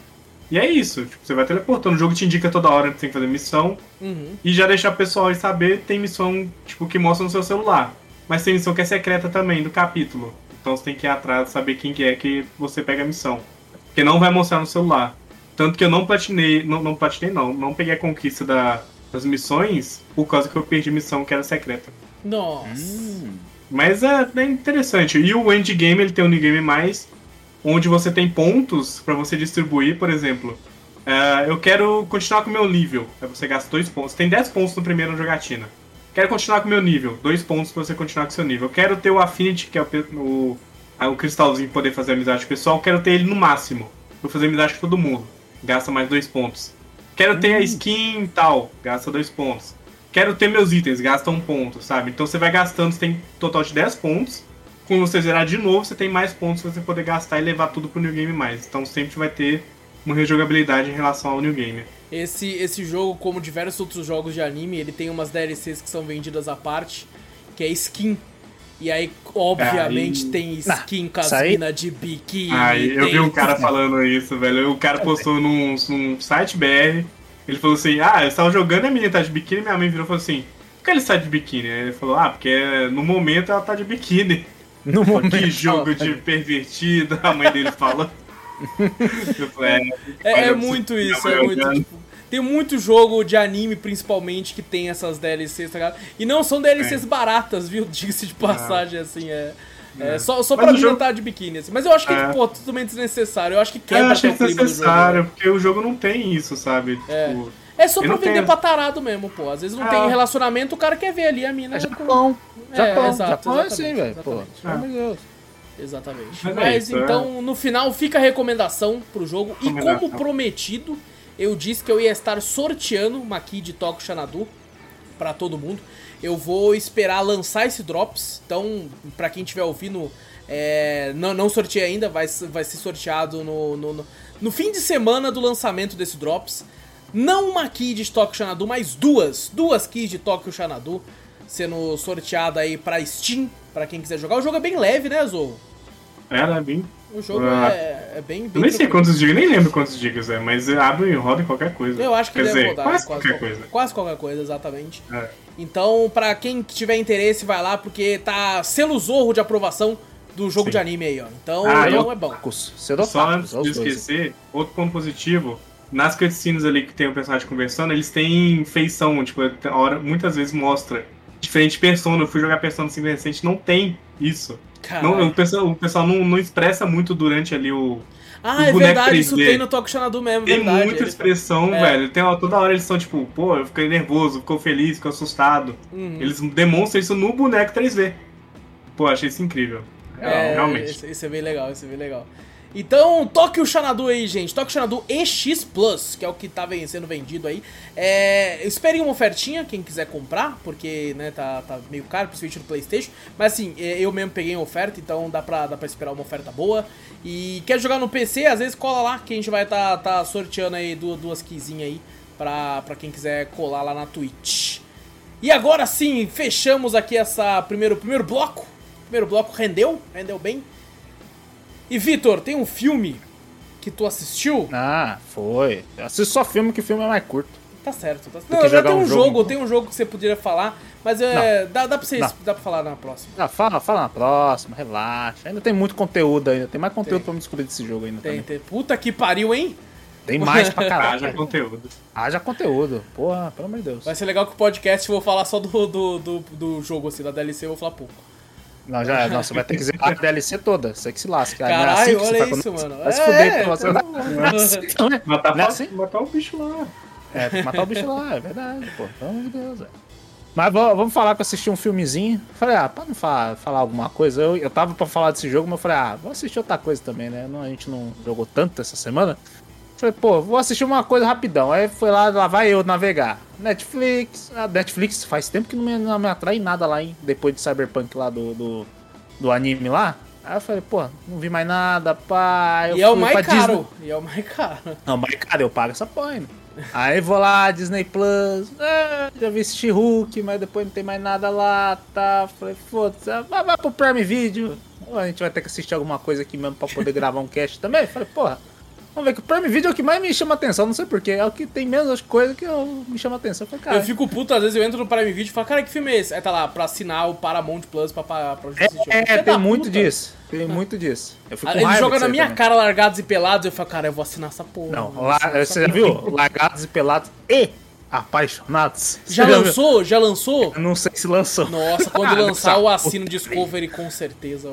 [SPEAKER 3] E é isso, tipo, você vai teleportando. O jogo te indica toda hora que tem que fazer missão.
[SPEAKER 1] Uhum.
[SPEAKER 3] E já deixar o pessoal aí saber, tem missão, tipo, que mostra no seu celular. Mas tem missão que é secreta também, do capítulo. Então você tem que ir atrás, saber quem que é que você pega a missão. Porque não vai mostrar no celular. Tanto que eu não platinei, não, não platinei não, não peguei a conquista da, das missões por causa que eu perdi missão que era secreta.
[SPEAKER 1] Nossa.
[SPEAKER 2] Hum.
[SPEAKER 3] Mas é bem interessante. E o endgame, ele tem um endgame mais, onde você tem pontos pra você distribuir, por exemplo. é, eu quero continuar com o meu nível. Aí você gasta dois pontos. Tem 10 pontos no primeiro jogatina. Quero continuar com o meu nível. Dois pontos pra você continuar com o seu nível. Eu quero ter o Affinity, que é o, o, o cristalzinho poder fazer amizade com o pessoal. Quero ter ele no máximo. Pra fazer amizade com todo mundo. Gasta mais dois pontos. Quero ter a skin tal. Gasta dois pontos. Quero ter meus itens, gasta um ponto, sabe? Então você vai gastando, você tem um total de 10 pontos. Quando você zerar de novo, você tem mais pontos pra você poder gastar e levar tudo pro New Game mais. Então sempre vai ter uma rejogabilidade em relação ao New Game.
[SPEAKER 1] Esse, esse jogo, como diversos outros jogos de anime, ele tem umas DLCs que são vendidas à parte, que é skin. E aí, obviamente,
[SPEAKER 3] Aí-
[SPEAKER 1] tem skin com as
[SPEAKER 2] isso aí-
[SPEAKER 1] mina de biquíni.
[SPEAKER 3] Aí eu
[SPEAKER 1] tem-
[SPEAKER 3] vi um cara falando isso, velho. O cara postou num, num site BR. Ele falou assim: Ah, eu estava jogando a menina tá de biquíni. Minha mãe virou e falou assim: Por que ele está de biquíni? Aí ele falou: Ah, porque no momento ela tá de biquíni.
[SPEAKER 2] No
[SPEAKER 3] Pô,
[SPEAKER 2] momento.
[SPEAKER 3] que jogo de pervertido, a mãe dele falou. É,
[SPEAKER 1] É, é muito isso, é muito. tipo, tem muito jogo de anime, principalmente, que tem essas DLCs, tá ligado? E não são DLCs baratas, viu? Diga-se de passagem, assim, é. É, só, só
[SPEAKER 3] Mas
[SPEAKER 1] pra
[SPEAKER 3] jogo-
[SPEAKER 1] de biquíni, assim. Mas eu acho que,
[SPEAKER 3] É.
[SPEAKER 1] pô, totalmente desnecessário. Eu acho que
[SPEAKER 3] Eu
[SPEAKER 1] quebra
[SPEAKER 3] acho
[SPEAKER 1] até o clima do jogo.
[SPEAKER 3] desnecessário,
[SPEAKER 1] né?
[SPEAKER 3] porque o jogo não tem isso, sabe?
[SPEAKER 1] É.
[SPEAKER 3] Tipo,
[SPEAKER 1] É só
[SPEAKER 3] Eu
[SPEAKER 1] pra
[SPEAKER 3] não
[SPEAKER 1] vender
[SPEAKER 3] tenho-
[SPEAKER 1] pra tarado mesmo, pô. Às vezes não
[SPEAKER 3] Ah.
[SPEAKER 1] tem relacionamento, o cara quer ver ali a mina.
[SPEAKER 2] É
[SPEAKER 1] com-
[SPEAKER 2] Japão.
[SPEAKER 1] É,
[SPEAKER 2] Japão.
[SPEAKER 1] exato,
[SPEAKER 2] Japão é
[SPEAKER 1] exatamente,
[SPEAKER 2] assim, velho. Pô,
[SPEAKER 1] exatamente.
[SPEAKER 2] pelo amor de Deus.
[SPEAKER 1] Exatamente.
[SPEAKER 3] Mas
[SPEAKER 1] Mas,
[SPEAKER 3] é isso,
[SPEAKER 1] então, no final, fica a recomendação pro jogo. E como prometido, eu disse que eu ia estar sorteando uma key de Toco Xanadu pra todo mundo. Eu vou esperar lançar esse Drops. Então, pra quem estiver ouvindo, é, não, não sorteei ainda, vai, vai ser sorteado no, no, no, no fim de semana do lançamento desse Drops. Não uma key de Tokyo Xanadu, mas duas. Duas keys de Tokyo Xanadu sendo sorteada aí pra Steam, pra quem quiser jogar. O jogo é bem leve, né, Zorro?
[SPEAKER 3] era bem.
[SPEAKER 1] O jogo
[SPEAKER 3] Ah.
[SPEAKER 1] é, é bem,
[SPEAKER 3] Eu
[SPEAKER 1] bem
[SPEAKER 3] nem sei
[SPEAKER 1] tranquilo.
[SPEAKER 3] quantos gigas, nem lembro quantos gigas é, mas abre e roda em qualquer coisa.
[SPEAKER 1] Eu acho que
[SPEAKER 3] Quer
[SPEAKER 1] deve
[SPEAKER 3] dizer,
[SPEAKER 1] rodar
[SPEAKER 3] quase,
[SPEAKER 1] quase
[SPEAKER 3] qualquer coisa.
[SPEAKER 1] Quase qualquer coisa, exatamente.
[SPEAKER 3] É.
[SPEAKER 1] Então, pra quem tiver interesse, vai lá, porque tá selo Zorro de aprovação do jogo
[SPEAKER 3] Sim.
[SPEAKER 1] de anime aí, ó. Então,
[SPEAKER 3] Ah,
[SPEAKER 1] então
[SPEAKER 3] eu-
[SPEAKER 1] é bom.
[SPEAKER 2] Cedo
[SPEAKER 3] Só antes
[SPEAKER 2] é
[SPEAKER 3] de
[SPEAKER 2] dois.
[SPEAKER 3] esquecer, outro ponto positivo, nas cutscenes ali que tem o personagem conversando, eles têm feição, tipo, a hora, muitas vezes mostra diferente persona. Eu fui jogar persona 5 recente, não tem isso. Não, o pessoal, o pessoal não, não expressa muito durante ali o.
[SPEAKER 1] Ah, é verdade,
[SPEAKER 3] 3D.
[SPEAKER 1] isso tem no Tokyo Xanadu mesmo,
[SPEAKER 3] Tem
[SPEAKER 1] verdade.
[SPEAKER 3] muita
[SPEAKER 1] Eles-
[SPEAKER 3] expressão,
[SPEAKER 1] É.
[SPEAKER 3] velho. Tem, toda hora eles são tipo, pô, eu fiquei nervoso, ficou feliz, ficou assustado.
[SPEAKER 1] Uhum.
[SPEAKER 3] Eles demonstram isso no boneco 3D. Pô, achei isso incrível.
[SPEAKER 1] É,
[SPEAKER 3] realmente.
[SPEAKER 1] Esse, esse é bem legal, esse é bem legal. Então, Tokyo Xanadu aí, gente. Tokyo Xanadu EX Plus, que é o que tá sendo vendido aí. É, esperem uma ofertinha, quem quiser comprar, porque, né, tá, tá meio caro, principalmente no Playstation. Mas assim, é, eu mesmo peguei em oferta, então dá pra, dá pra esperar uma oferta boa. E quer jogar no PC, às vezes cola lá, que a gente vai tá, tá sorteando aí duas, duas keyzinhas aí pra, pra quem quiser colar lá na Twitch. E agora sim, fechamos aqui essa primeiro, primeiro bloco. Primeiro bloco rendeu, rendeu bem. E Vitor, tem um filme que tu assistiu?
[SPEAKER 2] Ah, foi. Eu assisto só filme, que filme é mais curto.
[SPEAKER 1] Tá certo. Tá...
[SPEAKER 2] que
[SPEAKER 1] Não, já tem um
[SPEAKER 2] um
[SPEAKER 1] jogo,
[SPEAKER 2] jogo.
[SPEAKER 1] tem um jogo que você poderia falar, mas é, dá, dá, pra vocês,
[SPEAKER 2] Não.
[SPEAKER 1] dá pra falar na próxima.
[SPEAKER 2] Ah, fala, fala na próxima, relaxa. Ainda tem muito conteúdo ainda. Tem mais conteúdo
[SPEAKER 1] Tem.
[SPEAKER 2] pra me descobrir desse jogo ainda
[SPEAKER 1] Tem,
[SPEAKER 2] também.
[SPEAKER 1] tem. Puta que pariu, hein?
[SPEAKER 2] Tem mais pra
[SPEAKER 3] Haja
[SPEAKER 2] caralho.
[SPEAKER 3] conteúdo.
[SPEAKER 2] Haja conteúdo. Porra, pelo amor de Deus.
[SPEAKER 1] Vai ser legal que o podcast eu vou falar só do, do, do, do jogo, assim, da DLC eu vou falar pouco.
[SPEAKER 2] Não, já, não, você vai ter que zerar a DLC toda. Você que se lasca. Não é
[SPEAKER 1] Caralho,
[SPEAKER 2] assim
[SPEAKER 1] olha isso, mano.
[SPEAKER 2] Vai se
[SPEAKER 1] É,
[SPEAKER 2] fuder,
[SPEAKER 1] é,
[SPEAKER 2] então. Você não não é assim, não é?
[SPEAKER 3] Matar,
[SPEAKER 2] Não é assim?
[SPEAKER 3] matar o bicho lá.
[SPEAKER 2] É, tem que matar o bicho lá, é verdade, pô. Pelo amor de Deus, velho. Mas vamos vamos falar que eu assisti um filmezinho. Falei, ah, pra não falar, falar alguma coisa, eu, eu tava pra falar desse jogo, mas eu falei, ah, vou assistir outra coisa também, né? Não, a gente não jogou tanto essa semana. Falei, pô, vou assistir uma coisa rapidão. Aí foi lá, lá vai eu navegar. Netflix. A Netflix faz tempo que não me, não me atrai nada lá, hein? Depois de Cyberpunk lá do, do, do anime lá. Aí eu falei, pô, não vi mais nada, pá. Eu
[SPEAKER 1] e é o mais
[SPEAKER 2] pra Disney.
[SPEAKER 1] caro. E é o mais caro.
[SPEAKER 2] Não, mas cara, eu pago essa porra, né? Aí vou lá, Disney Plus, ah, já vi assistir Hulk, mas depois não tem mais nada lá, tá? Falei, foda-se, ah, vai, vai pro Prime Video. Ou a gente vai ter que assistir alguma coisa aqui mesmo pra poder gravar um cast também. Falei, porra, Vamos ver que o Prime Video é o que mais me chama atenção, não sei porquê. É o que tem menos coisa que eu, me chama atenção. Eu, cara,
[SPEAKER 1] Eu fico puto, às vezes eu entro no Prime Video e falo, cara, que filme é esse? Aí tá lá, pra assinar o Paramount Plus pra, pra, pra
[SPEAKER 2] é,
[SPEAKER 1] assistir.
[SPEAKER 2] é,
[SPEAKER 1] Filha
[SPEAKER 2] tem muito
[SPEAKER 1] puta.
[SPEAKER 2] disso. Tem muito disso. Eu fico
[SPEAKER 1] Ele joga na minha
[SPEAKER 2] também.
[SPEAKER 1] cara largados e pelados, eu falo, cara, eu vou assinar essa porra.
[SPEAKER 2] Não, lá, você já viu? Largados e pelados e apaixonados.
[SPEAKER 1] Já
[SPEAKER 2] Você
[SPEAKER 1] lançou? Já lançou?
[SPEAKER 2] Eu não sei se lançou.
[SPEAKER 1] Nossa, quando
[SPEAKER 2] Ah,
[SPEAKER 1] lançar eu assino. Discovery com certeza.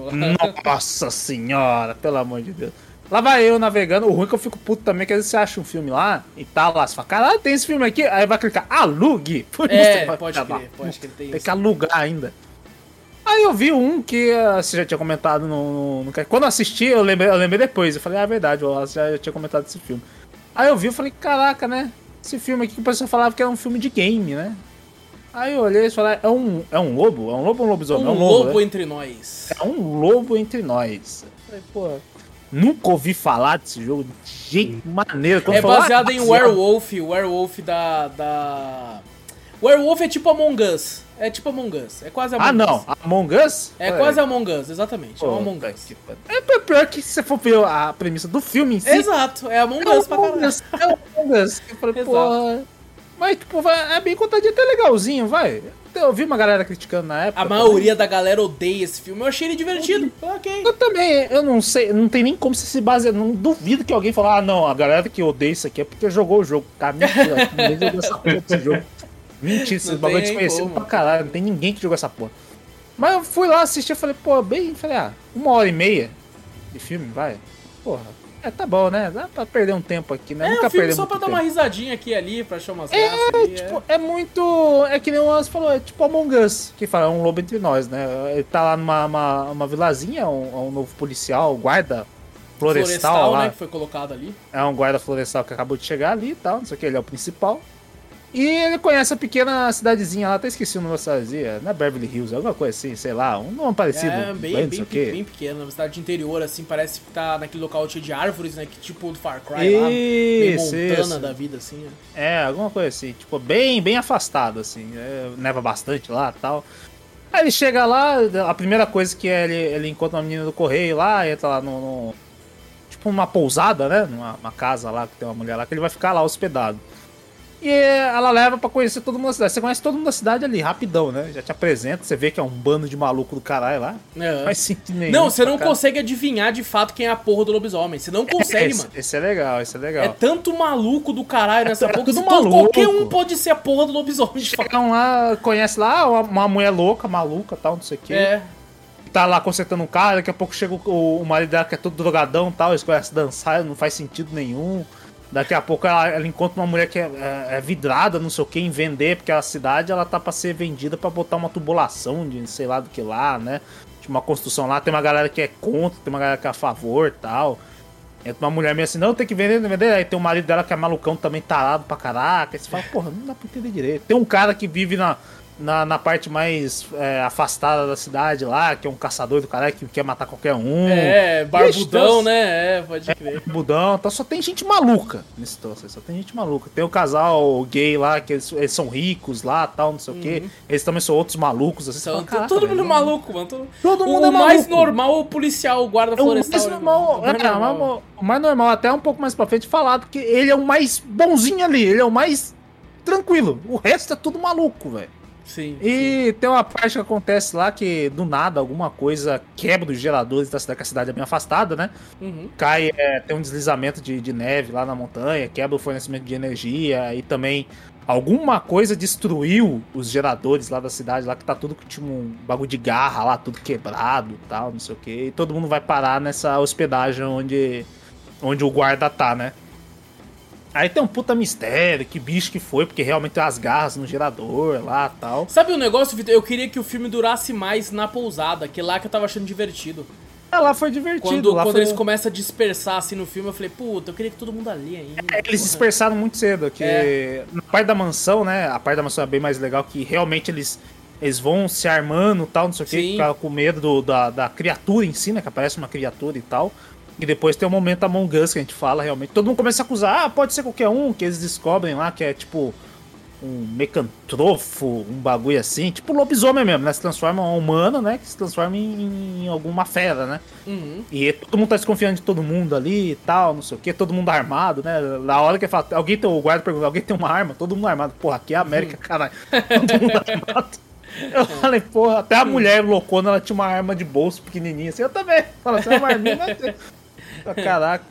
[SPEAKER 2] Nossa senhora, pelo amor de Deus. Lá vai eu navegando. O ruim é que eu fico puto também, que às vezes você acha um filme lá e tá lá, você fala, caralho, tem esse filme aqui. Aí vai clicar, alugue. Por isso
[SPEAKER 1] É,
[SPEAKER 2] vai
[SPEAKER 1] pode
[SPEAKER 2] acabar.
[SPEAKER 1] crer, pode crer, tem
[SPEAKER 2] Tem
[SPEAKER 1] isso.
[SPEAKER 2] que alugar ainda. Aí eu vi um que ah, você já tinha comentado no, no- no- Quando eu assisti, eu lembrei, eu lembrei depois. Eu falei, ah, é verdade, eu já, já tinha comentado esse filme. Aí eu vi e falei, caraca, né? Esse filme aqui que o pessoal falava que era um filme de game, né? Aí eu olhei e falei, é um, é um lobo? É um lobo ou um lobisomem?
[SPEAKER 1] Um
[SPEAKER 2] é um lobo,
[SPEAKER 1] lobo
[SPEAKER 2] né?
[SPEAKER 1] entre nós.
[SPEAKER 2] É um lobo entre nós. Eu falei, pô, nunca ouvi falar desse jogo de jeito maneiro. Quando
[SPEAKER 1] É
[SPEAKER 2] falou,
[SPEAKER 1] baseado
[SPEAKER 2] ah,
[SPEAKER 1] em Werewolf, Werewolf da, da... Werewolf é tipo Among Us. É tipo Among Us. É quase Among
[SPEAKER 2] Ah, não.
[SPEAKER 1] Us.
[SPEAKER 2] Among Us?
[SPEAKER 1] É
[SPEAKER 2] Ué,
[SPEAKER 1] quase Among Us, exatamente. É
[SPEAKER 2] pô,
[SPEAKER 1] Among
[SPEAKER 2] tá
[SPEAKER 1] Us.
[SPEAKER 2] que pariu. É pior- que se você for ver a premissa do filme em si.
[SPEAKER 1] Exato, é Among
[SPEAKER 2] É
[SPEAKER 1] Us pra
[SPEAKER 2] Among
[SPEAKER 1] caralho.
[SPEAKER 2] É Among Us. Eu falei,
[SPEAKER 1] Exato.
[SPEAKER 2] porra. Mas, tipo, vai- é bem contadinho, até legalzinho, vai. Eu vi uma galera criticando na época.
[SPEAKER 1] A
[SPEAKER 2] também.
[SPEAKER 1] maioria da galera odeia esse filme. Eu achei ele divertido. Ok.
[SPEAKER 2] Eu também, eu não sei, não tem nem como você se basear. Não duvido que alguém falar, ah, não, a galera que odeia isso aqui é porque jogou o jogo. Cara, mentira, ninguém jogou essa porra desse jogo. Mentira, esse bagulho é desconhecido pra caralho, não tem ninguém que jogou essa porra. Mas eu fui lá assistir, eu falei, pô, bem, falei, ah, uma hora e meia de filme, vai. Porra, é, tá bom, né? Dá pra perder um tempo aqui, né?
[SPEAKER 1] É
[SPEAKER 2] Nunca
[SPEAKER 1] um filme só pra dar
[SPEAKER 2] tempo.
[SPEAKER 1] uma risadinha aqui ali, pra achar umas
[SPEAKER 2] É,
[SPEAKER 1] ali.
[SPEAKER 2] tipo, é muito. É que nem o Anso falou, é tipo Among Us, que fala, é um lobo entre nós, né? Ele tá lá numa uma, uma vilazinha, é um, é um novo policial, guarda florestal,
[SPEAKER 1] Florestal,
[SPEAKER 2] lá.
[SPEAKER 1] né, que foi colocado ali.
[SPEAKER 2] É um guarda florestal que acabou de chegar ali e tal, não sei o que, ele é o principal. E ele conhece a pequena cidadezinha lá, até esqueci o nome da cidadezinha, é Beverly Hills, alguma coisa assim, sei lá, um nome parecido.
[SPEAKER 1] É, bem,
[SPEAKER 2] não
[SPEAKER 1] bem,
[SPEAKER 2] o
[SPEAKER 1] bem, pequeno, uma cidade de interior, assim, parece que tá naquele local cheio de árvores, né? Que tipo do Far Cry lá, meio
[SPEAKER 2] Isso,
[SPEAKER 1] Montana
[SPEAKER 2] isso.
[SPEAKER 1] da vida, assim. né?
[SPEAKER 2] É, alguma coisa assim, tipo, bem, bem afastado, assim, é, neva bastante lá e tal. Aí ele chega lá, a primeira coisa que é, ele, ele encontra uma menina do correio lá, entra lá no, no- tipo uma pousada, né, numa uma casa lá, que tem uma mulher lá, que ele vai ficar lá hospedado. E ela leva pra conhecer todo mundo da cidade. Você conhece todo mundo da cidade ali, rapidão, né? Já te apresenta, você vê que é um bando de maluco do caralho lá.
[SPEAKER 1] É.
[SPEAKER 2] Não faz sentido nenhum.
[SPEAKER 1] Não, você não
[SPEAKER 2] Cara,
[SPEAKER 1] consegue adivinhar de fato quem é a porra do lobisomem. Você não consegue,
[SPEAKER 2] esse,
[SPEAKER 1] mano.
[SPEAKER 2] esse é legal, esse é legal.
[SPEAKER 1] É tanto maluco do caralho nessa
[SPEAKER 2] é
[SPEAKER 1] porra.
[SPEAKER 2] tudo
[SPEAKER 1] que todo-
[SPEAKER 2] maluco.
[SPEAKER 1] Qualquer um pode ser a porra do lobisomem.
[SPEAKER 2] Chegam lá, conhece lá uma, uma mulher louca, maluca tal, não sei o quê.
[SPEAKER 1] É.
[SPEAKER 2] tá lá consertando um cara, daqui a pouco chega o, o marido dela que é todo drogadão e tal, eles começam a dançar, não faz sentido nenhum. Daqui a pouco ela, ela encontra uma mulher que é, é- é vidrada, não sei o que, em vender, porque a cidade ela tá pra ser vendida pra botar uma tubulação de sei lá do que lá, né? De uma construção lá, tem uma galera que é contra, tem uma galera que é a favor tal. Entra uma mulher meio assim, não, tem que vender, tem que vender. Aí tem o marido dela que é malucão também, tarado pra caraca. Aí você fala, porra, não dá pra entender direito. Tem um cara que vive na, na, na parte mais é, afastada da cidade lá, que é um caçador do caralho que quer matar qualquer um.
[SPEAKER 1] É, barbudão,
[SPEAKER 2] Ixi,
[SPEAKER 1] né? É, pode crer.
[SPEAKER 2] Budão, então só tem gente maluca nesse troço aí, só tem gente maluca. Tem o casal gay lá, que eles, eles são ricos lá, tal, não sei o quê. Eles também são outros malucos, assim, você
[SPEAKER 1] Então,
[SPEAKER 2] fala, "Caraca,
[SPEAKER 1] todo mundo
[SPEAKER 2] não-
[SPEAKER 1] maluco, mano. Todo,
[SPEAKER 2] Todo
[SPEAKER 1] o
[SPEAKER 2] mundo é
[SPEAKER 1] mais
[SPEAKER 2] maluco.
[SPEAKER 1] normal é o policial, o guarda
[SPEAKER 2] É o
[SPEAKER 1] florestal.
[SPEAKER 2] mais
[SPEAKER 1] né,
[SPEAKER 2] normal?
[SPEAKER 1] O mais
[SPEAKER 2] é,
[SPEAKER 1] normal.
[SPEAKER 2] o mais normal, até um pouco mais pra frente falado que ele é o mais bonzinho ali, ele é o mais tranquilo. O resto é tudo maluco, velho.
[SPEAKER 1] Sim.
[SPEAKER 2] E tem uma parte que acontece lá que do nada alguma coisa quebra os geradores da cidade, que a cidade é bem afastada, né?
[SPEAKER 1] Uhum.
[SPEAKER 2] cai, é, tem um deslizamento de, de neve lá na montanha, quebra o fornecimento de energia e também alguma coisa destruiu os geradores lá da cidade, lá que tá tudo com tipo, um bagulho de garra lá, tudo quebrado e tal, não sei o que. E todo mundo vai parar nessa hospedagem onde, onde o guarda tá, né? Aí tem um puta mistério, que bicho que foi, porque realmente tem as garras no gerador lá e tal.
[SPEAKER 1] Sabe o negócio, Vitor? Eu queria que o filme durasse mais na pousada, que é lá que eu tava achando divertido.
[SPEAKER 2] É, lá foi divertido.
[SPEAKER 1] Quando,
[SPEAKER 2] lá
[SPEAKER 1] quando
[SPEAKER 2] foi...
[SPEAKER 1] eles começam a dispersar assim no filme, eu falei, puta, eu queria que todo mundo ali ainda.
[SPEAKER 2] É, Eles dispersaram muito cedo, que
[SPEAKER 1] É.
[SPEAKER 2] na parte da mansão, né? A parte da mansão é bem mais legal, que realmente eles, eles vão se armando e tal, não sei o que, com medo do- da, da criatura em si, né? Que aparece uma criatura e tal. E depois tem o momento Among Us que a gente fala realmente. Todo mundo começa a acusar, ah, pode ser qualquer um, que eles descobrem lá, que é tipo um mecantrofo, um bagulho assim, tipo lobisomem mesmo, né? Se transforma em um humano, né? Que se transforma em, em alguma fera, né?
[SPEAKER 1] Uhum.
[SPEAKER 2] E todo mundo tá desconfiando de todo mundo ali e tal, não sei o que, todo mundo armado, né? Na hora que fala, alguém tem, o guarda pergunta, alguém tem uma arma? Todo mundo armado. Porra, aqui é a América, caralho. Todo mundo armado. Eu falei, porra, até a mulher loucona, ela tinha uma arma de bolso pequenininha assim, eu também. Fala, você é uma arminha? Caraca.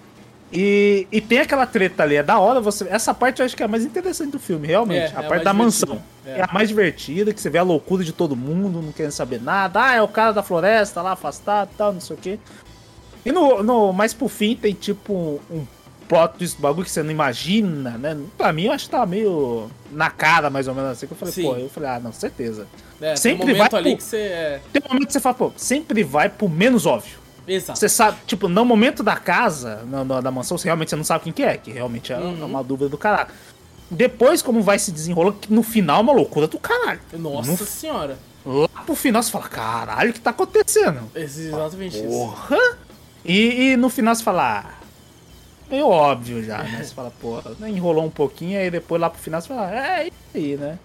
[SPEAKER 2] E, e tem aquela treta ali, é da hora você. Essa parte eu acho que é a mais interessante do filme, realmente.
[SPEAKER 1] É,
[SPEAKER 2] a
[SPEAKER 1] é a
[SPEAKER 2] parte
[SPEAKER 1] mais
[SPEAKER 2] da mansão.
[SPEAKER 1] divertida.
[SPEAKER 2] É. a mais divertida, que você vê a loucura de todo mundo, não querendo saber nada. Ah, é o cara da floresta lá, afastado e tal, não sei o quê. E no, no, mais pro fim tem tipo um plot twist, bagulho que você não imagina, né? Pra mim eu acho que tava meio na cara, mais ou menos assim. Que eu falei,
[SPEAKER 1] Sim.
[SPEAKER 2] pô, eu falei, ah, não, certeza.
[SPEAKER 1] É,
[SPEAKER 2] Sempre
[SPEAKER 1] tem um momento
[SPEAKER 2] vai
[SPEAKER 1] ali
[SPEAKER 2] pro-
[SPEAKER 1] que você. É...
[SPEAKER 2] Tem um momento que você fala, pô, sempre vai pro menos óbvio.
[SPEAKER 1] Exato.
[SPEAKER 2] Você sabe, tipo, no momento da casa, da mansão, você realmente você não sabe quem que é, que realmente é
[SPEAKER 1] Uhum.
[SPEAKER 2] uma dúvida do caralho. Depois, como vai se desenrolando, no final é uma loucura do caralho.
[SPEAKER 1] Nossa
[SPEAKER 2] No-
[SPEAKER 1] senhora.
[SPEAKER 2] lá pro final você fala, caralho, o que tá acontecendo?
[SPEAKER 1] Exatamente isso.
[SPEAKER 2] Porra! E, e no final você fala, ah, meio óbvio já, né? Você fala, porra, enrolou um pouquinho, aí depois lá pro final você fala, é, isso aí, né?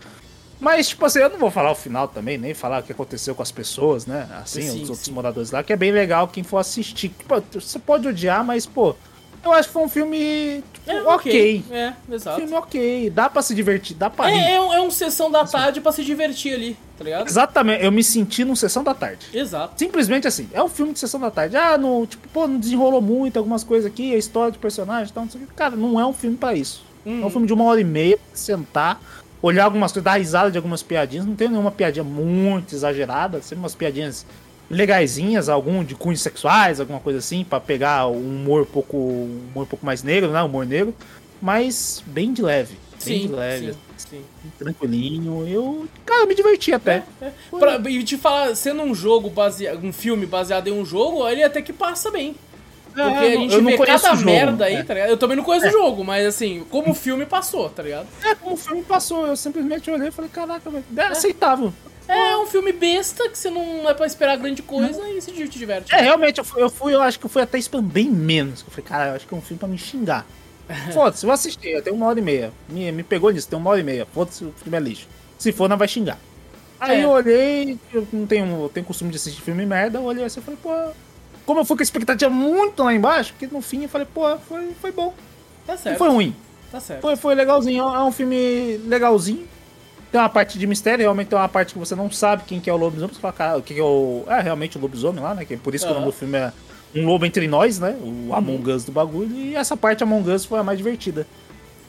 [SPEAKER 2] Mas, tipo assim, eu não vou falar o final também, nem falar o que aconteceu com as pessoas, né? Assim,
[SPEAKER 1] Sim,
[SPEAKER 2] os outros
[SPEAKER 1] sim.
[SPEAKER 2] moradores lá, que é bem legal quem for assistir. Pô, você pode odiar, mas, pô, eu acho que foi um filme tipo,
[SPEAKER 1] É,
[SPEAKER 2] ok.
[SPEAKER 1] É, exato.
[SPEAKER 2] Filme ok, dá pra se divertir, dá pra.
[SPEAKER 1] É, é, um, é um sessão da tarde pra se divertir ali, tá ligado?
[SPEAKER 2] Exatamente, eu me senti num Sessão da Tarde.
[SPEAKER 1] Exato.
[SPEAKER 2] Simplesmente assim, é um filme de sessão da tarde. Ah, no, tipo, pô, não desenrolou muito algumas coisas aqui, a história de personagem e tal, não sei o que. Cara, não é um filme pra isso. É um
[SPEAKER 1] Uhum.
[SPEAKER 2] filme de uma hora e meia, pra sentar, olhar algumas coisas, dar risada de algumas piadinhas. Não tem nenhuma piadinha muito exagerada, sempre umas piadinhas legaisinhas, algum de cunhos sexuais, alguma coisa assim, pra pegar um humor um pouco, um humor um pouco mais negro, né? Humor negro, mas bem de leve. Bem
[SPEAKER 1] Sim,
[SPEAKER 2] de leve,
[SPEAKER 1] sim, sim.
[SPEAKER 2] tranquilinho. Eu, cara, eu me diverti até.
[SPEAKER 1] É. Pra, e te falar, sendo um jogo baseado, um filme baseado em um jogo, ele até que passa bem. Porque
[SPEAKER 2] É,
[SPEAKER 1] a
[SPEAKER 2] eu
[SPEAKER 1] gente
[SPEAKER 2] não
[SPEAKER 1] vê
[SPEAKER 2] conheço
[SPEAKER 1] cada
[SPEAKER 2] o jogo,
[SPEAKER 1] merda aí,
[SPEAKER 2] é.
[SPEAKER 1] tá ligado? Eu também não conheço o jogo, mas assim, como filme passou, tá ligado?
[SPEAKER 2] É, como o filme passou, eu simplesmente olhei e falei, caraca, velho, é aceitável.
[SPEAKER 1] É um filme besta que você não é pra esperar grande coisa e se te diverte.
[SPEAKER 2] É, realmente, eu fui, eu fui, eu acho que eu fui até esperando bem menos. Eu falei, cara, eu acho que é um filme pra me xingar. Foda-se, eu vou assistir, eu tenho uma hora e meia. Me, me pegou nisso, tem uma hora e meia. Foda-se, o filme é lixo. Se for, não vai xingar. Aí
[SPEAKER 1] É.
[SPEAKER 2] eu olhei, eu não tenho, eu tenho costume de assistir filme merda, eu olhei assim e falei, pô. Como eu fui com a expectativa muito lá embaixo, que no fim eu falei, pô, foi, foi bom.
[SPEAKER 1] Tá
[SPEAKER 2] Não
[SPEAKER 1] certo.
[SPEAKER 2] foi ruim.
[SPEAKER 1] Tá certo.
[SPEAKER 2] Foi, foi legalzinho, é um filme legalzinho. Tem uma parte de mistério, realmente tem uma parte que você não sabe quem que é o lobisomem. Você fala, cara, o que, que é o. É realmente o lobisomem lá, né? Que é por isso que o nome do filme é Um Lobo Entre Nós, né? O Among Us do bagulho. E essa parte Among Us foi a mais divertida.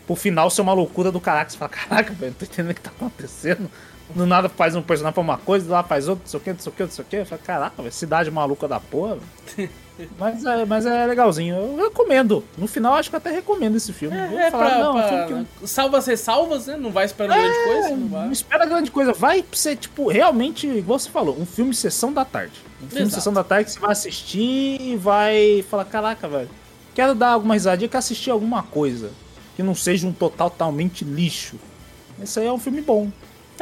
[SPEAKER 2] Pro final ser uma loucura do caraca. Você fala, caraca, velho, não tô entendendo o que tá acontecendo. Do nada faz um personagem pra uma coisa, lá faz outro, não sei o que, não sei o que, não sei o que. Eu falo, caraca, velho, cidade maluca da porra. velho." mas, é, mas é legalzinho. Eu recomendo. No final, acho que eu até recomendo esse filme.
[SPEAKER 1] É,
[SPEAKER 2] Vou
[SPEAKER 1] é
[SPEAKER 2] falar,
[SPEAKER 1] pra,
[SPEAKER 2] não, é um
[SPEAKER 1] pra
[SPEAKER 2] filme que-
[SPEAKER 1] salvas ressalvas, né? Não vai esperando grande
[SPEAKER 2] é,
[SPEAKER 1] coisa, não
[SPEAKER 2] Não
[SPEAKER 1] vai.
[SPEAKER 2] espera grande coisa. Vai ser, tipo, realmente, igual você falou, um filme sessão da tarde. Um filme
[SPEAKER 1] Exato.
[SPEAKER 2] sessão da tarde que você vai assistir e vai falar, caraca, velho, quero dar alguma risadinha, quero assistir alguma coisa. Que não seja um total totalmente lixo. Esse aí é um filme bom.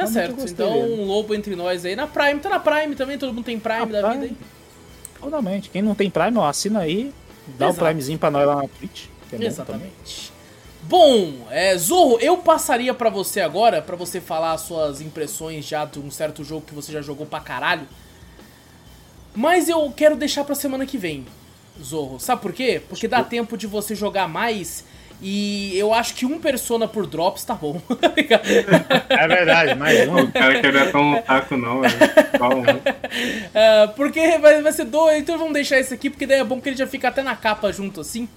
[SPEAKER 1] Tá
[SPEAKER 2] eu
[SPEAKER 1] certo. Então, um lobo entre nós aí. Na Prime, tá na Prime também, todo mundo tem Prime da
[SPEAKER 2] Prime.
[SPEAKER 1] vida aí.
[SPEAKER 2] Totalmente. Quem não tem Prime, ó, assina aí. Dá
[SPEAKER 1] Exato.
[SPEAKER 2] o Primezinho pra nós lá na Twitch. É.
[SPEAKER 1] Exatamente. Bom, é, Zorro, eu passaria pra você agora, pra você falar as suas impressões já de um certo jogo que você já jogou pra caralho. Mas eu quero deixar pra semana que vem, Zorro. Sabe por quê? Porque dá tempo de você jogar mais e eu acho que um Persona por Drops tá bom.
[SPEAKER 2] É verdade, mais um.
[SPEAKER 3] O cara que não é tão otaku, não, velho. Um.
[SPEAKER 1] É, porque vai, vai ser doido, então vamos deixar esse aqui, porque daí é bom que ele já fica até na capa junto assim.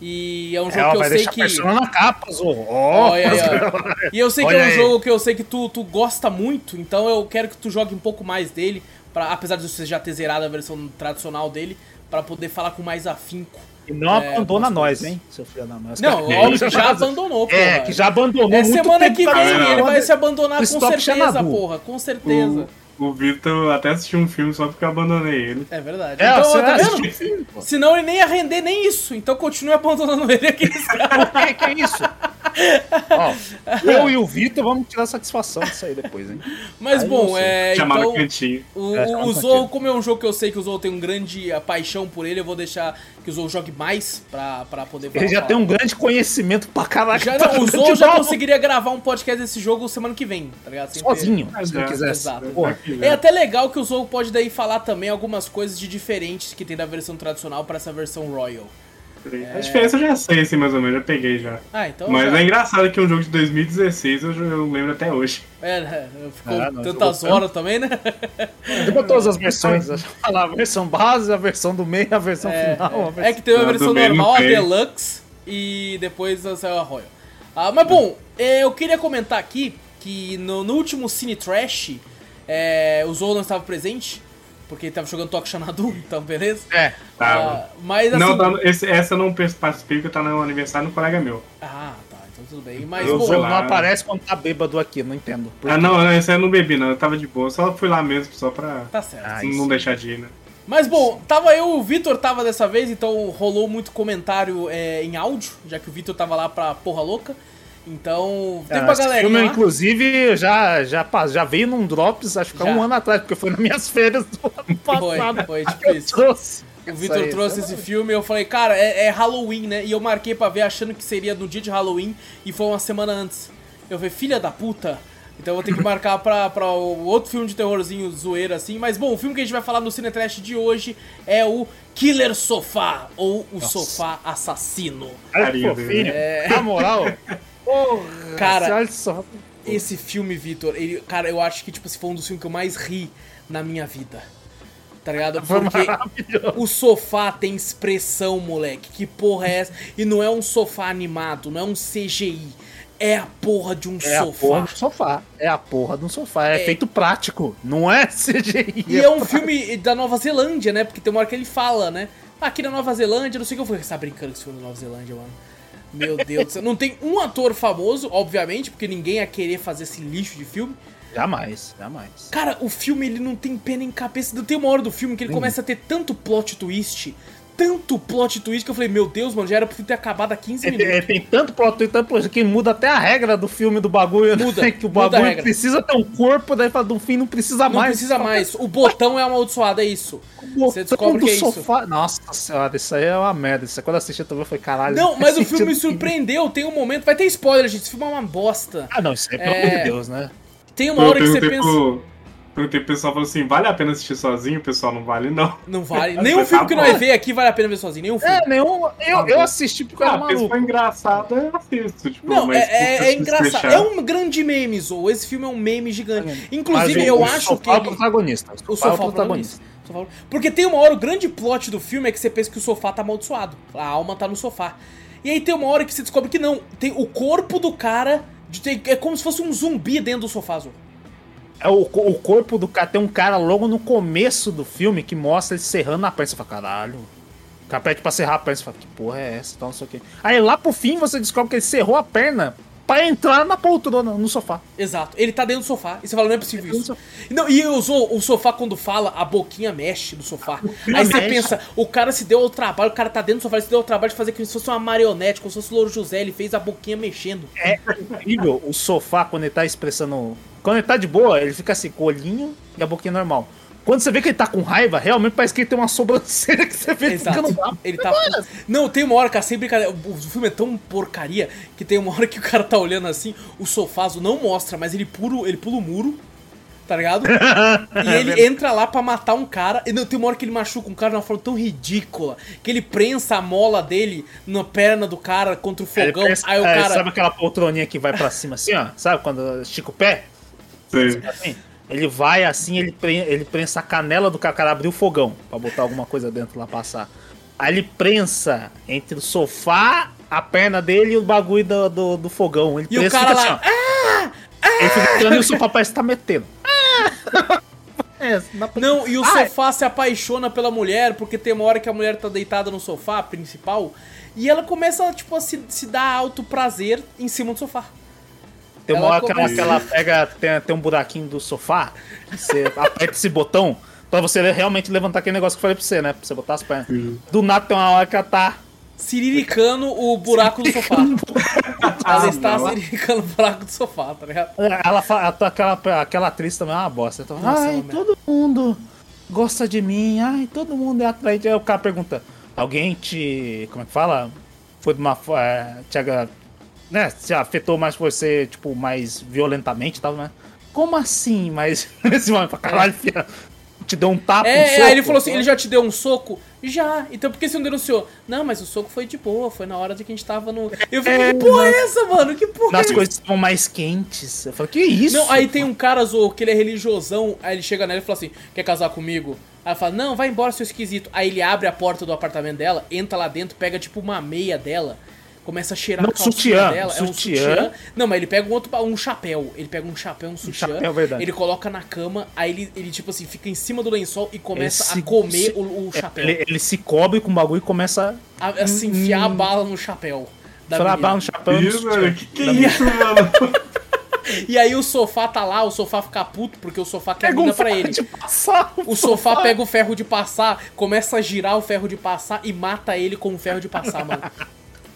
[SPEAKER 1] E é um jogo
[SPEAKER 2] É, ó,
[SPEAKER 1] que eu
[SPEAKER 2] vai
[SPEAKER 1] sei que.
[SPEAKER 2] persona na capa, Zorro. Ó,
[SPEAKER 1] Olha ó. E eu sei que
[SPEAKER 2] Olha
[SPEAKER 1] é um
[SPEAKER 2] aí.
[SPEAKER 1] jogo que eu sei que tu, tu gosta muito, então eu quero que tu jogue um pouco mais dele, pra, apesar de você já ter zerado a versão tradicional dele, pra poder falar com mais afinco.
[SPEAKER 2] E não
[SPEAKER 1] É,
[SPEAKER 2] abandona nós, hein, seu filho da mãe. Os
[SPEAKER 1] Não, que já abandonou, porra.
[SPEAKER 2] É, que já abandonou
[SPEAKER 1] É
[SPEAKER 2] muito
[SPEAKER 1] semana
[SPEAKER 2] tempo
[SPEAKER 1] que vem ele vai se abandonar com certeza, porra, com certeza.
[SPEAKER 3] O, o Vitor até assistiu um filme só porque eu abandonei ele.
[SPEAKER 1] É verdade.
[SPEAKER 2] É,
[SPEAKER 1] então,
[SPEAKER 2] você
[SPEAKER 1] tá
[SPEAKER 2] assistiu
[SPEAKER 1] vendo?
[SPEAKER 2] o filme, pô.
[SPEAKER 1] Senão ele nem ia render nem isso, então continue abandonando ele aqui.
[SPEAKER 2] O que, que é isso? Ó, eu e o Vitor vamos tirar satisfação disso aí depois, hein?
[SPEAKER 1] Mas
[SPEAKER 2] Aí
[SPEAKER 1] bom, é.
[SPEAKER 3] Chamar
[SPEAKER 1] então,
[SPEAKER 3] no cantinho.
[SPEAKER 1] O,
[SPEAKER 2] É,
[SPEAKER 1] o- o Zorro, como é um jogo que eu sei que o Zorro tem um grande paixão por ele, eu vou deixar que o Zorro jogue mais pra, pra poder
[SPEAKER 2] Ele já
[SPEAKER 1] falar.
[SPEAKER 2] tem um grande conhecimento pra caraca.
[SPEAKER 1] Já, não, o
[SPEAKER 2] de
[SPEAKER 1] já conseguiria gravar um podcast desse jogo semana que vem, tá ligado? Sem ter-
[SPEAKER 2] Sozinho, se ele
[SPEAKER 3] é,
[SPEAKER 2] quisesse.
[SPEAKER 1] exato.
[SPEAKER 2] Porra.
[SPEAKER 1] É até legal que o Zorro pode daí falar também algumas coisas de diferentes que tem da versão tradicional pra essa versão Royal.
[SPEAKER 3] A diferença eu já sei, assim, mais ou menos, já peguei já.
[SPEAKER 1] Ah, então.
[SPEAKER 3] Mas
[SPEAKER 1] já-
[SPEAKER 3] é engraçado que um jogo de 2016 eu, eu lembro até hoje.
[SPEAKER 1] É, né? Ficou
[SPEAKER 2] Ah, não,
[SPEAKER 1] tantas horas também, né?
[SPEAKER 2] Jogou todas as versões. A versão base, a versão do meio, a versão
[SPEAKER 1] É,
[SPEAKER 2] final. a
[SPEAKER 1] é.
[SPEAKER 2] versão...
[SPEAKER 1] É que teve a versão normal, a. Deluxe, e depois saiu a Royal. Ah, mas bom, é, eu queria comentar aqui que no, no último Cine Trash, é, o não estava presente, porque ele estava jogando Toque Xanadu, então beleza.
[SPEAKER 2] É.
[SPEAKER 1] Ah, mas assim.
[SPEAKER 3] Não, tá, esse- essa eu não participei porque tá no aniversário do colega meu.
[SPEAKER 1] Ah, tá, então tudo bem. Mas
[SPEAKER 2] Zorro
[SPEAKER 3] lá.
[SPEAKER 2] não aparece quando tá bêbado aqui, não entendo.
[SPEAKER 3] Ah, não, não, esse eu não bebi, não. Eu tava de boa. Só fui lá mesmo, só pra
[SPEAKER 1] tá certo.
[SPEAKER 2] Ah,
[SPEAKER 3] não deixar de ir, né?
[SPEAKER 1] Mas bom, tava eu, o Vitor tava dessa vez, então rolou muito comentário é, em áudio, já que o Vitor tava lá pra porra louca. Então, tem
[SPEAKER 2] É, esse
[SPEAKER 1] galerinha
[SPEAKER 2] filme,
[SPEAKER 1] lá.
[SPEAKER 2] inclusive, já, já, já veio num Drops, acho que há um ano atrás, porque foi nas minhas férias do ano
[SPEAKER 1] Foi,
[SPEAKER 2] passado.
[SPEAKER 1] foi tipo
[SPEAKER 2] eu
[SPEAKER 1] isso.
[SPEAKER 2] trouxe.
[SPEAKER 1] O Vitor trouxe
[SPEAKER 2] isso
[SPEAKER 1] esse filme e eu falei, cara, é, é Halloween, né? E eu marquei pra ver achando que seria no dia de Halloween e foi uma semana antes. Eu falei, filha da puta. Então eu vou ter que marcar pra, pra outro filme de terrorzinho zoeira assim. Mas bom, o filme que a gente vai falar no Cine Trash de hoje é o Killer Sofá, ou o Sofá Assassino.
[SPEAKER 2] Fofinho.
[SPEAKER 1] É.
[SPEAKER 2] Na moral, porra,
[SPEAKER 1] Cara,
[SPEAKER 2] olha só.
[SPEAKER 1] Esse filme, Vitor, ele, cara, eu acho que tipo, se foi um dos filmes que eu mais ri na minha vida. Tá ligado? Porque o sofá tem expressão, moleque. Que porra é essa? E não é um sofá animado, não é um CGI. É a porra de um
[SPEAKER 2] É a
[SPEAKER 1] sofá.
[SPEAKER 2] porra do sofá. É a porra de um sofá. É,
[SPEAKER 1] É.
[SPEAKER 2] feito prático. Não é CGI.
[SPEAKER 1] E é um filme da Nova Zelândia, né? Porque tem uma hora que ele fala, né? "Ah, Aqui na Nova Zelândia, não sei o que eu falei. Você tá brincando que esse filme é da Nova Zelândia, mano? Meu Deus do céu. Não tem um ator famoso, obviamente, porque ninguém ia querer fazer esse lixo de filme.
[SPEAKER 2] Jamais, jamais.
[SPEAKER 1] Cara, o filme ele não tem pena em cabeça. Tem uma hora do filme que ele começa a ter tanto plot twist, tanto plot twist que eu falei, meu Deus, mano, já era pra ter acabado há 15
[SPEAKER 2] É,
[SPEAKER 1] minutos.
[SPEAKER 2] é, tem tanto plot twist, tanto plot twist que muda até a regra do filme do bagulho, né?
[SPEAKER 1] Muda,
[SPEAKER 2] Que o
[SPEAKER 1] muda a
[SPEAKER 2] bagulho
[SPEAKER 1] regra.
[SPEAKER 2] precisa ter um corpo, daí fala, no fim não precisa
[SPEAKER 1] Não
[SPEAKER 2] mais.
[SPEAKER 1] precisa mais. O botão é amaldiçoado, é isso.
[SPEAKER 2] O
[SPEAKER 1] Você descobre
[SPEAKER 2] do
[SPEAKER 1] que é isso.
[SPEAKER 2] sofá. Nossa senhora, isso aí é uma merda. Isso aí, quando eu assisti também, eu falei, caralho.
[SPEAKER 1] Não, mas o filme me surpreendeu. Tem um momento. Vai ter spoiler, gente. Esse filme é uma bosta.
[SPEAKER 2] Ah, não, isso aí, pelo
[SPEAKER 1] É.
[SPEAKER 2] amor de Deus, né?
[SPEAKER 1] Tem uma
[SPEAKER 3] Eu
[SPEAKER 1] hora que você pensa.
[SPEAKER 3] pro, perguntei pro pessoal, falou assim, vale a pena assistir sozinho? O pessoal não vale, não.
[SPEAKER 1] Não vale. Nenhum
[SPEAKER 3] tá
[SPEAKER 1] filme que
[SPEAKER 3] bom.
[SPEAKER 1] nós vê aqui vale a pena ver sozinho. Nenhum filme.
[SPEAKER 2] É, nenhum. Eu, eu assisti porque
[SPEAKER 3] Ah,
[SPEAKER 2] era
[SPEAKER 3] porque se
[SPEAKER 2] maluco.
[SPEAKER 3] for engraçado, eu assisto. Tipo,
[SPEAKER 1] Não,
[SPEAKER 3] mas
[SPEAKER 1] é, é- é engraçado.
[SPEAKER 3] fechar-
[SPEAKER 1] É um grande meme, Zou. Esse filme é um meme gigante. Inclusive,
[SPEAKER 2] Mas o-
[SPEAKER 1] eu
[SPEAKER 2] o
[SPEAKER 1] acho
[SPEAKER 2] sofá
[SPEAKER 1] que.
[SPEAKER 2] é o
[SPEAKER 1] ele-
[SPEAKER 2] protagonista.
[SPEAKER 1] O sofá é o protagonista. Sofá- Porque tem uma hora, o grande plot do filme é que você pensa que o sofá tá amaldiçoado. A alma tá no sofá. E aí tem uma hora que você descobre que não. Tem o corpo do cara. de- tem- é como se fosse um zumbi dentro do sofá, Zou.
[SPEAKER 2] É o, o corpo do cara. Tem um cara logo no começo do filme que mostra ele serrando a perna. Você fala, caralho. O cara pede pra serrar a perna. Você fala, que porra é essa? Então, não sei o quê. Aí lá pro fim você descobre que ele serrou a perna pra entrar na poltrona, no sofá.
[SPEAKER 1] Exato. Ele tá dentro do sofá. E você fala, não é possível
[SPEAKER 2] tá
[SPEAKER 1] isso. Não, e eu Zou, o sofá quando fala, a boquinha mexe do sofá. Aí você
[SPEAKER 2] mexe.
[SPEAKER 1] pensa, o cara se deu ao trabalho, o cara tá dentro do sofá, ele se deu ao trabalho de fazer como se fosse uma marionete, como se fosse o Louro José, ele fez a boquinha mexendo.
[SPEAKER 2] É incrível o sofá quando ele tá expressando. Quando ele tá de boa, ele fica assim, com o olhinho e a boquinha normal. Quando você vê que ele tá com raiva, realmente parece que ele tem uma sobrancelha que você vê
[SPEAKER 1] Exato.
[SPEAKER 2] ficando bravo.
[SPEAKER 1] Ele tá. Não, tem uma hora, cara, sem brincadeira. O filme é tão porcaria que tem uma hora que o cara tá olhando assim, o sofazo não mostra, mas ele pula, ele pula o muro, tá ligado? e ele entra lá pra matar um cara. E não, tem uma hora que ele machuca um cara de uma forma tão ridícula que ele prensa a mola dele na perna do cara contra o fogão. aí o
[SPEAKER 2] é,
[SPEAKER 1] cara.
[SPEAKER 2] Sabe aquela poltroninha que vai pra cima assim, ó? Sabe quando estica o pé?
[SPEAKER 3] Sei.
[SPEAKER 2] Assim, ele vai assim, ele, pre- ele prensa a canela do cara, o cara abriu o fogão pra botar alguma coisa dentro lá passar. Aí ele prensa entre o sofá, a perna dele e o bagulho do, do, do fogão. Ele
[SPEAKER 1] E o
[SPEAKER 2] prensa
[SPEAKER 1] cara
[SPEAKER 2] fica
[SPEAKER 1] lá. "Ah!"
[SPEAKER 2] assim, ó. Ele fica tirando e o sofá parece que tá metendo. É, dá pra-
[SPEAKER 1] Não, e o
[SPEAKER 2] Ah,
[SPEAKER 1] sofá se apaixona pela mulher, porque tem uma hora que a mulher tá deitada no sofá principal, e ela começa, tipo, a se, se dar alto prazer em cima do sofá.
[SPEAKER 2] Tem uma
[SPEAKER 1] ela
[SPEAKER 2] hora que ela, que ela pega, tem, tem um buraquinho do sofá, você aperta esse botão pra você realmente levantar aquele negócio que eu falei pra você, né? Pra você botar as pernas. Do nada tem uma hora que ela tá.
[SPEAKER 1] Siriricando o buraco do sofá. Ela está
[SPEAKER 3] não.
[SPEAKER 1] se ficando fraco do sofá, tá ligado?
[SPEAKER 2] Ela, fa- ela tá- aquela, aquela atriz também é uma bosta. Então,
[SPEAKER 1] Nossa,
[SPEAKER 2] ai, todo mundo gosta de mim, ai, todo mundo é atraente. Aí o cara pergunta, alguém te. Como é que fala? Foi de uma. É, te, né, te afetou mais você, tipo, mais violentamente e tal, né? Como assim? Mas. Esse momento, caralho, filha. Te deu um tapa. um
[SPEAKER 1] É,
[SPEAKER 2] soco?
[SPEAKER 1] aí ele falou assim, ele já te deu um soco? Já. Então por que você não denunciou? Não, mas o soco foi de boa, foi na hora de que a gente tava no... Eu falei,
[SPEAKER 2] É,
[SPEAKER 1] que porra é essa, mano? Que porra é
[SPEAKER 2] Nas
[SPEAKER 1] essa?
[SPEAKER 2] coisas estavam mais quentes. Eu falei, que isso?
[SPEAKER 1] Não, aí tem um cara, Zou, que ele é religiosão, aí ele chega nela e fala assim, quer casar comigo? Aí ela fala, não, vai embora, seu esquisito. Aí ele abre a porta do apartamento dela, entra lá dentro, pega tipo uma meia dela, começa a cheirar
[SPEAKER 2] Não,
[SPEAKER 1] a
[SPEAKER 2] sutiã,
[SPEAKER 1] dela. É um
[SPEAKER 2] sutiã.
[SPEAKER 1] sutiã. Não, mas ele pega um outro, um chapéu. Ele pega um chapéu, um sutiã.
[SPEAKER 2] chapéu, verdade.
[SPEAKER 1] Ele coloca na cama, aí ele, ele tipo assim, fica em cima do lençol e começa
[SPEAKER 2] Ele se-
[SPEAKER 1] a comer
[SPEAKER 2] se-
[SPEAKER 1] o, o chapéu.
[SPEAKER 2] Ele, ele se cobre com o bagulho e começa
[SPEAKER 1] A, a se enfiar a bala no chapéu. Da
[SPEAKER 2] a falar
[SPEAKER 1] menina.
[SPEAKER 2] bala no chapéu. no
[SPEAKER 3] Isso,
[SPEAKER 2] sutiã.
[SPEAKER 3] velho, que que é isso, mano?
[SPEAKER 1] E aí o sofá tá lá, o sofá fica puto, porque o sofá quer mina
[SPEAKER 2] um
[SPEAKER 1] pra ele.
[SPEAKER 2] de passar.
[SPEAKER 1] O sofá pega o ferro de passar, começa a girar o ferro de passar e mata ele com o ferro de passar, mano.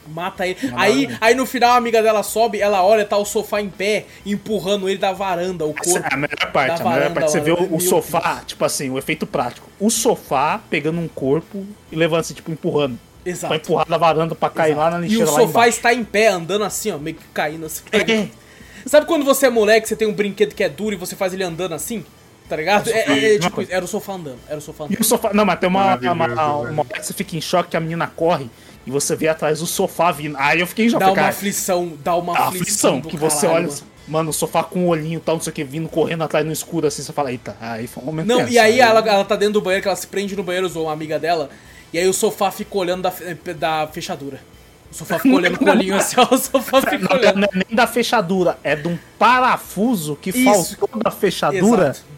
[SPEAKER 1] Mata ele. Aí, aí no final a amiga dela sobe, ela olha, tá o sofá em pé, empurrando ele da varanda, o
[SPEAKER 2] Essa
[SPEAKER 1] corpo.
[SPEAKER 2] é a melhor parte,
[SPEAKER 1] da
[SPEAKER 2] a melhor
[SPEAKER 1] varanda,
[SPEAKER 2] parte. Você vê o, o
[SPEAKER 1] Meu
[SPEAKER 2] sofá, tipo assim, o efeito prático. O sofá pegando um corpo e levando assim, tipo, empurrando.
[SPEAKER 1] Exato.
[SPEAKER 2] Pra empurrar da varanda pra cair lá na
[SPEAKER 1] E
[SPEAKER 2] lixeira
[SPEAKER 1] o
[SPEAKER 2] lá
[SPEAKER 1] sofá
[SPEAKER 2] embaixo.
[SPEAKER 1] está em pé, andando assim, ó, meio que caindo assim.
[SPEAKER 2] É.
[SPEAKER 1] Sabe quando você é moleque, você tem um brinquedo que é duro e você faz ele andando assim? Tá ligado? É, é, é, tipo, era o sofá andando. Era o sofá
[SPEAKER 2] E
[SPEAKER 1] andando.
[SPEAKER 2] o sofá. Não, mas tem uma, uma, uma, uma hora que você fica em choque que a menina corre e você vê atrás do sofá vindo. Aí eu fiquei choque.
[SPEAKER 1] Dá uma aflição, dá uma aflição.
[SPEAKER 2] aflição, que você
[SPEAKER 1] caralho,
[SPEAKER 2] olha,
[SPEAKER 1] mano.
[SPEAKER 2] mano, o sofá com o olhinho e tal, não sei o que, vindo correndo atrás no escuro assim, você fala, eita, aí foi um momento
[SPEAKER 1] Não,
[SPEAKER 2] tenso.
[SPEAKER 1] e aí ela, ela tá dentro do banheiro, que ela se prende no banheiro, usou uma amiga dela, e aí o sofá fica olhando da, fe- da fechadura. O sofá fica olhando com o olhinho assim, ó, o sofá fica
[SPEAKER 2] Não,
[SPEAKER 1] olhando.
[SPEAKER 2] não é nem da fechadura, é de um parafuso que
[SPEAKER 1] Isso.
[SPEAKER 2] faltou da fechadura.
[SPEAKER 1] Exato.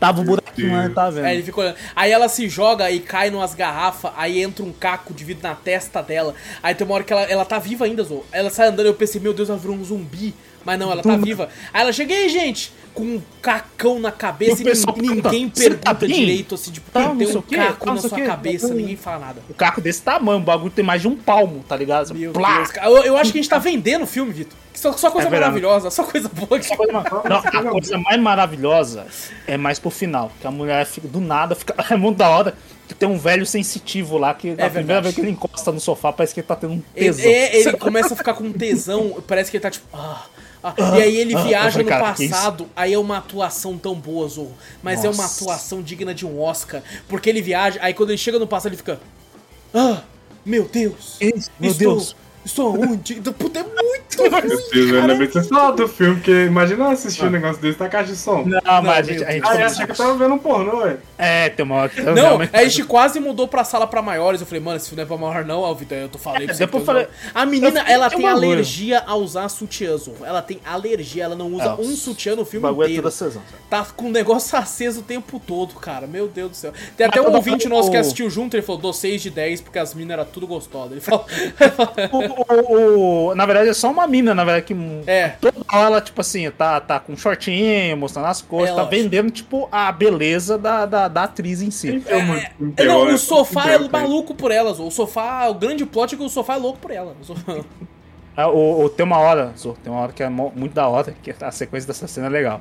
[SPEAKER 2] Tava um buraquinho lá, tá vendo?
[SPEAKER 1] Aí ele olhando. Aí ela se joga e cai numas garrafas, aí entra um caco de vidro na testa dela. Aí tem uma hora que ela, ela tá viva ainda, Zo. Ela sai andando e eu pensei, meu Deus, ela virou um zumbi. Mas não, ela tá viva. Aí ela chega, aí, gente? Com um cacão na cabeça
[SPEAKER 2] E
[SPEAKER 1] e, ninguém
[SPEAKER 2] pergunta, "Você tá
[SPEAKER 1] pergunta
[SPEAKER 2] bem?
[SPEAKER 1] direito, assim, tipo,
[SPEAKER 2] Tá,
[SPEAKER 1] tem um caco
[SPEAKER 2] tá,
[SPEAKER 1] na sua
[SPEAKER 2] o quê."
[SPEAKER 1] cabeça, ninguém fala nada.
[SPEAKER 2] O caco desse tamanho, o bagulho tem mais de um palmo, tá ligado?
[SPEAKER 1] Meu
[SPEAKER 2] Plá!
[SPEAKER 1] Deus. Eu, acho que a gente tá vendendo o filme, Vitor. Só, só coisa
[SPEAKER 2] É
[SPEAKER 1] maravilhosa, só coisa boa. aqui.
[SPEAKER 2] Não, a coisa mais maravilhosa é mais pro final, que a mulher fica do nada, fica é muito da hora que tem um velho sensitivo lá que a primeira
[SPEAKER 1] verdade.
[SPEAKER 2] vez que ele encosta no sofá parece que ele tá tendo um
[SPEAKER 1] Ele,
[SPEAKER 2] tesão.
[SPEAKER 1] é, ele começa a ficar com tesão, parece que ele tá tipo. Ah, ah. e aí ele
[SPEAKER 2] ah.
[SPEAKER 1] viaja
[SPEAKER 2] falei,
[SPEAKER 1] no
[SPEAKER 2] cara,
[SPEAKER 1] passado, aí é uma atuação tão boa, Zorro. Mas é uma
[SPEAKER 2] Nossa.
[SPEAKER 1] atuação digna de um Oscar. Porque ele viaja, aí quando ele chega no passado, ele fica. Ah, meu Deus!
[SPEAKER 2] Isso, meu
[SPEAKER 1] estou,
[SPEAKER 2] Deus.
[SPEAKER 1] Estou onde? Puta, é muito ruim, cara.
[SPEAKER 3] ainda bem que você falou do filme, porque imagina eu assistir um negócio desse na caixa de som.
[SPEAKER 2] Não,
[SPEAKER 1] Não,
[SPEAKER 2] mas a gente, a gente
[SPEAKER 3] Ah, achei que eu tava vendo um pornô, velho.
[SPEAKER 2] É, tem uma
[SPEAKER 1] Não, a gente quase mudou pra sala pra maiores. Eu falei, mano, esse filme não é pra maior, não, ó, Vitor. Eu tô falando pra você.
[SPEAKER 2] depois falei-
[SPEAKER 1] A menina, ela tem alergia a usar sutiã, Zorro. Ela tem alergia, ela não usa
[SPEAKER 2] É,
[SPEAKER 1] um sutiã no
[SPEAKER 2] o
[SPEAKER 1] filme
[SPEAKER 2] bagulho é
[SPEAKER 1] inteiro.
[SPEAKER 2] acesão, sabe?
[SPEAKER 1] Tá com o negócio aceso o tempo todo, cara. Meu Deus do céu. Tem até
[SPEAKER 2] Mas
[SPEAKER 1] um ouvinte nosso que assistiu junto, ele falou, dou 6 de 10 porque as minas eram tudo gostosas. Ele falou.
[SPEAKER 2] O- o- na verdade, é só uma mina, na verdade, que
[SPEAKER 1] É.
[SPEAKER 2] toda hora ela, tipo assim, tá, tá com shortinho, mostrando as coisas,
[SPEAKER 1] É,
[SPEAKER 2] tá
[SPEAKER 1] lógico.
[SPEAKER 2] vendendo, tipo, a beleza da, da, da atriz em si.
[SPEAKER 3] É, muito
[SPEAKER 1] É, não, o sofá
[SPEAKER 3] muito
[SPEAKER 1] é maluco por elas. O sofá, o grande plot é que o sofá é louco por ela. O sofá-
[SPEAKER 2] Ah, o, o- tem uma hora, Zô, tem uma hora que é muito da hora, que a sequência dessa cena é legal.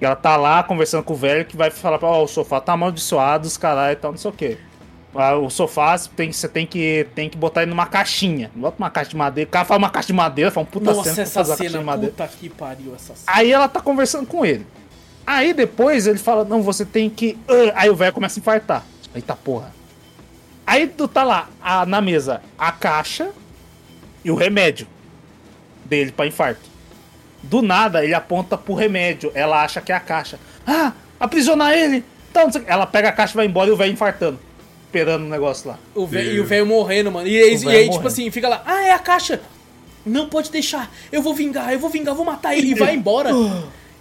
[SPEAKER 2] E ela tá lá conversando com o velho que vai falar pra ó, o sofá tá amaldiçoado, os caralho e tal, não sei o quê. Ah, O sofá, você tem, você tem que, tem que botar ele numa caixinha. Bota uma caixa de madeira. O cara fala uma caixa de madeira, fala um puta
[SPEAKER 1] Nossa,
[SPEAKER 2] cena
[SPEAKER 1] essa
[SPEAKER 2] caixa
[SPEAKER 1] cena,
[SPEAKER 2] de madeira.
[SPEAKER 1] puta que pariu essa cena.
[SPEAKER 2] Aí ela tá conversando com ele. Aí depois ele fala, não, você tem que. ah", Aí o velho começa a infartar. Eita porra. Aí tu tá lá, a- na mesa, a caixa e o remédio dele pra infarto. Do nada ele aponta pro remédio. Ela acha que é a caixa. Ah, aprisionar ele! Então, ela pega a caixa e vai embora e o velho infartando. Esperando o negócio lá.
[SPEAKER 1] O velho,
[SPEAKER 3] Deus.
[SPEAKER 1] e o velho morrendo, mano. E, e
[SPEAKER 2] velho
[SPEAKER 1] aí, tipo
[SPEAKER 2] morrendo.
[SPEAKER 1] assim, fica lá, ah, é a caixa. Não pode deixar. Eu vou vingar, eu vou vingar, eu vou matar ele. E vai embora.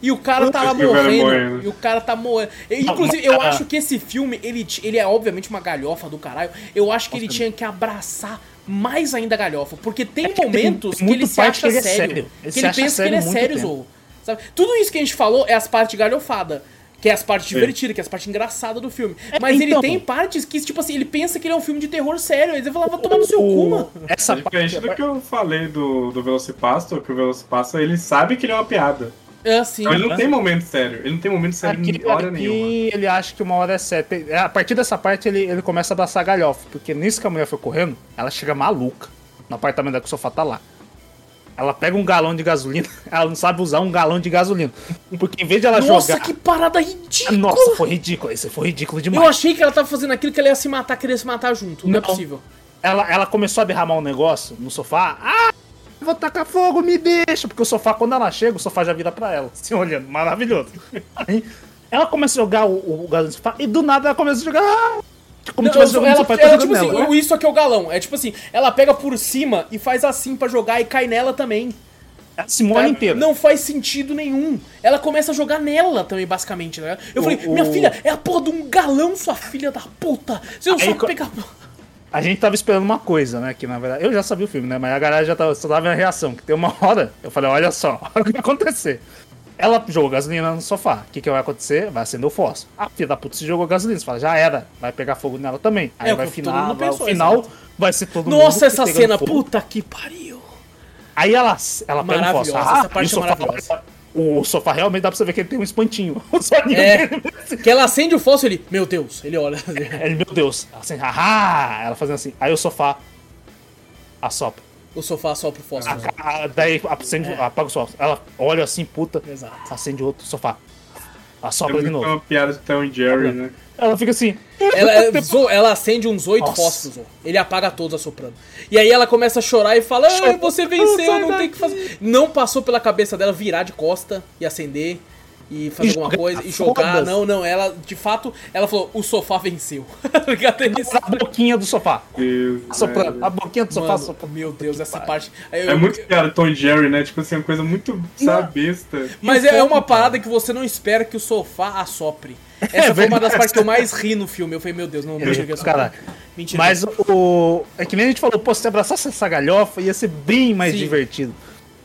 [SPEAKER 1] E o cara tá lá
[SPEAKER 3] E
[SPEAKER 1] morrendo.
[SPEAKER 3] morrendo.
[SPEAKER 1] E o cara tá morrendo. E, Inclusive, eu acho que esse filme, ele, ele é obviamente uma galhofa do caralho. Eu acho que ele tinha que abraçar mais ainda a galhofa. Porque tem
[SPEAKER 2] É
[SPEAKER 1] momentos
[SPEAKER 2] tem
[SPEAKER 1] que ele
[SPEAKER 2] muito
[SPEAKER 1] se acha
[SPEAKER 2] que ele é
[SPEAKER 1] sério.
[SPEAKER 2] sério. Ele
[SPEAKER 1] Que ele pensa que ele é
[SPEAKER 2] sério
[SPEAKER 1] sério. Zou. Sabe? Tudo isso que a gente falou é as partes de galhofada. Que é as partes
[SPEAKER 3] É.
[SPEAKER 1] divertidas, que é as partes engraçadas do filme.
[SPEAKER 2] É,
[SPEAKER 1] Mas ele
[SPEAKER 2] então.
[SPEAKER 1] tem partes que, tipo assim, ele pensa que ele é um filme de terror sério. Aí você fala, vai tomar no seu cu, mano.
[SPEAKER 2] Essa
[SPEAKER 3] É diferente do que eu falei do, do Velocipastor, que o Velocipastor, ele sabe que ele é uma piada.
[SPEAKER 1] É assim.
[SPEAKER 3] Então ele não
[SPEAKER 2] né?
[SPEAKER 3] tem momento sério. Ele não tem momento sério
[SPEAKER 2] Aqui,
[SPEAKER 3] em hora
[SPEAKER 2] aqui
[SPEAKER 3] nenhuma.
[SPEAKER 2] ele acha que uma hora é séria. Tem- A partir dessa parte ele, ele começa a abraçar galhofa, porque nisso que a mulher foi correndo, ela chega maluca no apartamento dela que o sofá tá lá. Ela pega um galão de gasolina, ela não sabe usar um galão de gasolina. Porque em vez de ela
[SPEAKER 1] Nossa,
[SPEAKER 2] jogar.
[SPEAKER 1] que parada ridícula.
[SPEAKER 2] Nossa, foi ridículo, isso foi ridículo
[SPEAKER 1] Eu
[SPEAKER 2] demais.
[SPEAKER 1] achei que ela tava fazendo aquilo que ela ia se matar, queria se matar junto. Não, é
[SPEAKER 2] Não.
[SPEAKER 1] possível.
[SPEAKER 2] Ela, ela começou a derramar um negócio no sofá. Ah! eu Vou tacar fogo, me deixa! Porque o sofá, quando ela chega, o sofá já vira pra ela. Se olhando, maravilhoso. Aí, ela começa a jogar o, o galão no sofá e do nada ela começa a jogar. ah, Como
[SPEAKER 1] Não,
[SPEAKER 2] tivesse jogando
[SPEAKER 1] ela,
[SPEAKER 2] no sofá e
[SPEAKER 1] ela,
[SPEAKER 2] tá
[SPEAKER 1] tipo
[SPEAKER 2] jogando
[SPEAKER 1] assim,
[SPEAKER 2] nela.
[SPEAKER 1] o- isso aqui é o galão. É tipo assim, ela pega por cima e faz assim pra jogar e cai nela também.
[SPEAKER 2] Ela se molha
[SPEAKER 1] Tá?
[SPEAKER 2] inteira.
[SPEAKER 1] Não faz sentido nenhum. Ela começa a jogar nela também, basicamente, né? Eu
[SPEAKER 2] O-
[SPEAKER 1] falei, minha
[SPEAKER 2] o-
[SPEAKER 1] filha, é a porra de um galão, sua filha da puta. Você não
[SPEAKER 2] Aí
[SPEAKER 1] sabe pegar.
[SPEAKER 2] A gente tava esperando uma coisa, né? Que na verdade. Eu já sabia o filme, né? Mas a galera já tava, só tava vendo a reação. Que tem uma hora, eu falei, olha só, olha o que vai acontecer. Ela jogou gasolina no sofá. O que, que vai acontecer? Vai acender o fósforo. A filha da puta se jogou gasolina. Você fala, já era. Vai pegar fogo nela também. Aí
[SPEAKER 1] É, o
[SPEAKER 2] vai final, vai, o
[SPEAKER 1] pensou,
[SPEAKER 2] final
[SPEAKER 1] exato.
[SPEAKER 2] vai ser todo mundo.
[SPEAKER 1] Nossa, essa cena,
[SPEAKER 2] fogo.
[SPEAKER 1] puta que pariu.
[SPEAKER 2] Aí ela, ela pega o fósforo.
[SPEAKER 1] essa parte
[SPEAKER 2] o
[SPEAKER 1] é
[SPEAKER 2] sofá,
[SPEAKER 1] maravilhosa.
[SPEAKER 2] O sofá realmente dá pra você ver que ele tem um espantinho. O
[SPEAKER 1] É. Que ela acende o fósforo ele, meu Deus, ele olha.
[SPEAKER 2] Ele, meu Deus. Ela haha. Ela fazendo assim. Aí o sofá assopra.
[SPEAKER 1] O sofá sopra o fósforo.
[SPEAKER 2] Ah, daí acende,
[SPEAKER 1] É.
[SPEAKER 2] apaga o sofá. Ela olha assim, puta,
[SPEAKER 1] Exato.
[SPEAKER 2] acende outro sofá.
[SPEAKER 3] É
[SPEAKER 2] Assopra de
[SPEAKER 3] muito
[SPEAKER 2] novo.
[SPEAKER 3] uma piada de Tom e Jerry, né?
[SPEAKER 2] Ela fica assim.
[SPEAKER 1] Ela, ela, zo- ela acende uns oito fósforos, ele apaga todos assoprando. E aí ela começa a chorar e fala: ah, Você venceu, não tem o que fazer. Não passou pela cabeça dela virar de costa e acender e fazer
[SPEAKER 2] E
[SPEAKER 1] alguma coisa e jogar. Não, não, ela, de fato, ela falou: O sofá venceu. É.
[SPEAKER 2] A boquinha do sofá.
[SPEAKER 3] Deus.
[SPEAKER 2] A boquinha do sofá
[SPEAKER 1] Mano,
[SPEAKER 2] assoprando.
[SPEAKER 1] meu Deus, essa parte. Aí
[SPEAKER 3] É
[SPEAKER 1] eu-
[SPEAKER 3] muito piada Tom Jerry, né? Tipo assim, uma coisa muito, sabe, besta.
[SPEAKER 1] Mas
[SPEAKER 2] o
[SPEAKER 1] é uma parada que você não espera que o sofá assopre. Essa foi uma das partes que eu mais ri no filme. Eu falei, meu Deus, não, mentira que é
[SPEAKER 2] Caralho.
[SPEAKER 1] Mentira.
[SPEAKER 2] Mas o. É que nem a gente falou, pô, se abraçasse essa galhofa ia ser bem mais
[SPEAKER 1] Sim.
[SPEAKER 2] divertido.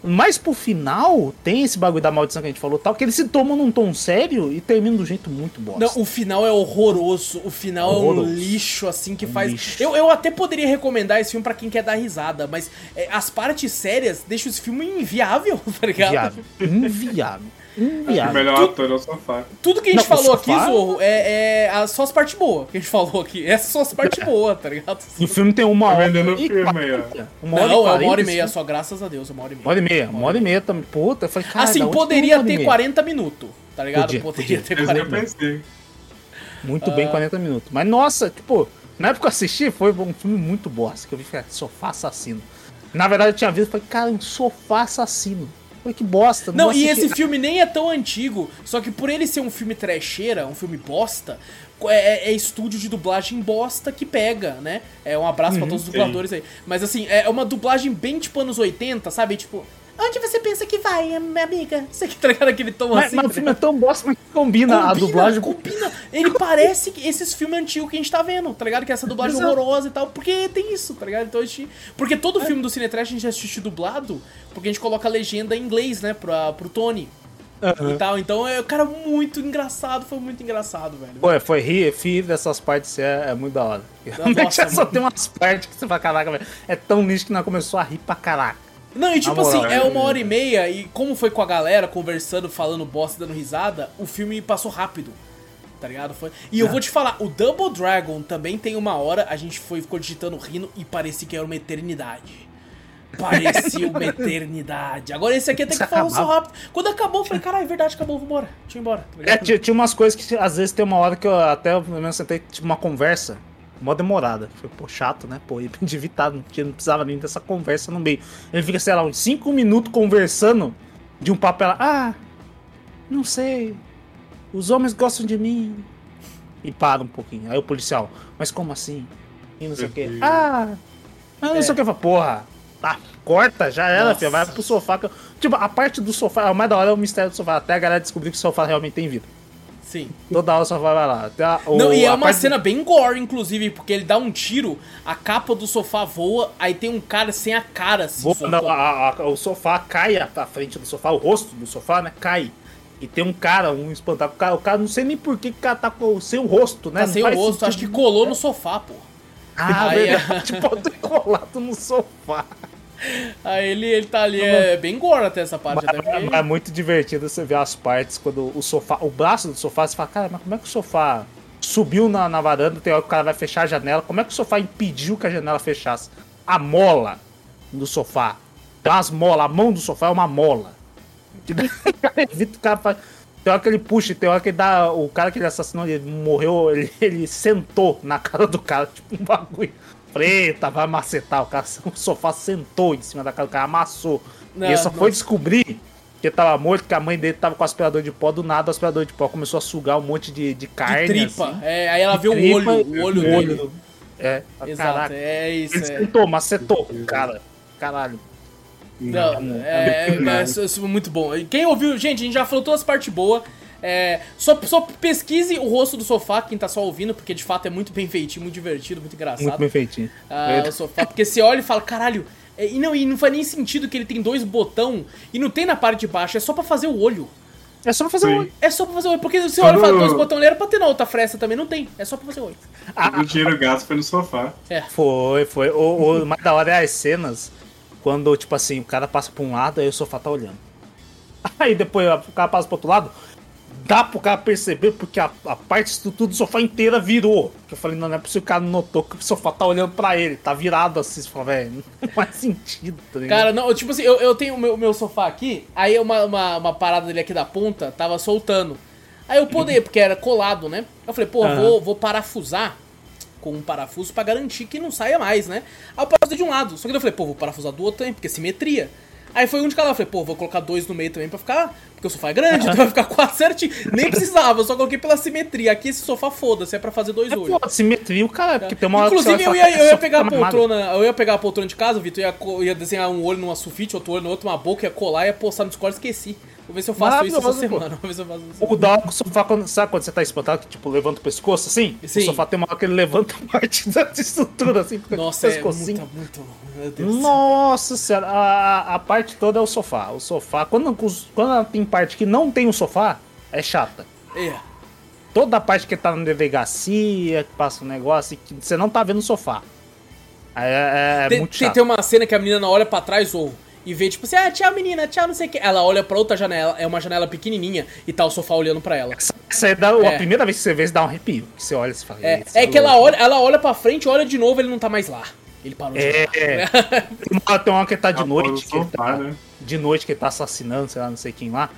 [SPEAKER 2] Mas pro final, tem esse bagulho da maldição que a gente falou tal, que eles se tomam num tom sério e terminam do jeito muito bosta.
[SPEAKER 1] Não, o final é horroroso. O final é um
[SPEAKER 2] Horroroso.
[SPEAKER 1] lixo, assim, que
[SPEAKER 2] Um
[SPEAKER 1] faz.
[SPEAKER 2] lixo.
[SPEAKER 1] Eu, eu até poderia recomendar esse filme pra quem quer dar risada, mas é, as partes sérias deixam esse filme inviável, tá ligado?
[SPEAKER 2] Inviável. Inviável.
[SPEAKER 3] O
[SPEAKER 2] Inviável.
[SPEAKER 3] melhor ator é o sofá.
[SPEAKER 1] Tudo que a gente
[SPEAKER 2] Não, o
[SPEAKER 1] falou aqui, Zorro, é, é só as partes boas que a gente falou aqui. Essas são as partes boas, tá ligado?
[SPEAKER 2] E o filme tem uma
[SPEAKER 3] Tá
[SPEAKER 2] hora.
[SPEAKER 3] vendendo
[SPEAKER 2] e
[SPEAKER 3] filme aí, ó.
[SPEAKER 2] 40.
[SPEAKER 1] Não, é uma hora e
[SPEAKER 2] 40,
[SPEAKER 1] meia
[SPEAKER 2] assim.
[SPEAKER 1] só, graças a Deus, é uma hora e meia.
[SPEAKER 2] Uma hora e meia, uma hora e meia também. Puta, eu falei, cara,
[SPEAKER 1] Assim, poderia
[SPEAKER 2] uma hora e
[SPEAKER 1] ter
[SPEAKER 2] meia?
[SPEAKER 1] 40 minutos, tá ligado?
[SPEAKER 2] Podia,
[SPEAKER 1] poderia
[SPEAKER 2] podia.
[SPEAKER 1] ter
[SPEAKER 3] Esse eu
[SPEAKER 1] 40
[SPEAKER 3] pensei.
[SPEAKER 2] Muito
[SPEAKER 1] Ah.
[SPEAKER 2] bem, 40 minutos. Mas nossa, tipo, na época que eu assisti, foi um filme muito bosta. Que eu vi que era sofá assassino. Na verdade, eu tinha visto e falei, cara, um sofá assassino. Falei, que bosta.
[SPEAKER 1] Não,
[SPEAKER 2] vou
[SPEAKER 1] e esse filme nem é tão antigo, só que por ele ser um filme trecheira, um filme bosta, é, é estúdio de dublagem bosta que pega, né? É um abraço pra todos os
[SPEAKER 3] sim.
[SPEAKER 1] dubladores aí. Mas assim, é uma dublagem bem tipo anos 80, sabe? Tipo, onde você pensa que vai, minha amiga? Você que tá ligado aquele tom
[SPEAKER 2] Mas,
[SPEAKER 1] assim?
[SPEAKER 2] mas
[SPEAKER 1] tá
[SPEAKER 2] o filme é tão bosta, mas combina, a dublagem.
[SPEAKER 1] Combina. Ele parece que esses filmes antigos que a gente tá vendo, tá ligado? Que é essa dublagem
[SPEAKER 2] Exato.
[SPEAKER 1] horrorosa e tal. Porque tem isso, tá ligado? Então a gente. Porque todo filme do Cinetrash a gente assiste dublado, porque a gente coloca a legenda em inglês, né? Pra, pro Tony. E tal. Então é, cara, muito engraçado. Foi muito engraçado, velho.
[SPEAKER 2] Pô, foi rir, rir dessas partes é, é muito da hora.
[SPEAKER 1] Nossa,
[SPEAKER 2] só
[SPEAKER 1] mano.
[SPEAKER 2] tem umas partes que você fala, caraca, velho. É tão lixo que nós começou a rir pra caraca.
[SPEAKER 1] Não, e tipo
[SPEAKER 2] Na moral,
[SPEAKER 1] assim, é
[SPEAKER 3] é.
[SPEAKER 1] uma hora e meia, e como foi com a galera, conversando, falando bosta, dando risada, o filme passou rápido. Tá ligado? Foi... E eu vou te falar, o Double Dragon também tem uma hora, a gente foi, ficou digitando, rindo, e parecia que era uma eternidade. Parecia uma eternidade. Agora esse aqui até que falou só rápido. Quando acabou, eu falei, caralho, é verdade, acabou, vambora. Deixa eu ir embora. tá
[SPEAKER 2] É, tinha, tinha umas coisas que às vezes tem uma hora que eu até pelo menos sentei, tipo, uma conversa, mó demorada. Foi, pô, chato, né? Pô, ele devia estar, não, tinha- não precisava nem dessa conversa no meio. Ele fica, sei lá, uns 5 minutos conversando de um papo, ela, ah, não sei, os homens gostam de mim. E para um pouquinho. Aí o policial, mas como assim? E não sei o quê.
[SPEAKER 3] Deus.
[SPEAKER 2] Ah, mas não sei o que. Eu falo, Porra, tá, corta, já era, filho, vai pro sofá. que eu-" Tipo, a parte do sofá, o mais da hora é o mistério do sofá. Até a galera descobrir que o sofá realmente tem vida.
[SPEAKER 1] Sim.
[SPEAKER 2] Toda hora o sofá vai lá. A- o-
[SPEAKER 1] Não, e é uma
[SPEAKER 2] parte-
[SPEAKER 1] cena bem gore, inclusive, porque ele dá um tiro, a capa do sofá voa, aí tem um cara sem a cara, assim, soltando.
[SPEAKER 2] não, a- a- o sofá cai à frente do sofá, o rosto do sofá, né? Cai. e tem um cara, um espantalho. O cara, o cara não sei nem por que o cara tá com, sem o rosto, né?
[SPEAKER 1] Tá sem o rosto,
[SPEAKER 2] sentido.
[SPEAKER 1] acho que colou no sofá, pô.
[SPEAKER 2] Ah,
[SPEAKER 1] Aí-
[SPEAKER 2] verdade. Pode ter colado no sofá.
[SPEAKER 1] Aí ele, ele tá ali, é bem gore até essa parte.
[SPEAKER 2] Mas,
[SPEAKER 1] Até
[SPEAKER 2] mas
[SPEAKER 1] porque...
[SPEAKER 2] é muito divertido você ver as partes quando o sofá, o braço do sofá, você fala, cara, mas como é que o sofá subiu na, na varanda, tem hora que o cara vai fechar a janela, como é que o sofá impediu que a janela fechasse? A mola do sofá. Umas molas, a mão do sofá é uma mola. Evita o cara faz. Tem hora que ele puxa, tem hora que ele dá. O cara que ele assassinou, ele morreu, ele, ele sentou na cara do cara, tipo um bagulho. Preta, vai macetar. O, cara, o sofá sentou em cima da cara do cara, amassou.
[SPEAKER 1] Não,
[SPEAKER 2] e ele só
[SPEAKER 1] não.
[SPEAKER 2] foi descobrir que ele tava morto, que a mãe dele tava com aspirador de pó. Do nada, o aspirador de pó começou a sugar um monte de, de carne.
[SPEAKER 1] de tripa.
[SPEAKER 2] assim.
[SPEAKER 1] É, aí ela vê o olho, o olho
[SPEAKER 2] o
[SPEAKER 1] dele.
[SPEAKER 2] do- É,
[SPEAKER 1] Exato,
[SPEAKER 2] caraca.
[SPEAKER 1] é isso.
[SPEAKER 2] Ele
[SPEAKER 1] É.
[SPEAKER 2] sentou, macetou. Cara, caralho.
[SPEAKER 1] Não, é, é, é, é muito bom. Quem ouviu, gente, a gente já falou todas as partes boas. É, só, só pesquise o rosto do sofá, quem tá só ouvindo, porque de fato é muito bem feitinho, muito divertido, muito engraçado.
[SPEAKER 2] Muito bem feitinho.
[SPEAKER 1] Ah, o sofá, porque você olha e fala, caralho, é, e não, e não faz nem sentido que ele tem dois botão e não tem na parte de baixo, é só pra fazer o olho.
[SPEAKER 2] É só fazer um.
[SPEAKER 3] Sim.
[SPEAKER 1] É só pra fazer o olho, porque você olha e fala, dois botões ali era pra ter na outra fresta também, não tem, é só pra fazer o olho.
[SPEAKER 3] O dinheiro gasto foi no sofá.
[SPEAKER 1] É,
[SPEAKER 2] Foi, foi. O, o mais da hora é as cenas quando, tipo assim, o cara passa pra um lado, aí o sofá tá olhando. Aí depois o cara passa pro outro lado, dá pro cara perceber porque a, a parte estrutura do sofá inteira virou. Que eu falei, não, não é possível que o cara notou que o sofá tá olhando pra ele, tá virado assim. Você fala, velho, não faz sentido, tá ligado?
[SPEAKER 1] Cara, não, tipo assim, eu, eu tenho o meu, meu sofá aqui, aí uma, uma, uma parada dele aqui da ponta tava soltando. Aí eu podei, porque era colado, né? Eu falei, pô,
[SPEAKER 2] Aham.
[SPEAKER 1] vou, vou parafusar com um parafuso pra garantir que não saia mais, né? Aí eu parafusei de um lado, só que eu falei, pô, vou parafusar do outro também, porque é simetria. Aí foi um de cada lado, eu falei, pô, vou colocar dois no meio também pra ficar, porque o sofá é grande, então vai ficar quatro certinho. Nem precisava, eu só coloquei pela simetria. Aqui esse sofá foda-se, é pra fazer dois
[SPEAKER 2] É,
[SPEAKER 1] olhos.
[SPEAKER 2] pô, simetria, o cara, porque tem uma
[SPEAKER 1] Inclusive,
[SPEAKER 2] você
[SPEAKER 1] eu ia, eu ia
[SPEAKER 2] "Esse
[SPEAKER 1] pegar a
[SPEAKER 2] sofá tá mamado".
[SPEAKER 1] poltrona, eu ia pegar a poltrona de casa, Vitor, ia, ia desenhar um olho numa sulfite, outro olho no outro, uma boca, ia colar, ia postar no Discord, esqueci. Vou ver se eu faço isso essa semana. Vou ver se eu faço isso.
[SPEAKER 2] O da hora que o sofá, quando, sabe quando você tá espantado, que tipo, levanta o pescoço assim?
[SPEAKER 1] Sim.
[SPEAKER 2] O sofá tem uma hora que ele levanta a parte da estrutura assim,
[SPEAKER 1] Nossa, é muito, muito. Meu Deus.
[SPEAKER 2] Nossa senhora, a, a parte toda é o sofá. O sofá, quando, quando tem parte que não tem o sofá, é chata.
[SPEAKER 1] É.
[SPEAKER 2] Toda a parte que tá na delegacia, que passa um negócio, que você não tá vendo o sofá. É, é
[SPEAKER 1] tem,
[SPEAKER 2] muito
[SPEAKER 1] tem,
[SPEAKER 2] chato.
[SPEAKER 1] tem uma cena que a menina olha pra trás ou e vê, tipo assim, ah, tchau menina, tchau, não sei o que. Ela olha pra outra janela, é uma janela pequenininha, e tá o sofá olhando pra ela.
[SPEAKER 2] Essa é da,
[SPEAKER 1] É.
[SPEAKER 2] a primeira vez que você vê, você dá um arrepio. Que você olha e você fala.
[SPEAKER 1] É,
[SPEAKER 2] "Eita,
[SPEAKER 1] é que ela
[SPEAKER 2] louco."
[SPEAKER 1] olha, ela olha pra frente, olha de novo, ele não tá mais lá. Ele parou de
[SPEAKER 2] É,
[SPEAKER 1] falar.
[SPEAKER 2] é. Tem uma, que tá de noite,
[SPEAKER 3] no
[SPEAKER 2] que ele
[SPEAKER 3] sofá,
[SPEAKER 2] tá,
[SPEAKER 3] né?
[SPEAKER 2] de noite que ele tá assassinando, sei lá, não sei quem lá.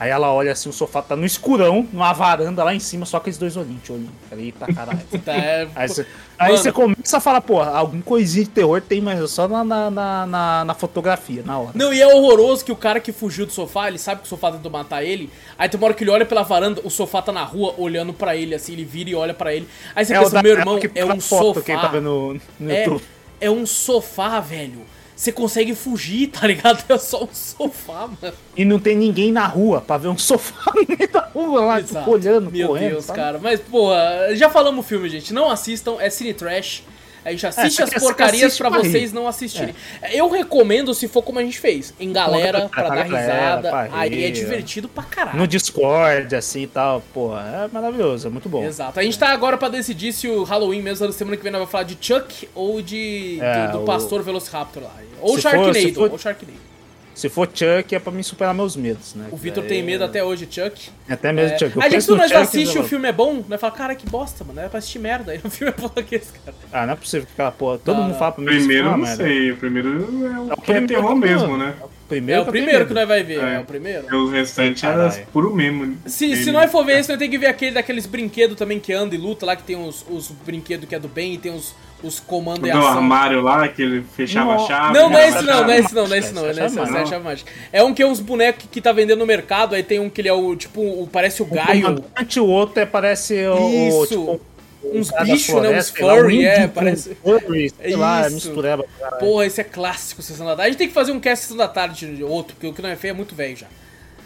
[SPEAKER 2] Aí ela olha assim, o sofá tá no escurão, numa varanda lá em cima, só aqueles dois olhinhos, olhinho. Falei, Eita caralho.
[SPEAKER 1] Tá, é,
[SPEAKER 2] Aí você, aí você começa a falar, pô, algum coisinha de terror tem, mas só na, na, na, na- fotografia, na hora.
[SPEAKER 1] Não, e é horroroso que o cara que fugiu do sofá, ele sabe que o sofá tentou matar ele. Aí tem uma hora que ele olha pela varanda, o sofá tá na rua olhando pra ele, assim, ele vira e olha pra ele. Aí você
[SPEAKER 2] É
[SPEAKER 1] pensa, meu irmão, é
[SPEAKER 2] tá
[SPEAKER 1] um
[SPEAKER 2] foto
[SPEAKER 1] sofá.
[SPEAKER 2] que tá vendo no
[SPEAKER 1] é,
[SPEAKER 2] YouTube.
[SPEAKER 1] é um sofá, velho. Você consegue fugir, tá ligado? É só um sofá, mano.
[SPEAKER 2] E não tem ninguém na rua pra ver um sofá no meio da rua lá, tipo,
[SPEAKER 1] Exato.
[SPEAKER 2] olhando,
[SPEAKER 1] Meu
[SPEAKER 2] correndo.
[SPEAKER 1] Deus,
[SPEAKER 2] sabe?
[SPEAKER 1] cara. Mas, porra, já falamos o filme, gente. Não assistam, é Cine Trash. A gente assiste
[SPEAKER 2] você
[SPEAKER 1] as porcarias
[SPEAKER 2] assiste
[SPEAKER 1] pra vocês não assistirem. Eu recomendo se for como a gente fez. Em galera,
[SPEAKER 2] Pra
[SPEAKER 1] pra dar risada.
[SPEAKER 2] pra
[SPEAKER 1] Aí é divertido pra caralho.
[SPEAKER 2] No Discord, assim e tal, pô, é maravilhoso, é muito bom.
[SPEAKER 1] Exato. A gente tá agora pra decidir se o Halloween mesmo, na semana que vem, nós vamos falar de Chuck ou de
[SPEAKER 2] É,
[SPEAKER 1] do, do
[SPEAKER 2] o-
[SPEAKER 1] Pastor Velociraptor lá. Ou
[SPEAKER 2] Se for-
[SPEAKER 1] Sharknado,
[SPEAKER 2] se for-
[SPEAKER 1] ou Sharknado.
[SPEAKER 2] Se for Chuck, é pra me superar meus medos, né?
[SPEAKER 1] O Vitor
[SPEAKER 2] É-
[SPEAKER 1] tem medo até hoje, Chuck.
[SPEAKER 2] Até mesmo
[SPEAKER 1] É,
[SPEAKER 2] Chuck. Eu
[SPEAKER 1] a gente quando nós
[SPEAKER 2] Chuck,
[SPEAKER 1] assiste
[SPEAKER 2] eu-
[SPEAKER 1] o filme é bom, nós fala, cara, que bosta, mano. Era pra assistir merda. Aí o filme é bom que esse cara.
[SPEAKER 2] Ah, não é possível que aquela porra. Todo
[SPEAKER 1] Não,
[SPEAKER 2] mundo
[SPEAKER 1] não.
[SPEAKER 2] fala pra mim
[SPEAKER 3] Primeiro,
[SPEAKER 2] isso,
[SPEAKER 3] eu
[SPEAKER 2] ah,
[SPEAKER 3] não
[SPEAKER 2] merda.
[SPEAKER 3] sei. O primeiro é o
[SPEAKER 2] É o
[SPEAKER 3] que é
[SPEAKER 2] primeiro
[SPEAKER 3] terror mesmo, né?
[SPEAKER 2] Primeiro
[SPEAKER 1] É o primeiro que nós vai ver, é,
[SPEAKER 3] É.
[SPEAKER 1] o primeiro.
[SPEAKER 3] O restante era
[SPEAKER 2] Caralho.
[SPEAKER 3] puro memo.
[SPEAKER 1] Se, se nós for ver esse, nós tem que ver aquele daqueles brinquedos também que anda e luta lá, que tem os, os brinquedos que é do bem e tem os, os comandos e
[SPEAKER 3] Do
[SPEAKER 1] ação.
[SPEAKER 3] armário lá, que ele fechava
[SPEAKER 2] Não.
[SPEAKER 3] a chave.
[SPEAKER 1] Não, não é
[SPEAKER 3] né?
[SPEAKER 1] esse não, não é esse não, não é esse não, não é não,
[SPEAKER 2] é
[SPEAKER 1] é chave. É um que é uns bonecos que tá vendendo no mercado, aí tem um que ele é o, tipo, o, parece o
[SPEAKER 2] O
[SPEAKER 1] Gaio.
[SPEAKER 2] comandante, o outro é, parece o.
[SPEAKER 1] Isso.
[SPEAKER 2] o, tipo,
[SPEAKER 1] Uns
[SPEAKER 2] cara
[SPEAKER 1] bichos, né, uns
[SPEAKER 2] lá,
[SPEAKER 1] furry, é, parece-
[SPEAKER 2] Furry, sei lá, é
[SPEAKER 1] Isso.
[SPEAKER 2] mistureba. caralho.
[SPEAKER 1] Porra, esse é clássico, Sessão da Tarde. A gente tem que fazer um cast Sessão da Tarde de outro, porque o que não é feio é muito velho já.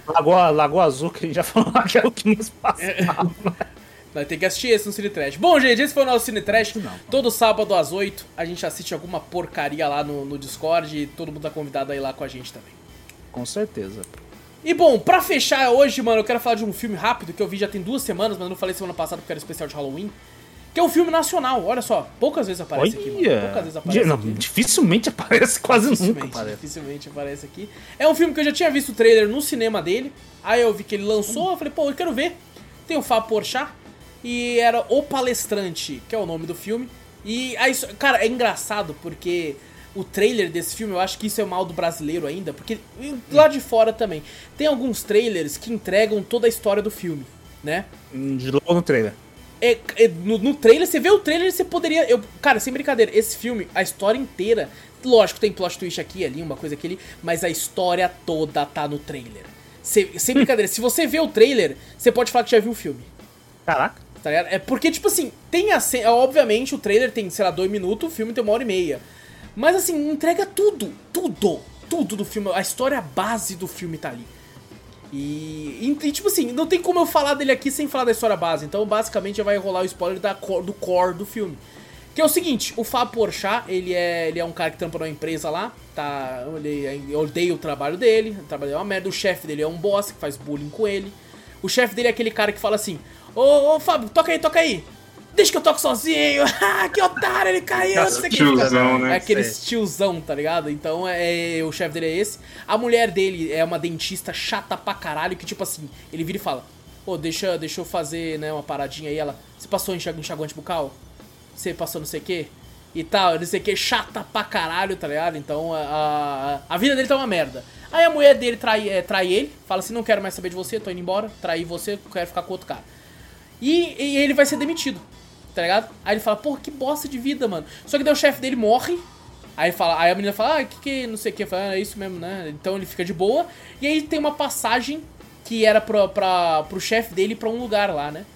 [SPEAKER 2] Lagoa, Lagoa Azul, que a gente já falou que é o que nos passa.
[SPEAKER 1] Nós temos que assistir esse no Cine Trash. Bom, gente, esse foi o nosso Cine Trash.
[SPEAKER 2] Não.
[SPEAKER 1] Todo sábado às 8 a gente assiste alguma porcaria lá no, no Discord e todo mundo tá convidado a ir lá com a gente também.
[SPEAKER 2] Com certeza.
[SPEAKER 1] E bom, pra fechar hoje, mano, eu quero falar de um filme rápido que eu vi já tem duas semanas, mas não falei semana passada porque era especial de Halloween. Que é um filme nacional, olha só, poucas vezes aparece aqui, mano. Poucas vezes aparece
[SPEAKER 2] Não,
[SPEAKER 1] aqui.
[SPEAKER 2] dificilmente aparece, quase nunca
[SPEAKER 1] Dificilmente,
[SPEAKER 2] aparece.
[SPEAKER 1] dificilmente aparece aqui. É um filme que eu já tinha visto o trailer no cinema dele. Aí eu vi que ele lançou, eu falei, pô, eu quero ver. Tem o Fábio Porchat e era O Palestrante, que é o nome do filme. E aí, cara, é engraçado porque o trailer desse filme, eu acho que isso é mal do brasileiro ainda, porque lá de fora também. Tem alguns trailers que entregam toda a história do filme, né?
[SPEAKER 2] De logo no trailer.
[SPEAKER 1] É, é, no, no trailer, você vê o trailer, você poderia. Eu, cara, sem brincadeira, esse filme, a história inteira. Lógico, tem plot twist aqui ali, uma coisa aqui ali, mas a história toda tá no trailer. Cê- sem brincadeira, se você vê o trailer, você pode falar que já viu o filme.
[SPEAKER 2] Caraca.
[SPEAKER 1] Tá ligado? É porque, tipo assim, tem a cena. Obviamente, o trailer tem, sei lá, dois minutos, o filme tem uma hora e meia. Mas assim, entrega tudo, tudo, tudo do filme. A história base do filme tá ali. E, e, tipo assim, não tem como eu falar dele aqui sem falar da história base. Então, basicamente, já vai rolar o spoiler da do core do filme. Que é o seguinte, o Fábio Porchat, ele é, ele é um cara que trampa numa empresa lá, tá? Ele odeia o trabalho dele, o trabalho é uma merda. O chefe dele é um boss que faz bullying com ele. O chefe dele é aquele cara que fala assim: Ô, ô Fábio, toca aí, toca aí. Deixa que eu toco sozinho. Ah, que otário, ele caiu. Não sei.
[SPEAKER 3] Tiozão, né?
[SPEAKER 1] É aquele tiozão, tá ligado? Então é, o chefe dele é esse. A mulher dele é uma dentista chata pra caralho, que tipo assim, ele vira e fala: Ô, deixa, deixa eu fazer, né, uma paradinha aí. Ela, você passou enxag- enxaguante bucal? Você passou não sei o que? E tal, não sei o que, chata pra caralho, tá ligado? Então a, a, a vida dele tá uma merda. Aí a mulher dele trai, é, trai ele, fala assim: não quero mais saber de você, tô indo embora, traí você, quero ficar com outro cara. E, e ele vai ser demitido, tá ligado? Aí ele fala, porra, que bosta de vida, mano. Só que daí o chefe dele morre. Aí, fala, aí a menina fala, ah, que que não sei o que, fala, ah, é isso mesmo, né? Então ele fica de boa. E aí tem uma passagem que era pra, pra, pro chefe dele pra um lugar lá, né?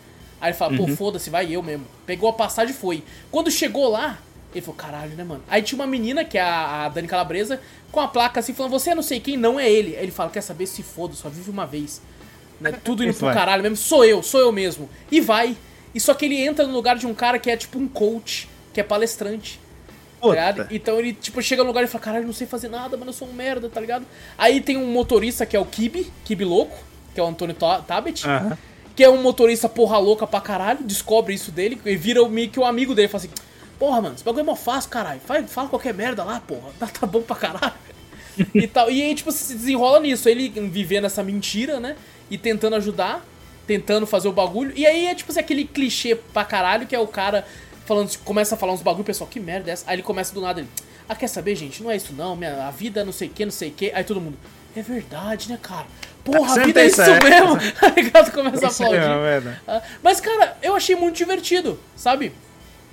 [SPEAKER 1] Aí ele fala, pô, foda-se, vai eu mesmo. Pegou a passagem e foi. Quando chegou lá, ele falou, caralho, né, mano? Aí tinha uma menina, que é a, a Dani Calabresa, com a placa assim, falando, você é não sei quem, não é ele. Aí ele fala, quer saber, se foda, só vive uma vez. Né? Tudo indo
[SPEAKER 2] Isso
[SPEAKER 1] pro
[SPEAKER 2] vai.
[SPEAKER 1] caralho mesmo, sou eu, sou eu mesmo. E vai. E só que ele entra no lugar de um cara que é tipo um coach, que é palestrante. Tá. Então ele, tipo, chega no lugar e fala, caralho, não sei fazer nada, mano, eu sou um merda, tá ligado? Aí tem um motorista que é o Kibi, Kibi louco, que é o Antônio Ta- Tabet,
[SPEAKER 2] Aham.
[SPEAKER 1] que é um motorista porra louca pra caralho, descobre isso dele e vira meio que um amigo dele, fala assim, porra, mano, esse bagulho é mó fácil, caralho, faz, fala qualquer merda lá, porra, tá, tá bom pra caralho. e tal, e aí, tipo, se desenrola nisso, ele vivendo essa mentira, né, e tentando ajudar, tentando fazer o bagulho, e aí é, tipo, assim, aquele clichê pra caralho, que é o cara falando, começa a falar uns bagulho, o pessoal, que merda é essa? Aí ele começa do nada, ele, ah, quer saber, gente, não é isso não, minha, a vida é não sei o que, não sei o que, aí todo mundo, é verdade, né, cara? Porra, a vida é
[SPEAKER 2] isso, é.
[SPEAKER 1] mesmo! Aí o começa a
[SPEAKER 2] Isso aí,
[SPEAKER 1] aplaudir. Ah, Mas, cara, eu achei muito divertido, sabe?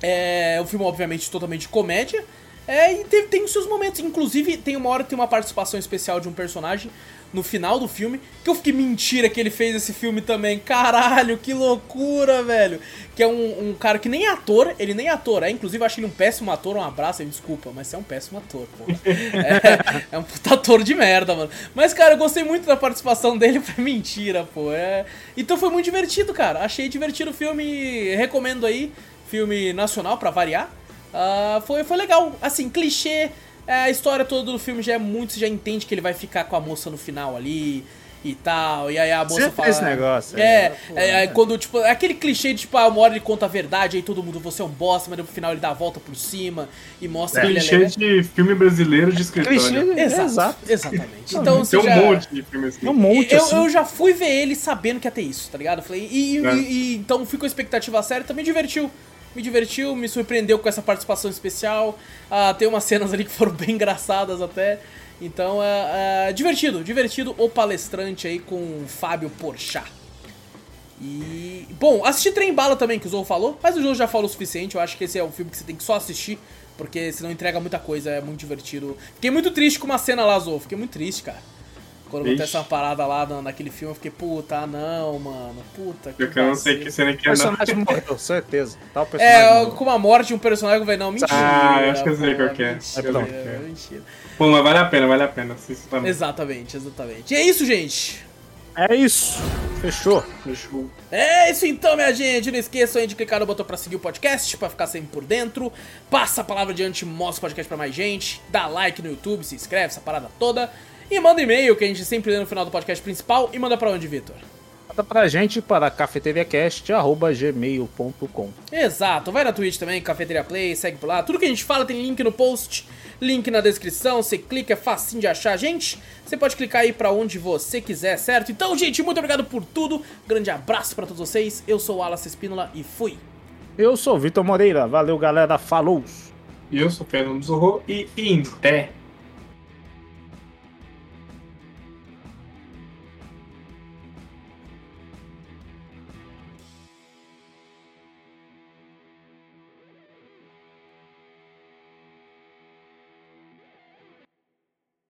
[SPEAKER 1] É um filme, obviamente, totalmente de comédia. É, e tem, tem os seus momentos. Inclusive, tem uma hora que tem uma participação especial de um personagem no final do filme. Que eu fiquei mentira que ele fez esse filme também. Caralho, que loucura, velho. Que é um, um cara que nem é ator, ele nem é ator. É, inclusive, acho ele um péssimo ator. Um abraço, aí, desculpa, mas você é um péssimo ator, pô. É, é um puta ator de merda, mano. Mas, cara, eu gostei muito da participação dele. Foi mentira, pô. É... Então foi muito divertido, cara. Achei divertido o filme. Recomendo aí. Filme nacional, pra variar. Ah, foi, foi legal. Assim, clichê. É, a história toda do filme já é muito. Você já entende que ele vai ficar com a moça no final ali. E tal, e aí a moça
[SPEAKER 2] Sempre
[SPEAKER 1] fala.
[SPEAKER 2] esse negócio,
[SPEAKER 1] É,
[SPEAKER 2] é,
[SPEAKER 1] é, aí quando, tipo, é aquele clichê de, tipo, ah, uma hora ele conta a verdade, aí todo mundo, você é um bosta, mas no final ele dá a volta por cima e mostra que ele é
[SPEAKER 3] Clichê de filme brasileiro de escritório.
[SPEAKER 2] Clichê,
[SPEAKER 1] Exato, exatamente.
[SPEAKER 2] Não,
[SPEAKER 1] Então,
[SPEAKER 3] Tem um
[SPEAKER 1] já...
[SPEAKER 3] monte de filme assim.
[SPEAKER 2] Tem um monte,
[SPEAKER 1] eu,
[SPEAKER 2] assim.
[SPEAKER 1] eu já fui ver ele sabendo que ia ter isso, tá ligado? Eu falei, e, e-
[SPEAKER 3] É.
[SPEAKER 1] e- então fui com a expectativa séria, também divertiu. Me divertiu, me surpreendeu com essa participação especial. Ah, tem umas cenas ali que foram bem engraçadas até. Então, é, é, divertido, divertido. O palestrante aí com o Fábio Porchat. E. Bom, assisti Trem Bala também, que o Zou falou, mas o Zou já falou o suficiente. Eu acho que esse é um filme que você tem que só assistir, porque senão entrega muita coisa, é muito divertido. Fiquei muito triste com uma cena lá, Zou. Fiquei muito triste, cara. Quando
[SPEAKER 3] Ixi.
[SPEAKER 1] acontece uma parada lá na- naquele filme, eu fiquei, puta, ah, não, mano. Puta que
[SPEAKER 3] Eu não sei que cena que
[SPEAKER 2] O
[SPEAKER 3] é, não.
[SPEAKER 2] personagem morreu, certeza. Tá, o personagem
[SPEAKER 1] É,
[SPEAKER 2] morreu.
[SPEAKER 1] com a morte de um personagem, eu falei, não, mentira.
[SPEAKER 3] Ah, eu acho que eu sei qual que é.
[SPEAKER 1] Mentira,
[SPEAKER 2] É, pronto.
[SPEAKER 1] mentira.
[SPEAKER 3] Pô, mas vale a pena, vale a pena. Também.
[SPEAKER 1] Exatamente, exatamente. E é isso, gente.
[SPEAKER 2] É isso. Fechou.
[SPEAKER 3] Fechou.
[SPEAKER 1] É isso então, minha gente. Não esqueçam aí de clicar no botão pra seguir o podcast, pra ficar sempre por dentro. Passa a palavra adiante, mostra o podcast pra mais gente. Dá like no YouTube, se inscreve, essa parada toda. E manda e-mail que a gente sempre lê no final do podcast principal. E manda pra onde, Vitor?
[SPEAKER 2] Manda pra gente para cafeteriacast.gmail.com
[SPEAKER 1] Exato, vai na Twitch também, Cafeteria Play, segue por lá. Tudo que a gente fala tem link no post, link na descrição. Você clica, é facinho de achar. Gente, você pode clicar aí pra onde você quiser, certo? Então, gente, muito obrigado por tudo. Grande abraço pra todos vocês. Eu sou o Alas Espínola e fui.
[SPEAKER 2] Eu sou o Vitor Moreira. Valeu, galera. Falou!
[SPEAKER 3] E eu sou o Fernando Zorro e em té.